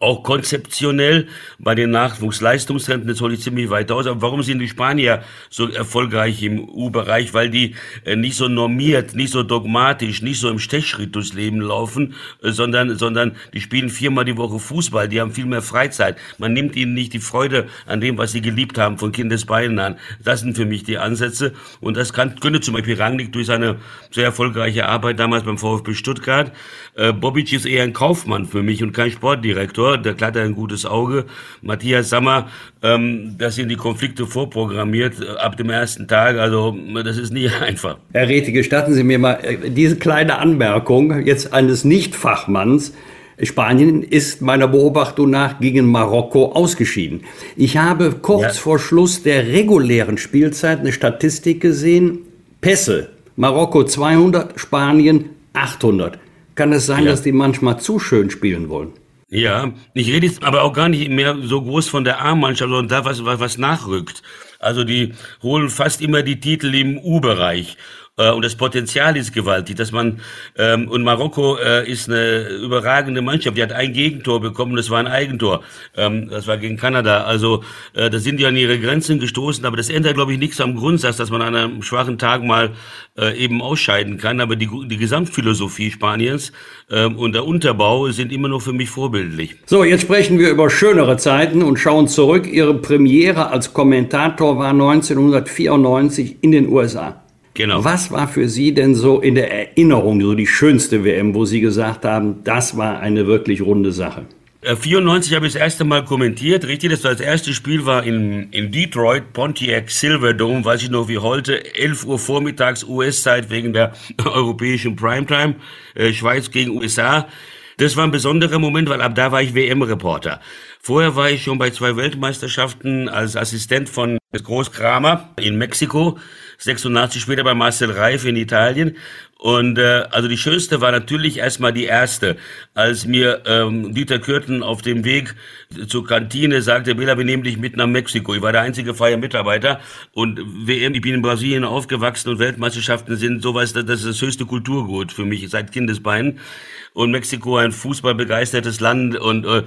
auch konzeptionell bei den Nachwuchsleistungszentren, das hole ich ziemlich weit aus. Aber warum sind die Spanier so erfolgreich im U-Bereich? Weil die äh, nicht so normiert, nicht so dogmatisch, nicht so im Stechschritt durchs Leben laufen, äh, sondern, sondern die spielen viermal die Woche Fußball, die haben viel mehr Freizeit. Man nimmt ihnen nicht die Freude an dem, was sie geliebt haben, von Kindesbeinen an. Das sind für mich die Ansätze. Und das kann, könnte zum Beispiel Rangnick durch seine sehr erfolgreiche Arbeit damals beim VfB Stuttgart. Äh, Bobic ist eher ein Kaufmann für mich und kein Sportdirektor der Glatt hat ein gutes Auge. Matthias Sammer, ähm, das sind die Konflikte vorprogrammiert äh, ab dem ersten Tag. Also das ist nie einfach. Herr Rete, gestatten Sie mir mal äh, diese kleine Anmerkung jetzt eines Nicht-Fachmanns. Spanien ist meiner Beobachtung nach gegen Marokko ausgeschieden. Ich habe kurz ja. vor Schluss der regulären Spielzeit eine Statistik gesehen. Pässe. Marokko 200, Spanien 800. Kann es sein, ja. dass die manchmal zu schön spielen wollen? Ja, ich rede jetzt aber auch gar nicht mehr so groß von der A-Mannschaft, sondern da, was, was, was nachrückt. Also die holen fast immer die Titel im U-Bereich. Äh, und das Potenzial ist gewaltig, dass man ähm, und Marokko äh, ist eine überragende Mannschaft. Die hat ein Gegentor bekommen, das war ein Eigentor. Ähm, das war gegen Kanada. Also äh, da sind die an ihre Grenzen gestoßen, aber das ändert, glaube ich, nichts am Grundsatz, dass man an einem schwachen Tag mal äh, eben ausscheiden kann. Aber die, die Gesamtphilosophie Spaniens ähm, und der Unterbau sind immer noch für mich vorbildlich. So, jetzt sprechen wir über schönere Zeiten und schauen zurück. Ihre Premiere als Kommentator war 1994 in den USA. Genau. Was war für Sie denn so in der Erinnerung so die schönste WM, wo Sie gesagt haben, das war eine wirklich runde Sache? 94 äh, habe ich das erste Mal kommentiert, richtig? Das war das erste Spiel war in, in Detroit, Pontiac Silverdome, weiß ich noch wie heute, 11 Uhr vormittags US-Zeit wegen der europäischen Primetime, äh, Schweiz gegen USA. Das war ein besonderer Moment, weil ab da war ich WM-Reporter. Vorher war ich schon bei zwei Weltmeisterschaften als Assistent von Großkramer in Mexiko, 86 später bei Marcel Reif in Italien. Und äh, also die schönste war natürlich erstmal die erste, als mir ähm, Dieter Kürten auf dem Weg zur Kantine sagte, Bela, wir nehmen dich mit nach Mexiko. Ich war der einzige freie Mitarbeiter und WM, ich bin in Brasilien aufgewachsen und Weltmeisterschaften sind sowas, das ist das höchste Kulturgut für mich seit Kindesbeinen und Mexiko ein fußballbegeistertes Land und äh,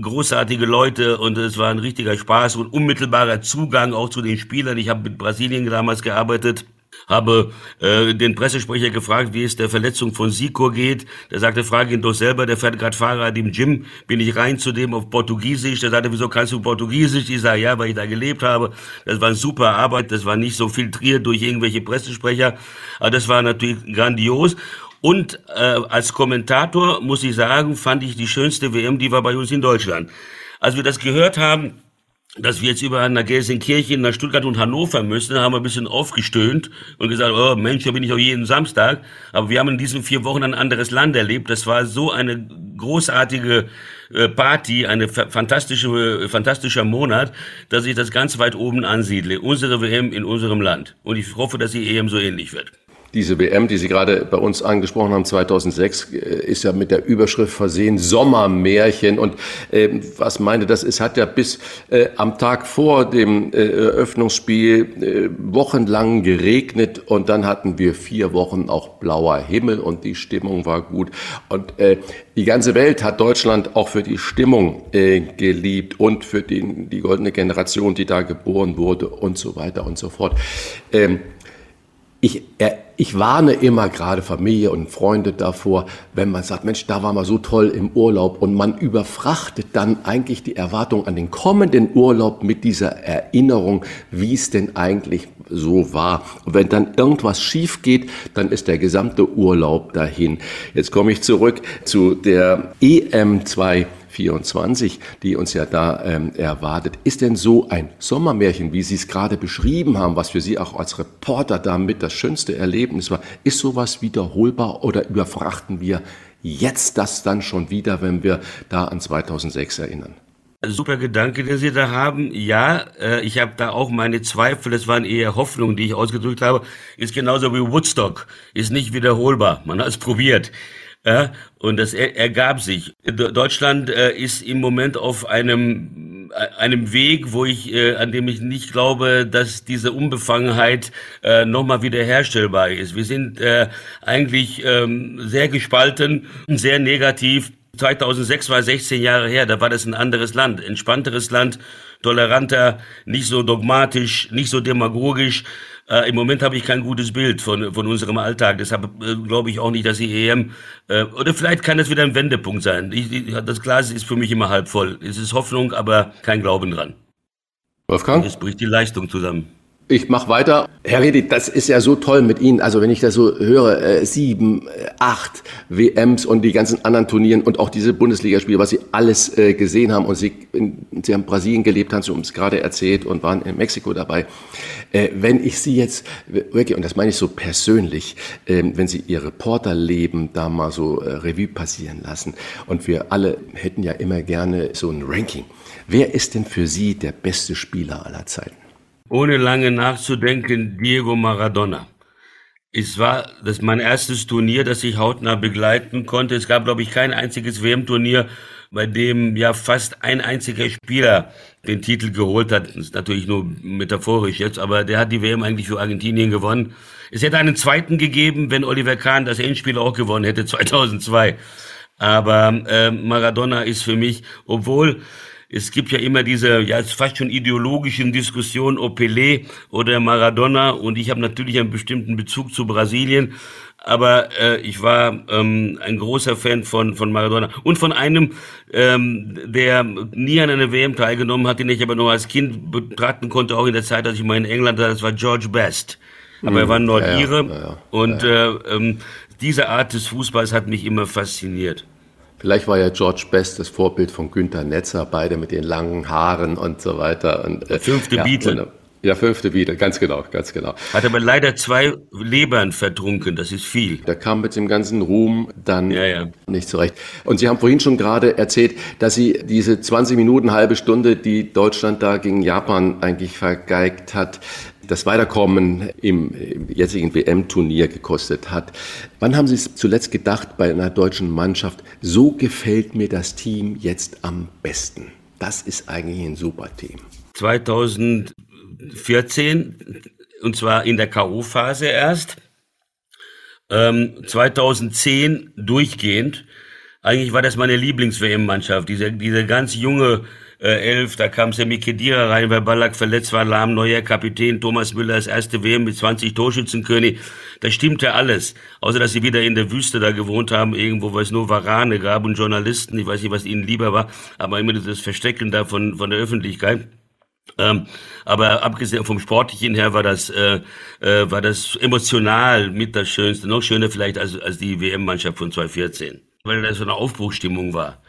großartige Leute und es war ein richtiger Spaß und unmittelbarer Zugang auch zu den Spielern. Ich habe mit Brasilien damals gearbeitet habe äh, den Pressesprecher gefragt, wie es der Verletzung von Sikor geht. Der sagte, frage ihn doch selber, der fährt gerade Fahrrad im Gym. Bin ich rein zu dem auf Portugiesisch. Der sagte, wieso kannst du Portugiesisch? Ich sage, ja, weil ich da gelebt habe. Das war eine super Arbeit. Das war nicht so filtriert durch irgendwelche Pressesprecher. Aber das war natürlich grandios. Und äh, als Kommentator muss ich sagen, fand ich die schönste WM, die war bei uns in Deutschland. Als wir das gehört haben, dass wir jetzt überall nach Gelsenkirchen, nach Stuttgart und Hannover müssen, haben wir ein bisschen aufgestöhnt und gesagt, oh Mensch, da bin ich auch jeden Samstag. Aber wir haben in diesen vier Wochen ein anderes Land erlebt. Das war so eine großartige äh, Party, eine fantastische, fantastischer Monat, dass ich das ganz weit oben ansiedle. Unsere WM in unserem Land. Und ich hoffe, dass die EM so ähnlich wird. Diese WM, die Sie gerade bei uns angesprochen haben, 2006, äh, ist ja mit der Überschrift versehen Sommermärchen. Und äh, was meine das ist, hat ja bis äh, am Tag vor dem äh, Eröffnungsspiel äh, wochenlang geregnet und dann hatten wir vier Wochen auch blauer Himmel und die Stimmung war gut. Und äh, die ganze Welt hat Deutschland auch für die Stimmung äh, geliebt und für den, die goldene Generation, die da geboren wurde und so weiter und so fort. Ähm, ich, ich warne immer gerade Familie und Freunde davor, wenn man sagt, Mensch, da war man so toll im Urlaub und man überfrachtet dann eigentlich die Erwartung an den kommenden Urlaub mit dieser Erinnerung, wie es denn eigentlich so war. Und wenn dann irgendwas schief geht, dann ist der gesamte Urlaub dahin. Jetzt komme ich zurück zu der EM 2 24, die uns ja da ähm, erwartet. Ist denn so ein Sommermärchen, wie Sie es gerade beschrieben haben, was für Sie auch als Reporter damit das schönste Erlebnis war, ist sowas wiederholbar oder überfrachten wir jetzt das dann schon wieder, wenn wir da an 2006 erinnern? Super Gedanke, den Sie da haben. Ja, äh, ich habe da auch meine Zweifel. Das waren eher Hoffnungen, die ich ausgedrückt habe. Ist genauso wie Woodstock. Ist nicht wiederholbar. Man hat es probiert. Ja, und das er, ergab sich. Deutschland äh, ist im Moment auf einem äh, einem Weg, wo ich, äh, an dem ich nicht glaube, dass diese Unbefangenheit äh, nochmal wiederherstellbar ist. Wir sind äh, eigentlich ähm, sehr gespalten, sehr negativ. 2006 war 16 Jahre her, da war das ein anderes Land, entspannteres Land, toleranter, nicht so dogmatisch, nicht so demagogisch. Äh, Im Moment habe ich kein gutes Bild von, von unserem Alltag. Deshalb äh, glaube ich auch nicht, dass die EM, äh, oder vielleicht kann das wieder ein Wendepunkt sein. Ich, ich, das Glas ist für mich immer halb voll. Es ist Hoffnung, aber kein Glauben dran. Wolfgang? Es bricht die Leistung zusammen. Ich mache weiter. Herr Redi, das ist ja so toll mit Ihnen. Also wenn ich das so höre, äh, sieben, äh, acht WMs und die ganzen anderen Turnieren und auch diese Bundesligaspiele, was Sie alles äh, gesehen haben und Sie, in, Sie haben Brasilien gelebt, haben Sie uns gerade erzählt und waren in Mexiko dabei. Äh, wenn ich Sie jetzt wirklich, und das meine ich so persönlich, äh, wenn Sie Ihr Reporterleben da mal so äh, Revue passieren lassen und wir alle hätten ja immer gerne so ein Ranking. Wer ist denn für Sie der beste Spieler aller Zeiten? Ohne lange nachzudenken Diego Maradona. Es war das mein erstes Turnier, das ich hautnah begleiten konnte. Es gab, glaube ich, kein einziges WM-Turnier, bei dem ja fast ein einziger Spieler den Titel geholt hat. Das ist natürlich nur metaphorisch jetzt, aber der hat die WM eigentlich für Argentinien gewonnen. Es hätte einen zweiten gegeben, wenn Oliver Kahn das Endspiel auch gewonnen hätte, 2002. Aber äh, Maradona ist für mich, obwohl es gibt ja immer diese, ja, fast schon ideologischen Diskussionen, ob Pelé oder Maradona. Und ich habe natürlich einen bestimmten Bezug zu Brasilien. Aber äh, ich war ähm, ein großer Fan von, von Maradona und von einem, ähm, der nie an einer WM teilgenommen hat, den ich aber noch als Kind betrachten konnte, auch in der Zeit, als ich mal in England war, das war George Best. Aber er war Nordire ja, ja, ja, und Äh, ähm, diese Art des Fußballs hat mich immer fasziniert. Vielleicht war ja George Best das Vorbild von Günther Netzer, beide mit den langen Haaren und so weiter. Und, äh, Fünfte Beatle. Ja, fünfte Beatle, ganz genau, ganz genau. Hat aber leider zwei Lebern vertrunken, das ist viel. Der kam mit dem ganzen Ruhm dann ja, ja. nicht zurecht. Und Sie haben vorhin schon gerade erzählt, dass Sie diese 20 Minuten, halbe Stunde, die Deutschland da gegen Japan eigentlich vergeigt hat, das Weiterkommen im jetzigen WM-Turnier gekostet hat. Wann haben Sie es zuletzt gedacht bei einer deutschen Mannschaft, so gefällt mir das Team jetzt am besten? Das ist eigentlich ein super Team. 2014, und zwar in der K.O.-Phase erst. Ähm, 2010 durchgehend. Eigentlich war das meine Lieblings-WM-Mannschaft. Diese, diese ganz junge äh, elf, da kam Semi Kedira rein, weil Ballack verletzt war, Lahm, neuer Kapitän, Thomas Müller das erste WM mit 20 Torschützenkönig. Da stimmte alles. Außer, dass sie wieder in der Wüste da gewohnt haben, irgendwo, wo es nur Warane gab und Journalisten. Ich weiß nicht, was ihnen lieber war, aber immer das Verstecken da von, von der Öffentlichkeit. Ähm, aber abgesehen vom Sportlichen her war das, äh, äh, war das emotional mit das Schönste. Noch schöner vielleicht als, als die WM-Mannschaft von 2014. Weil das so eine Aufbruchstimmung war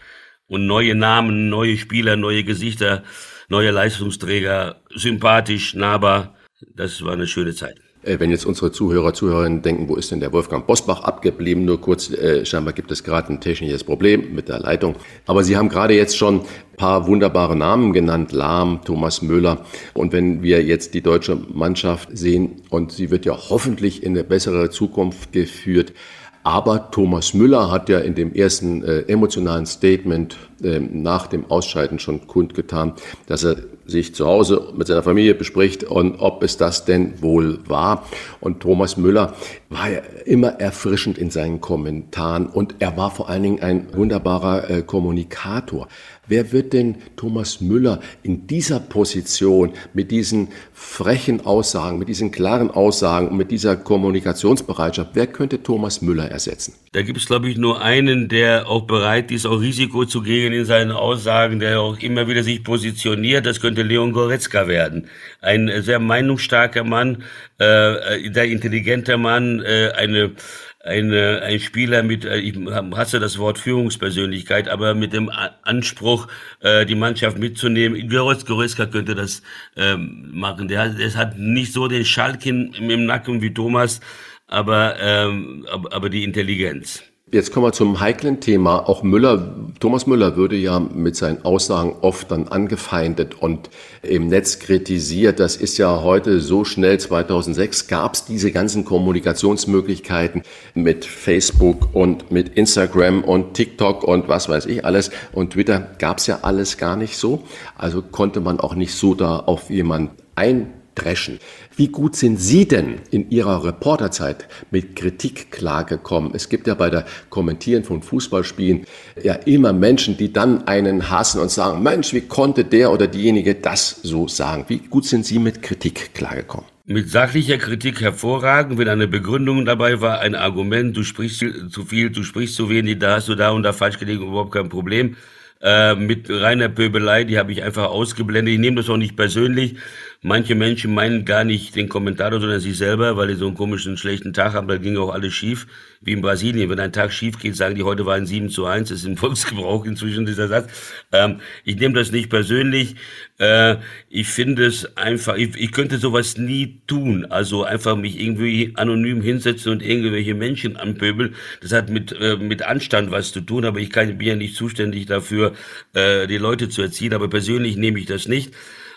und neue Namen, neue Spieler, neue Gesichter, neue Leistungsträger, sympathisch, nahbar. Das war eine schöne Zeit. Äh, wenn jetzt unsere Zuhörer, Zuhörerinnen denken, wo ist denn der Wolfgang Bosbach abgeblieben? Nur kurz, äh, scheinbar gibt es gerade ein technisches Problem mit der Leitung. Aber Sie haben gerade jetzt schon ein paar wunderbare Namen genannt, Lahm, Thomas Müller. Und wenn wir jetzt die deutsche Mannschaft sehen, und sie wird ja hoffentlich in eine bessere Zukunft geführt, aber Thomas Müller hat ja in dem ersten äh, emotionalen Statement äh, nach dem Ausscheiden schon kundgetan, dass er sich zu Hause mit seiner Familie bespricht und ob es das denn wohl war. Und Thomas Müller war ja immer erfrischend in seinen Kommentaren und er war vor allen Dingen ein wunderbarer äh, Kommunikator. Wer wird denn Thomas Müller in dieser Position mit diesen frechen Aussagen, mit diesen klaren Aussagen und mit dieser Kommunikationsbereitschaft, wer könnte Thomas Müller ersetzen? Da gibt es, glaube ich, nur einen, der auch bereit ist, auch Risiko zu gehen in seinen Aussagen, der auch immer wieder sich positioniert. Das könnte Leon Goretzka werden. Ein sehr meinungsstarker Mann, äh, der intelligenter Mann, äh, eine eine, ein Spieler mit, äh, ich hasse das Wort Führungspersönlichkeit, aber mit dem Anspruch, äh, die Mannschaft mitzunehmen. Goretzka könnte das ähm, machen. Der, der hat nicht so den Schalk im, Nacken wie Thomas, aber, ähm, aber die Intelligenz. Jetzt kommen wir zum heiklen Thema. Auch Müller, Thomas Müller würde ja mit seinen Aussagen oft dann angefeindet und im Netz kritisiert. Das ist ja heute so schnell. 2006 gab es diese ganzen Kommunikationsmöglichkeiten mit Facebook und mit Instagram und TikTok und was weiß ich alles. Und Twitter gab es ja alles gar nicht so. Also konnte man auch nicht so da auf jemand ein dreschen. Wie gut sind Sie denn in Ihrer Reporterzeit mit Kritik klargekommen? Es gibt ja bei der Kommentieren von Fußballspielen ja immer Menschen, die dann einen hassen und sagen, Mensch, wie konnte der oder diejenige das so sagen? Wie gut sind Sie mit Kritik klargekommen? Mit sachlicher Kritik hervorragend, wenn eine Begründung dabei war, ein Argument, du sprichst zu viel, du sprichst zu wenig, da hast du da und da falsch gelegen, überhaupt kein Problem. Äh, mit reiner Pöbelei, die habe ich einfach ausgeblendet. Ich nehme das auch nicht persönlich. Manche Menschen meinen gar nicht den Kommentator, sondern sich selber, weil die so einen komischen, schlechten Tag haben. Da ging auch alles schief, wie in Brasilien. Wenn ein Tag schief geht, sagen die, heute war ein 7 zu 1. Das ist im Volksgebrauch inzwischen dieser Satz. Ähm, ich nehme das nicht persönlich. Äh, ich finde es einfach, ich, ich könnte sowas nie tun. Also einfach mich irgendwie anonym hinsetzen und irgendwelche Menschen anpöbeln. Das hat mit, äh, mit Anstand was zu tun, aber ich kann, bin ja nicht zuständig dafür, äh, die Leute zu erziehen. Aber persönlich nehme ich das nicht.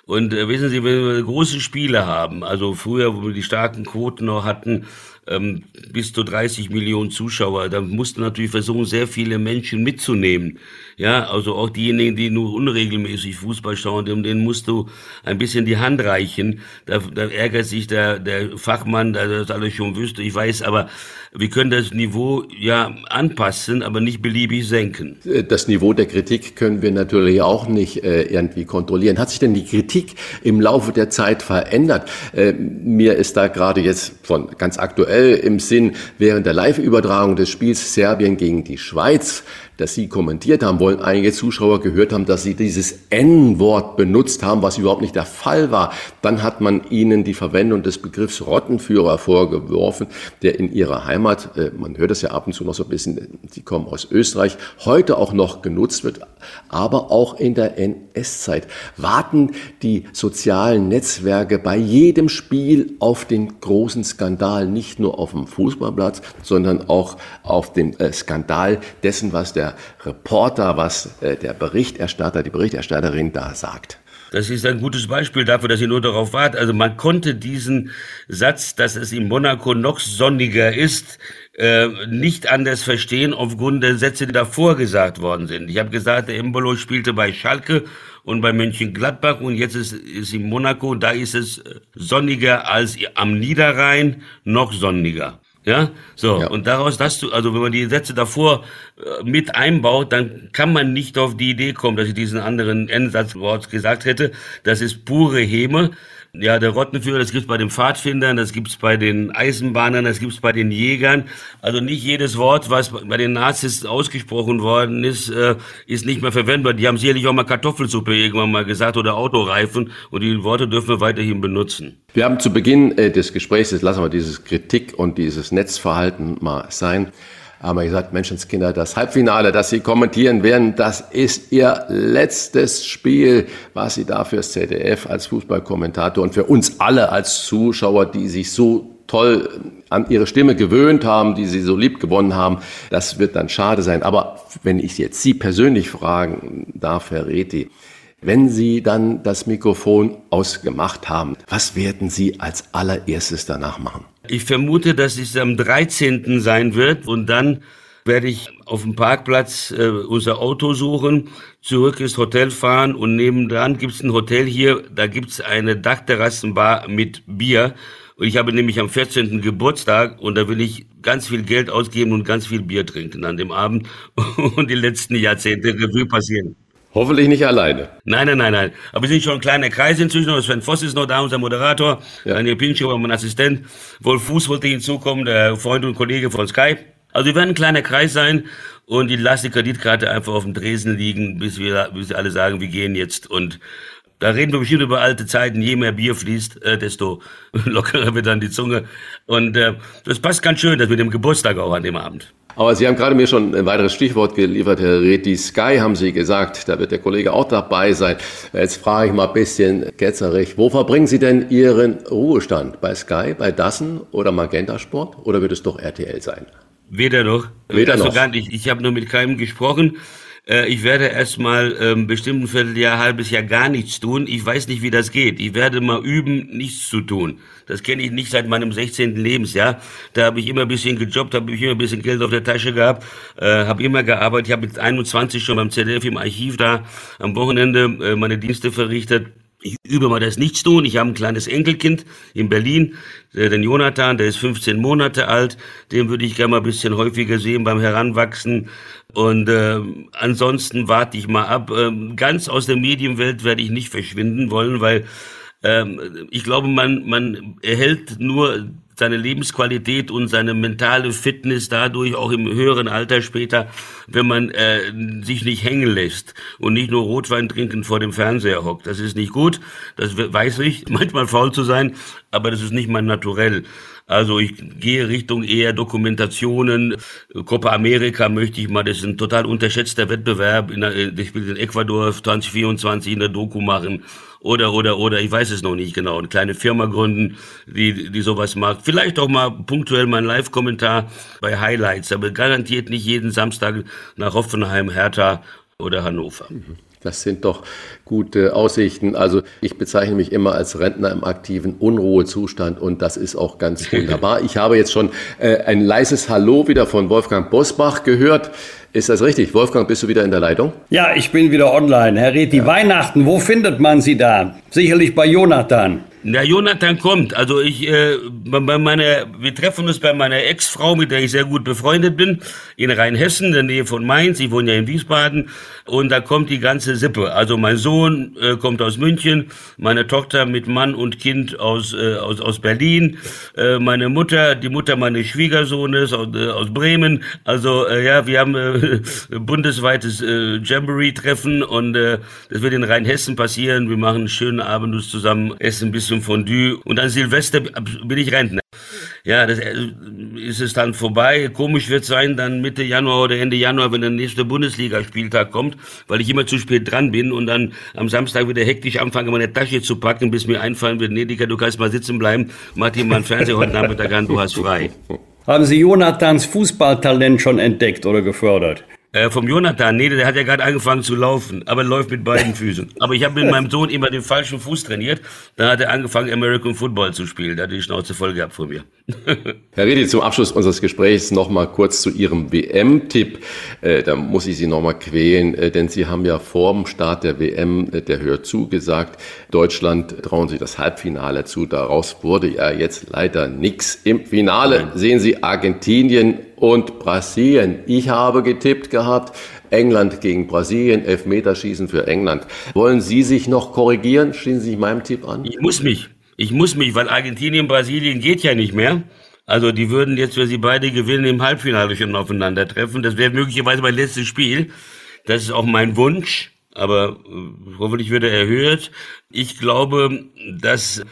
Und äh, wissen Sie, wenn wir große Spiele haben, also früher, wo wir die starken Quoten noch hatten, ähm, bis zu 30 Millionen Zuschauer. Da musst du natürlich versuchen, sehr viele Menschen mitzunehmen. Ja, also auch diejenigen, die nur unregelmäßig Fußball schauen, denen musst du ein bisschen die Hand reichen. Da, da ärgert sich der, der Fachmann, der das alles schon wüsste. Ich weiß, aber wir können das Niveau ja anpassen, aber nicht beliebig senken. Das Niveau der Kritik können wir natürlich auch nicht äh, irgendwie kontrollieren. Hat sich denn die Kritik im Laufe der Zeit verändert? Äh, mir ist da gerade jetzt von ganz aktuell im Sinn während der Live-Übertragung des Spiels Serbien gegen die Schweiz das Sie kommentiert haben, wollen einige Zuschauer gehört haben, dass Sie dieses N-Wort benutzt haben, was überhaupt nicht der Fall war. Dann hat man Ihnen die Verwendung des Begriffs Rottenführer vorgeworfen, der in Ihrer Heimat, äh, man hört das ja ab und zu noch so ein bisschen, Sie kommen aus Österreich, heute auch noch genutzt wird, aber auch in der NS-Zeit. Warten die sozialen Netzwerke bei jedem Spiel auf den großen Skandal, nicht nur auf dem Fußballplatz, sondern auch auf den äh, Skandal dessen, was der Reporter, was äh, der Berichterstatter, die Berichterstatterin da sagt. Das ist ein gutes Beispiel dafür, dass ich nur darauf warte. Also man konnte diesen Satz, dass es in Monaco noch sonniger ist, äh, nicht anders verstehen aufgrund der Sätze, die davor gesagt worden sind. Ich habe gesagt, der Embolo spielte bei Schalke und bei Mönchengladbach und jetzt ist, ist in Monaco, da ist es sonniger als am Niederrhein, noch sonniger. Ja, so. Ja. Und daraus, dass du, also wenn man die Sätze davor äh, mit einbaut, dann kann man nicht auf die Idee kommen, dass ich diesen anderen Endsatzwort gesagt hätte. Das ist pure Häme. Ja, der Rottenführer, das gibt's bei den Pfadfindern, das gibt's bei den Eisenbahnern, das gibt's bei den Jägern. Also nicht jedes Wort, was bei den Nazis ausgesprochen worden ist, äh, ist nicht mehr verwendbar. Die haben sicherlich auch mal Kartoffelsuppe irgendwann mal gesagt oder Autoreifen und die Worte dürfen wir weiterhin benutzen. Wir haben zu Beginn äh, des Gesprächs, jetzt lassen wir dieses Kritik und dieses Netzverhalten mal sein, haben wir gesagt, Menschenskinder, das Halbfinale, das Sie kommentieren werden, das ist Ihr letztes Spiel, was Sie da fürs ZDF als Fußballkommentator und für uns alle als Zuschauer, die sich so toll an ihre Stimme gewöhnt haben, die sie so lieb gewonnen haben. Das wird dann schade sein. Aber wenn ich jetzt Sie persönlich fragen darf, Herr Reti, wenn Sie dann das Mikrofon ausgemacht haben, was werden Sie als allererstes danach machen? Ich vermute, dass es am 13. sein wird und dann werde ich auf dem Parkplatz äh, unser Auto suchen, zurück ins Hotel fahren und nebendran gibt es ein Hotel hier, da gibt es eine Dachterrassenbar mit Bier. Und ich habe nämlich am 14. Geburtstag und da will ich ganz viel Geld ausgeben und ganz viel Bier trinken an dem Abend und die letzten Jahrzehnte Revue passieren. Hoffentlich nicht alleine. Nein, nein, nein, nein. Aber wir sind schon ein kleiner Kreis inzwischen. Sven Voss ist noch da, unser Moderator. Ja. Daniel Pincho, mein Assistent. Wolf Fuß wollte hinzukommen, der Freund und Kollege von Sky. Also wir werden ein kleiner Kreis sein und die lasse die Kreditkarte einfach auf dem Dresen liegen, bis wir, bis wir alle sagen, wir gehen jetzt. Und da reden wir bestimmt über alte Zeiten. Je mehr Bier fließt, äh, desto lockerer wird dann die Zunge. Und äh, das passt ganz schön, das mit dem Geburtstag auch an dem Abend. Aber Sie haben gerade mir schon ein weiteres Stichwort geliefert, Herr Reti. Sky haben Sie gesagt, da wird der Kollege auch dabei sein. Jetzt frage ich mal ein bisschen ketzerig, wo verbringen Sie denn Ihren Ruhestand? Bei Sky, bei Dassen oder Magenta Sport oder wird es doch RTL sein? Weder noch. Weder also noch. Gar nicht. Ich habe nur mit keinem gesprochen. Äh, ich werde erstmal ähm, bestimmt ein Vierteljahr, halbes Jahr gar nichts tun. Ich weiß nicht, wie das geht. Ich werde mal üben, nichts zu tun. Das kenne ich nicht seit meinem 16. Lebensjahr. Da habe ich immer ein bisschen gejobbt, habe ich immer ein bisschen Geld auf der Tasche gehabt, äh, habe immer gearbeitet. Ich habe mit 21 schon beim ZDF im Archiv da am Wochenende äh, meine Dienste verrichtet. Ich übe mal das Nichtstun. Ich habe ein kleines Enkelkind in Berlin, den Jonathan, der ist 15 Monate alt. Den würde ich gerne mal ein bisschen häufiger sehen beim Heranwachsen. Und äh, ansonsten warte ich mal ab. Ähm, ganz aus der Medienwelt werde ich nicht verschwinden wollen, weil ähm, ich glaube, man, man erhält nur seine Lebensqualität und seine mentale Fitness dadurch auch im höheren Alter später, wenn man äh, sich nicht hängen lässt und nicht nur Rotwein trinken vor dem Fernseher hockt. Das ist nicht gut, das weiß ich, manchmal faul zu sein, aber das ist nicht mein Naturell. Also ich gehe Richtung eher Dokumentationen. Copa America möchte ich mal, das ist ein total unterschätzter Wettbewerb. In der, ich will in Ecuador 2024 in der Doku machen. Oder, oder, oder, ich weiß es noch nicht genau. Eine kleine Firma gründen, die, die sowas macht. Vielleicht auch mal punktuell mein Live-Kommentar bei Highlights, aber garantiert nicht jeden Samstag nach Hoffenheim, Hertha oder Hannover. Das sind doch gute Aussichten. Also ich bezeichne mich immer als Rentner im aktiven Unruhezustand und das ist auch ganz wunderbar. Ich habe jetzt schon äh, ein leises Hallo wieder von Wolfgang Bosbach gehört. Ist das richtig? Wolfgang, bist du wieder in der Leitung? Ja, ich bin wieder online. Herr Reti, ja. Weihnachten, wo findet man Sie da? Sicherlich bei Jonathan. Na, Jonathan kommt. Also ich, äh, bei meiner, wir treffen uns bei meiner Ex-Frau, mit der ich sehr gut befreundet bin, in Rheinhessen, in der Nähe von Mainz. Ich wohne ja in Wiesbaden. Und da kommt die ganze Sippe. Also mein Sohn äh, kommt aus München, meine Tochter mit Mann und Kind aus, äh, aus, aus Berlin, äh, meine Mutter, die Mutter meines Schwiegersohnes aus, äh, aus Bremen. Also äh, ja, wir haben äh, bundesweites äh, Jamboree-Treffen und äh, das wird in Rheinhessen passieren. Wir machen einen schönen Abend zusammen, essen ein bisschen zum Fondue und an Silvester bin ich Rentner. Ja, das äh, ist es dann vorbei. Komisch wird sein, dann Mitte Januar oder Ende Januar, wenn der nächste Bundesligaspieltag kommt, weil ich immer zu spät dran bin und dann am Samstag wieder hektisch anfange, meine Tasche zu packen, bis mir einfallen wird, nee, Dika, du kannst mal sitzen bleiben, mach dir mal einen Fernseher heute Nachmittag an, du hast frei. Haben Sie Jonathans Fußballtalent schon entdeckt oder gefördert? Äh, vom Jonathan, nee, der hat ja gerade angefangen zu laufen, aber läuft mit beiden Füßen. Aber ich habe mit meinem Sohn immer den falschen Fuß trainiert. Da hat er angefangen, American Football zu spielen. Da hat er die Schnauze voll gehabt von mir. Herr Redi, zum Abschluss unseres Gesprächs noch mal kurz zu Ihrem WM-Tipp. Äh, da muss ich Sie noch mal quälen, äh, denn Sie haben ja vor dem Start der WM äh, der Hör zugesagt, Deutschland trauen Sie das Halbfinale zu. Daraus wurde ja jetzt leider nichts. Im Finale sehen Sie Argentinien und Brasilien. Ich habe getippt gehabt, England gegen Brasilien, Elfmeterschießen für England. Wollen Sie sich noch korrigieren? Schließen Sie sich meinem Tipp an? Ich muss mich. Ich muss mich, weil Argentinien, Brasilien geht ja nicht mehr. Also die würden jetzt, wenn sie beide gewinnen, im Halbfinale schon aufeinandertreffen. Das wäre möglicherweise mein letztes Spiel. Das ist auch mein Wunsch, aber äh, hoffentlich wird er erhöht. Ich glaube, dass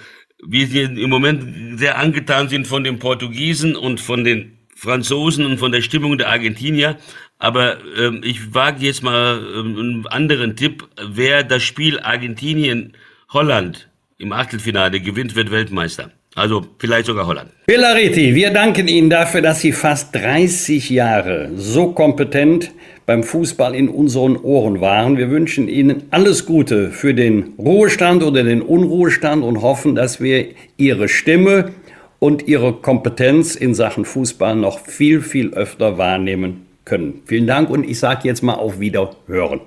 wir im Moment sehr angetan sind von den Portugiesen und von den Franzosen und von der Stimmung der Argentinier. Aber ähm, ich wage jetzt mal ähm, einen anderen Tipp. Wer das Spiel Argentinien-Holland im Achtelfinale gewinnt, wird Weltmeister. Also vielleicht sogar Holland. Villariti, wir danken Ihnen dafür, dass Sie fast 30 Jahre so kompetent beim Fußball in unseren Ohren waren. Wir wünschen Ihnen alles Gute für den Ruhestand oder den Unruhestand und hoffen, dass wir Ihre Stimme und ihre Kompetenz in Sachen Fußball noch viel, viel öfter wahrnehmen können. Vielen Dank und ich sage jetzt mal auf Wiederhören.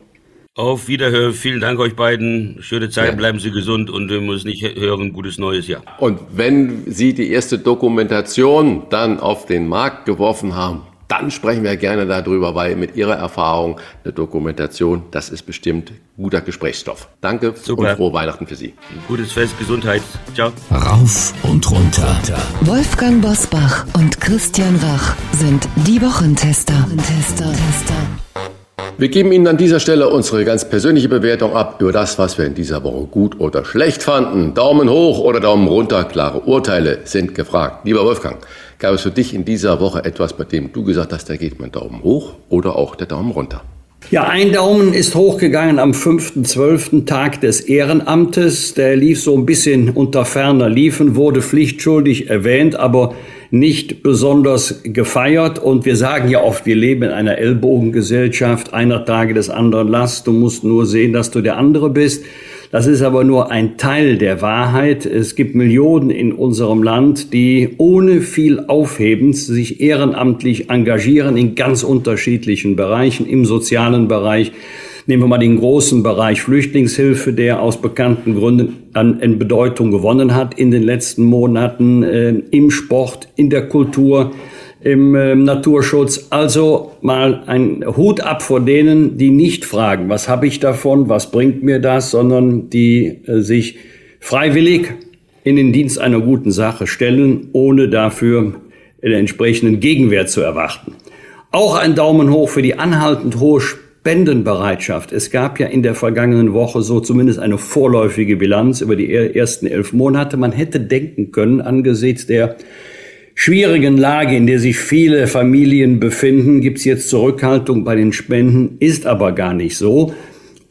Auf Wiederhören. Vielen Dank euch beiden. Schöne Zeit, ja. bleiben Sie gesund und wir müssen nicht hören, gutes neues Jahr. Und wenn Sie die erste Dokumentation dann auf den Markt geworfen haben, dann sprechen wir gerne darüber, weil mit Ihrer Erfahrung eine Dokumentation, das ist bestimmt guter Gesprächsstoff. Danke Super. und frohe Weihnachten für Sie. Gutes Fest, Gesundheit. Ciao. Rauf und runter. Wolfgang Bosbach und Christian Rach sind die Wochentester. Wochentester. Wir geben Ihnen an dieser Stelle unsere ganz persönliche Bewertung ab über das, was wir in dieser Woche gut oder schlecht fanden. Daumen hoch oder Daumen runter, klare Urteile sind gefragt. Lieber Wolfgang, Gab es für dich in dieser Woche etwas, bei dem du gesagt hast, da geht mein Daumen hoch oder auch der Daumen runter? Ja, ein Daumen ist hochgegangen am 5.12. Tag des Ehrenamtes. Der lief so ein bisschen unter ferner Liefen, wurde pflichtschuldig erwähnt, aber nicht besonders gefeiert. Und wir sagen ja oft, wir leben in einer Ellbogengesellschaft. Einer Tage des anderen Last. Du musst nur sehen, dass du der andere bist. Das ist aber nur ein Teil der Wahrheit. Es gibt Millionen in unserem Land, die ohne viel Aufhebens sich ehrenamtlich engagieren in ganz unterschiedlichen Bereichen, im sozialen Bereich. Nehmen wir mal den großen Bereich Flüchtlingshilfe, der aus bekannten Gründen an, an Bedeutung gewonnen hat in den letzten Monaten, äh, im Sport, in der Kultur im äh, Naturschutz. Also mal ein Hut ab vor denen, die nicht fragen, was habe ich davon, was bringt mir das, sondern die äh, sich freiwillig in den Dienst einer guten Sache stellen, ohne dafür den entsprechenden Gegenwert zu erwarten. Auch ein Daumen hoch für die anhaltend hohe Spendenbereitschaft. Es gab ja in der vergangenen Woche so zumindest eine vorläufige Bilanz über die ersten elf Monate. Man hätte denken können, angesichts der schwierigen Lage, in der sich viele Familien befinden, gibt es jetzt Zurückhaltung bei den Spenden, ist aber gar nicht so.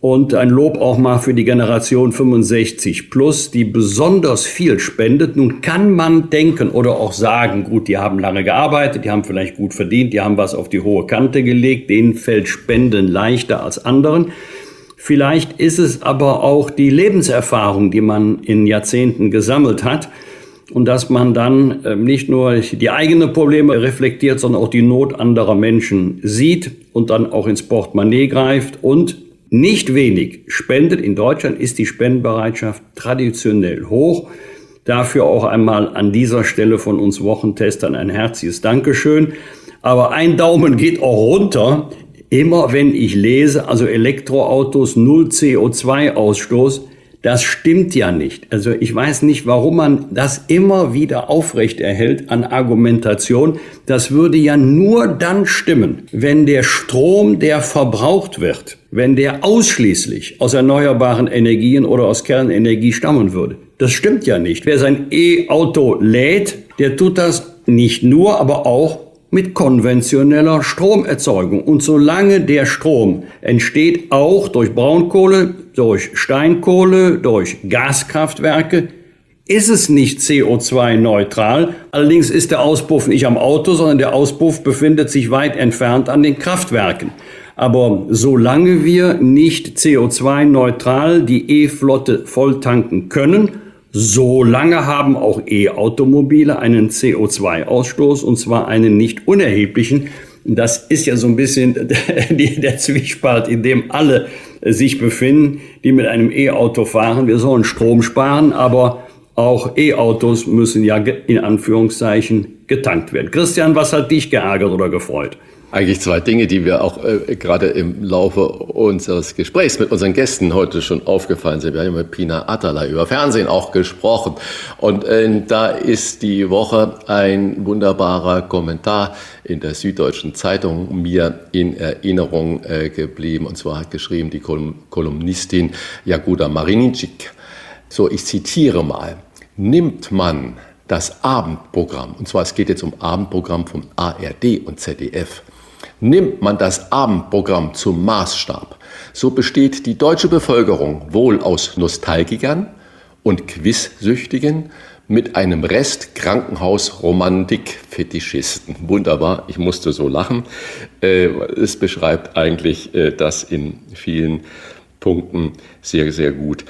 Und ein Lob auch mal für die Generation 65 plus, die besonders viel spendet. Nun kann man denken oder auch sagen, gut, die haben lange gearbeitet, die haben vielleicht gut verdient, die haben was auf die hohe Kante gelegt, denen fällt Spenden leichter als anderen. Vielleicht ist es aber auch die Lebenserfahrung, die man in Jahrzehnten gesammelt hat und dass man dann ähm, nicht nur die eigenen Probleme reflektiert, sondern auch die Not anderer Menschen sieht und dann auch ins Portemonnaie greift und nicht wenig spendet. In Deutschland ist die Spendenbereitschaft traditionell hoch. Dafür auch einmal an dieser Stelle von uns Wochentestern ein herzliches Dankeschön. Aber ein Daumen geht auch runter, immer wenn ich lese, also Elektroautos, null CO2-Ausstoß, das stimmt ja nicht. Also ich weiß nicht, warum man das immer wieder aufrecht erhält an Argumentation. Das würde ja nur dann stimmen, wenn der Strom, der verbraucht wird, wenn der ausschließlich aus erneuerbaren Energien oder aus Kernenergie stammen würde. Das stimmt ja nicht. Wer sein E-Auto lädt, der tut das nicht nur, aber auch mit konventioneller Stromerzeugung. Und solange der Strom entsteht auch durch Braunkohle, durch Steinkohle, durch Gaskraftwerke, ist es nicht CO2-neutral. Allerdings ist der Auspuff nicht am Auto, sondern der Auspuff befindet sich weit entfernt an den Kraftwerken. Aber solange wir nicht CO2-neutral die E-Flotte volltanken können, Solange haben auch E-Automobile einen CO2-Ausstoß und zwar einen nicht unerheblichen. Das ist ja so ein bisschen der Zwiespalt, in dem alle sich befinden, die mit einem E-Auto fahren. Wir sollen Strom sparen, aber auch E-Autos müssen ja in Anführungszeichen getankt werden. Christian, was hat dich geärgert oder gefreut? Eigentlich zwei Dinge, die wir auch äh, gerade im Laufe unseres Gesprächs mit unseren Gästen heute schon aufgefallen sind. Wir haben mit Pina Atala über Fernsehen auch gesprochen. Und äh, da ist die Woche ein wunderbarer Kommentar in der Süddeutschen Zeitung mir in Erinnerung äh, geblieben. Und zwar hat geschrieben die Kolum Kolumnistin Jaguda Marinicik. So, ich zitiere mal. Nimmt man das Abendprogramm, und zwar es geht jetzt um Abendprogramm vom ARD und ZDF, Nimmt man das Abendprogramm zum Maßstab, so besteht die deutsche Bevölkerung wohl aus Nostalgikern und Quizsüchtigen mit einem Rest Krankenhausromantik-Fetischisten. Wunderbar, ich musste so lachen. Äh, es beschreibt eigentlich äh, das in vielen Punkten sehr, sehr gut.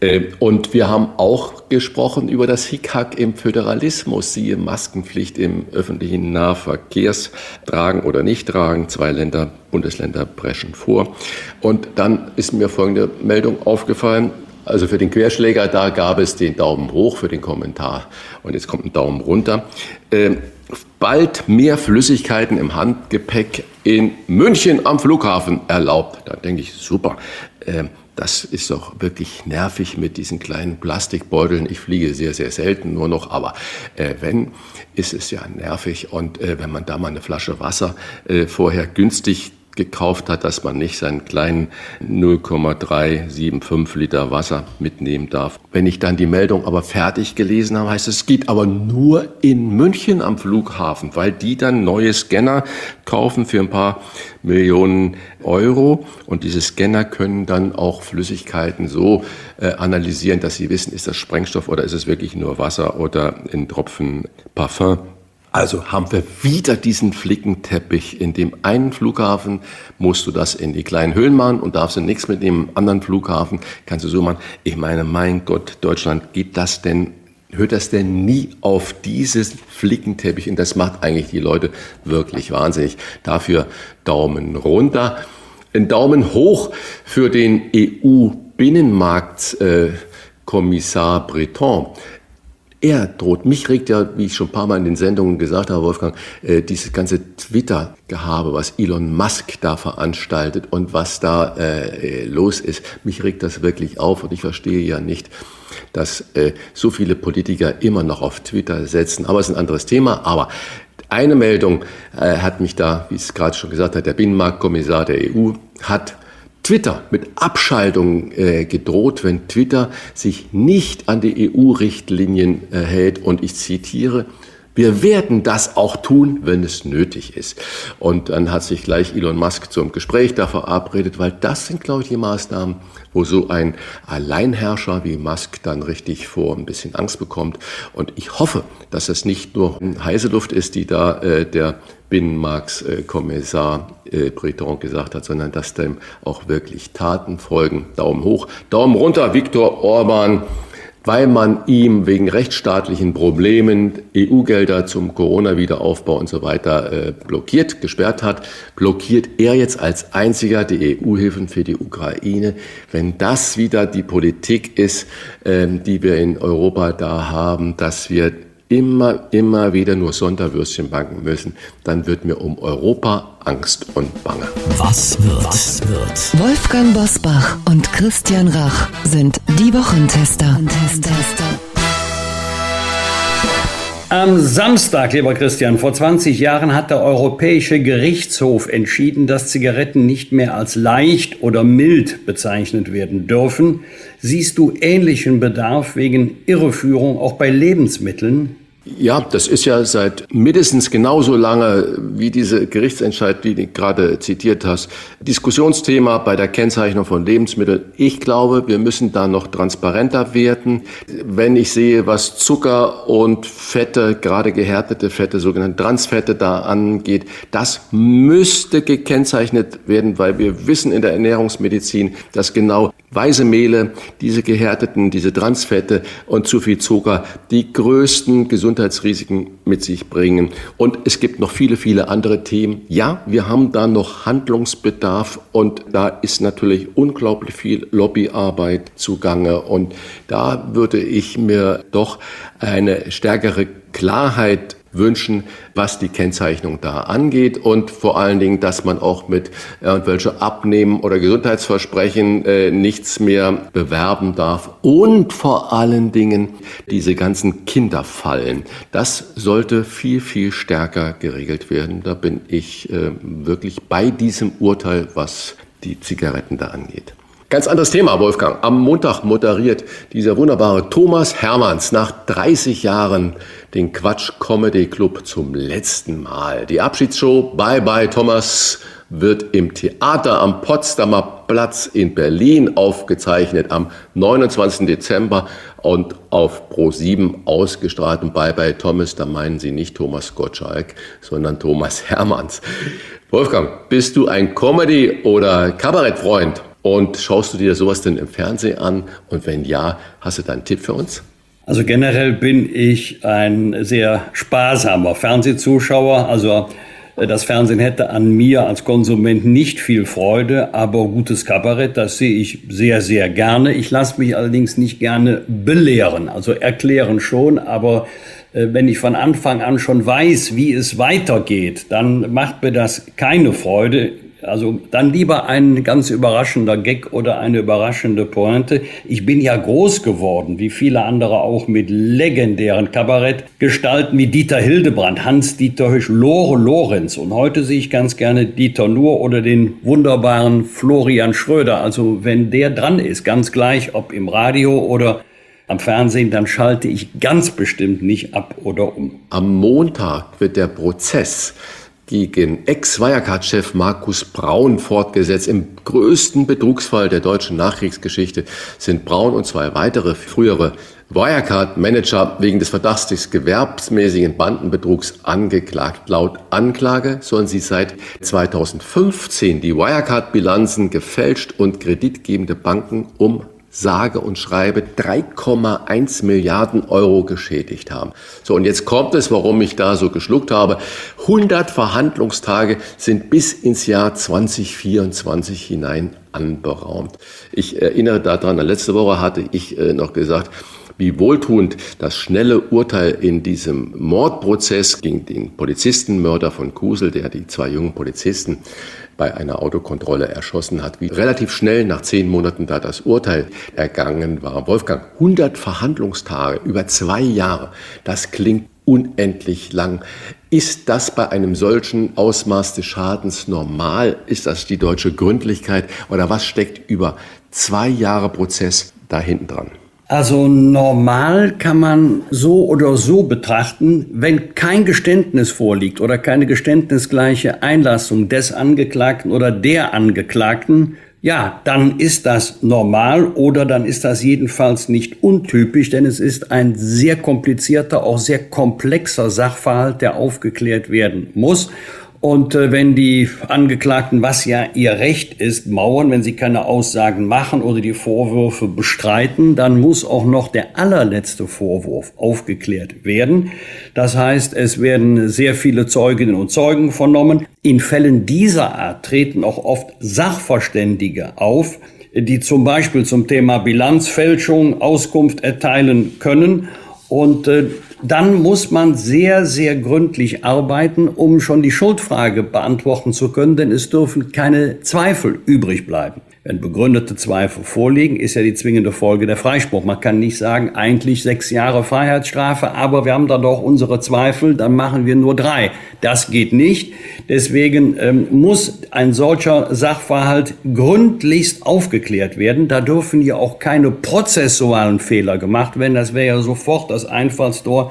Äh, und wir haben auch gesprochen über das Hickhack im Föderalismus, siehe Maskenpflicht im öffentlichen Nahverkehrstragen oder nicht tragen. Zwei Länder, Bundesländer brechen vor. Und dann ist mir folgende Meldung aufgefallen. Also für den Querschläger, da gab es den Daumen hoch für den Kommentar. Und jetzt kommt ein Daumen runter. Äh, bald mehr Flüssigkeiten im Handgepäck in München am Flughafen erlaubt. Da denke ich, super. Ähm, das ist doch wirklich nervig mit diesen kleinen Plastikbeuteln. Ich fliege sehr, sehr selten nur noch, aber äh, wenn, ist es ja nervig. Und äh, wenn man da mal eine Flasche Wasser äh, vorher günstig gekauft hat, dass man nicht seinen kleinen 0,375 Liter Wasser mitnehmen darf. Wenn ich dann die Meldung aber fertig gelesen habe, heißt es, es geht aber nur in München am Flughafen, weil die dann neue Scanner kaufen für ein paar Millionen Euro und diese Scanner können dann auch Flüssigkeiten so äh, analysieren, dass sie wissen, ist das Sprengstoff oder ist es wirklich nur Wasser oder ein Tropfen Parfum. Also haben wir wieder diesen Flickenteppich. In dem einen Flughafen musst du das in die kleinen Höhlen machen und darfst du nichts mit dem anderen Flughafen, kannst du so machen. Ich meine, mein Gott, Deutschland, geht das denn, hört das denn nie auf dieses Flickenteppich? Und das macht eigentlich die Leute wirklich wahnsinnig. Dafür Daumen runter. Ein Daumen hoch für den EU-Binnenmarktkommissar äh, Breton er droht. Mich regt ja, wie ich schon ein paar Mal in den Sendungen gesagt habe, Wolfgang, äh, dieses ganze Twitter-Gehabe, was Elon Musk da veranstaltet und was da äh, los ist. Mich regt das wirklich auf und ich verstehe ja nicht, dass äh, so viele Politiker immer noch auf Twitter setzen. Aber es ist ein anderes Thema. Aber eine Meldung äh, hat mich da, wie es gerade schon gesagt hat, der Binnenmarktkommissar der EU hat Twitter mit Abschaltung äh, gedroht, wenn Twitter sich nicht an die EU-Richtlinien äh, hält. Und ich zitiere, wir werden das auch tun, wenn es nötig ist. Und dann hat sich gleich Elon Musk zum Gespräch da verabredet, weil das sind, glaube ich, die Maßnahmen, wo so ein Alleinherrscher wie Musk dann richtig vor ein bisschen Angst bekommt. Und ich hoffe, dass es nicht nur heiße Luft ist, die da äh, der Binnenmarktskommissar äh, Breton gesagt hat, sondern dass dem auch wirklich Taten folgen. Daumen hoch, Daumen runter, Viktor Orban weil man ihm wegen rechtsstaatlichen Problemen EU-Gelder zum Corona-Wiederaufbau und so weiter äh, blockiert, gesperrt hat, blockiert er jetzt als einziger die EU-Hilfen für die Ukraine. Wenn das wieder die Politik ist, äh, die wir in Europa da haben, dass wir immer, immer wieder nur Sonderwürstchen banken müssen, dann wird mir um Europa Angst und Bange. Was wird? Was wird? Wolfgang Bosbach und Christian Rach sind die Wochentester. Am Samstag, lieber Christian, vor 20 Jahren hat der Europäische Gerichtshof entschieden, dass Zigaretten nicht mehr als leicht oder mild bezeichnet werden dürfen. Siehst du ähnlichen Bedarf wegen Irreführung auch bei Lebensmitteln? Ja, das ist ja seit mindestens genauso lange wie diese Gerichtsentscheid, die du gerade zitiert hast, Diskussionsthema bei der Kennzeichnung von Lebensmitteln. Ich glaube, wir müssen da noch transparenter werden. Wenn ich sehe, was Zucker und Fette, gerade gehärtete Fette, sogenannte Transfette da angeht, das müsste gekennzeichnet werden, weil wir wissen in der Ernährungsmedizin, dass genau weiße Mehle, diese gehärteten, diese Transfette und zu viel Zucker die größten Gesundheitsrisiken mit sich bringen. Und es gibt noch viele, viele andere Themen. Ja, wir haben da noch Handlungsbedarf und da ist natürlich unglaublich viel Lobbyarbeit zugange. Und da würde ich mir doch eine stärkere Klarheit wünschen, was die Kennzeichnung da angeht und vor allen Dingen, dass man auch mit irgendwelche Abnehmen oder Gesundheitsversprechen äh, nichts mehr bewerben darf und vor allen Dingen diese ganzen Kinderfallen. Das sollte viel, viel stärker geregelt werden. Da bin ich äh, wirklich bei diesem Urteil, was die Zigaretten da angeht. Ganz anderes Thema, Wolfgang. Am Montag moderiert dieser wunderbare Thomas Hermanns nach 30 Jahren den Quatsch Comedy Club zum letzten Mal. Die Abschiedsshow Bye Bye Thomas wird im Theater am Potsdamer Platz in Berlin aufgezeichnet am 29. Dezember und auf Pro7 ausgestrahlt. Und Bye Bye Thomas, da meinen Sie nicht Thomas Gottschalk, sondern Thomas Hermanns. Wolfgang, bist du ein Comedy- oder Kabarettfreund? Und schaust du dir sowas denn im Fernsehen an? Und wenn ja, hast du da einen Tipp für uns? Also generell bin ich ein sehr sparsamer Fernsehzuschauer. Also äh, das Fernsehen hätte an mir als Konsument nicht viel Freude, aber gutes Kabarett, das sehe ich sehr, sehr gerne. Ich lasse mich allerdings nicht gerne belehren, also erklären schon, aber äh, wenn ich von Anfang an schon weiß, wie es weitergeht, dann macht mir das keine Freude. Also dann lieber ein ganz überraschender Gag oder eine überraschende Pointe. Ich bin ja groß geworden, wie viele andere auch, mit legendären Kabarettgestalten wie Dieter Hildebrand, Hans-Dieter Hösch, Lore Lorenz. Und heute sehe ich ganz gerne Dieter Nuhr oder den wunderbaren Florian Schröder. Also wenn der dran ist, ganz gleich, ob im Radio oder am Fernsehen, dann schalte ich ganz bestimmt nicht ab oder um. Am Montag wird der Prozess gegen Ex-Wirecard-Chef Markus Braun fortgesetzt. Im größten Betrugsfall der deutschen Nachkriegsgeschichte sind Braun und zwei weitere frühere Wirecard-Manager wegen des Verdachts des gewerbsmäßigen Bandenbetrugs angeklagt. Laut Anklage sollen sie seit 2015 die Wirecard-Bilanzen gefälscht und kreditgebende Banken um sage und schreibe 3,1 Milliarden Euro geschädigt haben. So, und jetzt kommt es, warum ich da so geschluckt habe. 100 Verhandlungstage sind bis ins Jahr 2024 hinein anberaumt. Ich erinnere daran, letzte Woche hatte ich äh, noch gesagt, wie wohltuend das schnelle Urteil in diesem Mordprozess gegen den Polizistenmörder von Kusel, der die zwei jungen Polizisten bei einer Autokontrolle erschossen hat, wie relativ schnell nach zehn Monaten da das Urteil ergangen war. Wolfgang, 100 Verhandlungstage über zwei Jahre, das klingt unendlich lang. Ist das bei einem solchen Ausmaß des Schadens normal? Ist das die deutsche Gründlichkeit? Oder was steckt über zwei Jahre Prozess da hinten dran? Also normal kann man so oder so betrachten, wenn kein Geständnis vorliegt oder keine geständnisgleiche Einlassung des Angeklagten oder der Angeklagten, ja, dann ist das normal oder dann ist das jedenfalls nicht untypisch, denn es ist ein sehr komplizierter, auch sehr komplexer Sachverhalt, der aufgeklärt werden muss. Und äh, wenn die Angeklagten, was ja ihr Recht ist, mauern, wenn sie keine Aussagen machen oder die Vorwürfe bestreiten, dann muss auch noch der allerletzte Vorwurf aufgeklärt werden. Das heißt, es werden sehr viele Zeuginnen und Zeugen vernommen. In Fällen dieser Art treten auch oft Sachverständige auf, die zum Beispiel zum Thema Bilanzfälschung Auskunft erteilen können. Und äh, dann muss man sehr, sehr gründlich arbeiten, um schon die Schuldfrage beantworten zu können, denn es dürfen keine Zweifel übrig bleiben. Wenn begründete Zweifel vorliegen, ist ja die zwingende Folge der Freispruch. Man kann nicht sagen, eigentlich sechs Jahre Freiheitsstrafe, aber wir haben da doch unsere Zweifel, dann machen wir nur drei. Das geht nicht. Deswegen ähm, muss ein solcher Sachverhalt gründlichst aufgeklärt werden. Da dürfen ja auch keine prozessualen Fehler gemacht werden. Das wäre ja sofort das Einfallstor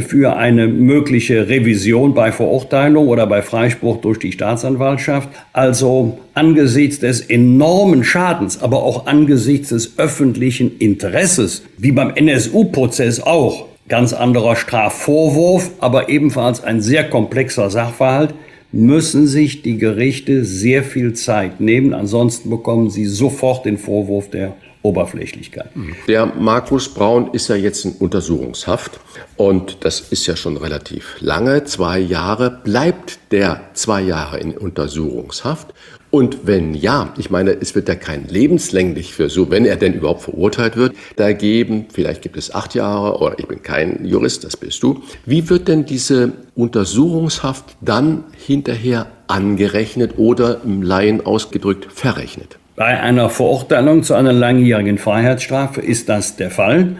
für eine mögliche Revision bei Verurteilung oder bei Freispruch durch die Staatsanwaltschaft. Also angesichts des enormen Schadens, aber auch angesichts des öffentlichen Interesses, wie beim NSU-Prozess auch, ganz anderer Strafvorwurf, aber ebenfalls ein sehr komplexer Sachverhalt, müssen sich die Gerichte sehr viel Zeit nehmen. Ansonsten bekommen sie sofort den Vorwurf der Oberflächlichkeit. Der Markus Braun ist ja jetzt in Untersuchungshaft und das ist ja schon relativ lange, zwei Jahre. Bleibt der zwei Jahre in Untersuchungshaft? Und wenn ja, ich meine, es wird ja kein lebenslänglich Versuch, wenn er denn überhaupt verurteilt wird, da geben, vielleicht gibt es acht Jahre oder ich bin kein Jurist, das bist du. Wie wird denn diese Untersuchungshaft dann hinterher angerechnet oder im Laien ausgedrückt verrechnet? Bei einer Verurteilung zu einer langjährigen Freiheitsstrafe ist das der Fall.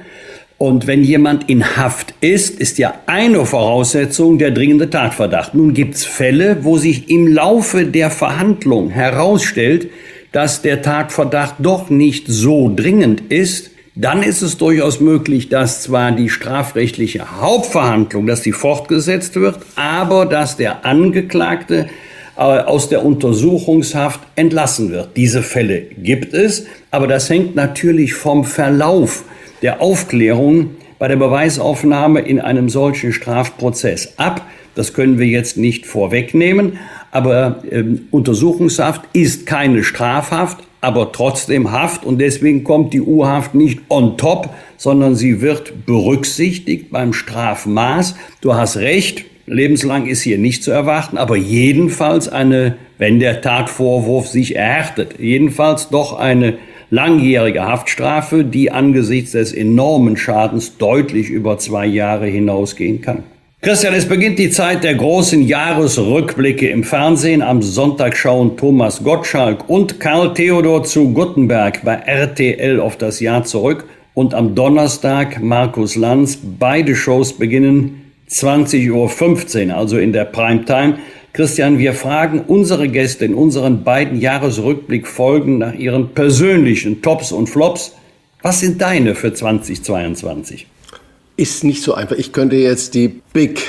Und wenn jemand in Haft ist, ist ja eine Voraussetzung der dringende Tatverdacht. Nun gibt es Fälle, wo sich im Laufe der Verhandlung herausstellt, dass der Tatverdacht doch nicht so dringend ist. Dann ist es durchaus möglich, dass zwar die strafrechtliche Hauptverhandlung, dass die fortgesetzt wird, aber dass der Angeklagte aus der Untersuchungshaft entlassen wird. Diese Fälle gibt es, aber das hängt natürlich vom Verlauf der Aufklärung bei der Beweisaufnahme in einem solchen Strafprozess ab. Das können wir jetzt nicht vorwegnehmen, aber äh, Untersuchungshaft ist keine Strafhaft, aber trotzdem Haft und deswegen kommt die U-Haft nicht on top, sondern sie wird berücksichtigt beim Strafmaß. Du hast recht, lebenslang ist hier nicht zu erwarten, aber jedenfalls eine, wenn der Tatvorwurf sich erhärtet, jedenfalls doch eine langjährige Haftstrafe, die angesichts des enormen Schadens deutlich über zwei Jahre hinausgehen kann. Christian, es beginnt die Zeit der großen Jahresrückblicke im Fernsehen. Am Sonntag schauen Thomas Gottschalk und Karl Theodor zu Guttenberg bei RTL auf das Jahr zurück. Und am Donnerstag Markus Lanz. Beide Shows beginnen 20.15 Uhr, also in der Primetime. Christian, wir fragen unsere Gäste in unseren beiden Jahresrückblickfolgen nach ihren persönlichen Tops und Flops. Was sind deine für 2022? Ist nicht so einfach. Ich könnte jetzt die Big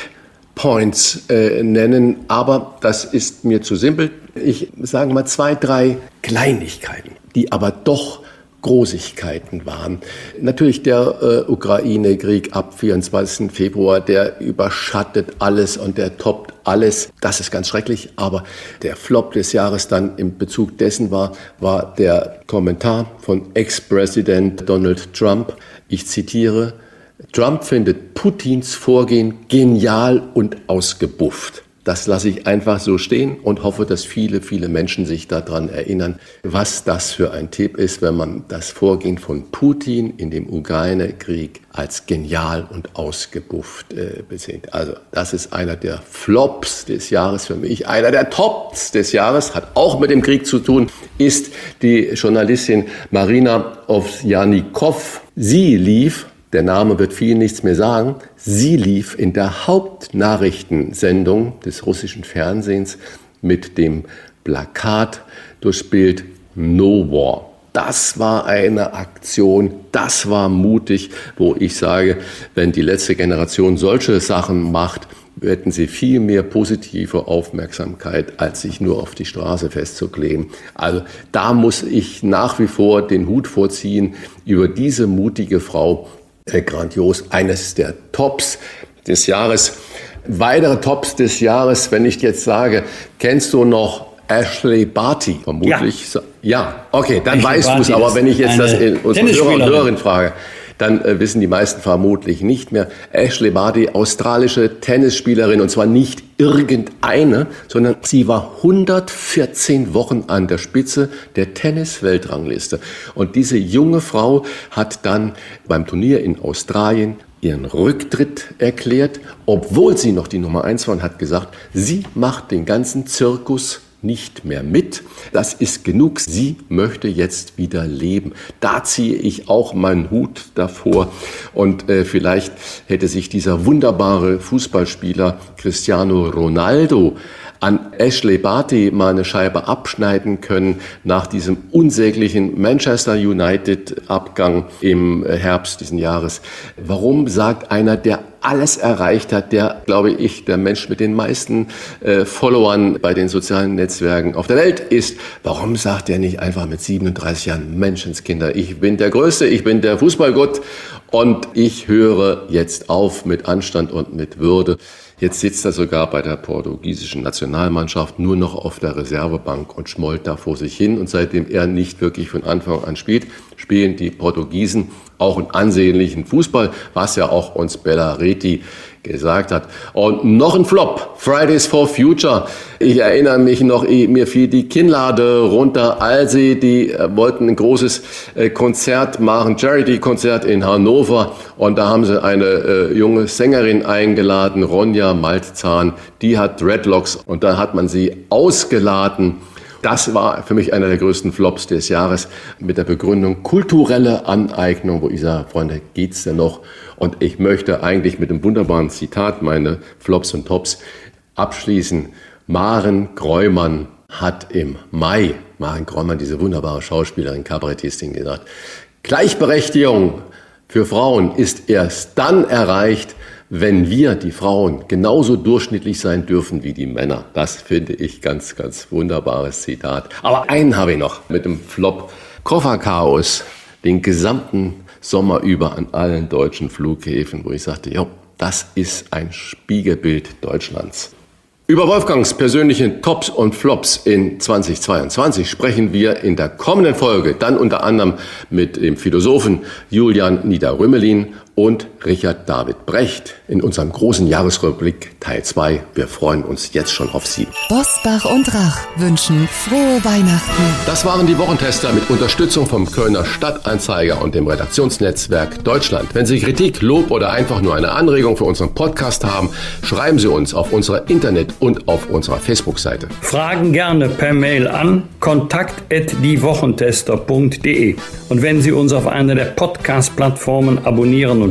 Points äh, nennen, aber das ist mir zu simpel. Ich sage mal zwei, drei Kleinigkeiten, die aber doch Großigkeiten waren. Natürlich der äh, Ukraine-Krieg ab 24. Februar, der überschattet alles und der toppt alles. Das ist ganz schrecklich. Aber der Flop des Jahres dann im Bezug dessen war, war der Kommentar von Ex-Präsident Donald Trump. Ich zitiere, Trump findet Putins Vorgehen genial und ausgebufft. Das lasse ich einfach so stehen und hoffe, dass viele, viele Menschen sich daran erinnern, was das für ein Tipp ist, wenn man das Vorgehen von Putin in dem Ukraine-Krieg als genial und ausgebufft äh, besehen. Also das ist einer der Flops des Jahres für mich. Einer der Tops des Jahres hat auch mit dem Krieg zu tun, ist die Journalistin Marina Ovsjanikov. Sie lief der Name wird vielen nichts mehr sagen. Sie lief in der Hauptnachrichtensendung des russischen Fernsehens mit dem Plakat durchs Bild No War. Das war eine Aktion, das war mutig, wo ich sage, wenn die letzte Generation solche Sachen macht, hätten sie viel mehr positive Aufmerksamkeit, als sich nur auf die Straße festzukleben. Also da muss ich nach wie vor den Hut vorziehen über diese mutige Frau, äh, grandios, eines der Tops des Jahres. Weitere Tops des Jahres, wenn ich jetzt sage, kennst du noch Ashley Barty? Vermutlich. Ja, ja. okay, dann Ashley weißt du es. Aber wenn ich jetzt das in unsere Hörer und Hörerinnen frage, dann äh, wissen die meisten vermutlich nicht mehr. Ashley Barty, australische Tennisspielerin, und zwar nicht irgendeine, sondern sie war 114 Wochen an der Spitze der Tennis-Weltrangliste. Und diese junge Frau hat dann beim Turnier in Australien ihren Rücktritt erklärt, obwohl sie noch die Nummer eins war und hat gesagt, sie macht den ganzen Zirkus nicht mehr mit. Das ist genug. Sie möchte jetzt wieder leben. Da ziehe ich auch meinen Hut davor. Und äh, vielleicht hätte sich dieser wunderbare Fußballspieler Cristiano Ronaldo an Ashley Barty mal eine Scheibe abschneiden können nach diesem unsäglichen Manchester United Abgang im Herbst diesen Jahres. Warum sagt einer, der alles erreicht hat, der, glaube ich, der Mensch mit den meisten äh, Followern bei den sozialen Netzwerken auf der Welt ist. Warum sagt er nicht einfach mit 37 Jahren Menschenskinder, ich bin der Größte, ich bin der Fußballgott und ich höre jetzt auf mit Anstand und mit Würde. Jetzt sitzt er sogar bei der portugiesischen Nationalmannschaft nur noch auf der Reservebank und schmollt da vor sich hin. Und seitdem er nicht wirklich von Anfang an spielt, spielen die Portugiesen auch einen ansehnlichen Fußball, was ja auch uns Bellareti gesagt hat. Und noch ein Flop, Fridays for Future. Ich erinnere mich noch, mir fiel die Kinnlade runter, als sie, die äh, wollten ein großes äh, Konzert machen, Charity-Konzert in Hannover. Und da haben sie eine äh, junge Sängerin eingeladen, Ronja Maltzahn. Die hat Dreadlocks und da hat man sie ausgeladen das war für mich einer der größten Flops des Jahres mit der Begründung kulturelle Aneignung, wo ich sage, Freunde, geht's denn noch? Und ich möchte eigentlich mit einem wunderbaren Zitat meine Flops und Tops abschließen. Maren Gräumann hat im Mai, Maren Gräumann, diese wunderbare Schauspielerin, Kabarettistin, gesagt, Gleichberechtigung für Frauen ist erst dann erreicht, wenn wir, die Frauen, genauso durchschnittlich sein dürfen wie die Männer. Das finde ich ganz, ganz wunderbares Zitat. Aber einen habe ich noch mit dem Flop. Kofferchaos, den gesamten Sommer über an allen deutschen Flughäfen, wo ich sagte, ja, das ist ein Spiegelbild Deutschlands. Über Wolfgangs persönlichen Tops und Flops in 2022 sprechen wir in der kommenden Folge dann unter anderem mit dem Philosophen Julian Niederrümelin und Richard David Brecht in unserem großen Jahresrückblick Teil 2. Wir freuen uns jetzt schon auf Sie. Bosbach und Rach wünschen frohe Weihnachten. Das waren die Wochentester mit Unterstützung vom Kölner Stadtanzeiger und dem Redaktionsnetzwerk Deutschland. Wenn Sie Kritik, Lob oder einfach nur eine Anregung für unseren Podcast haben, schreiben Sie uns auf unserer Internet- und auf unserer Facebook-Seite. Fragen gerne per Mail an kontakt@diewochentester.de. Und wenn Sie uns auf einer der Podcast-Plattformen abonnieren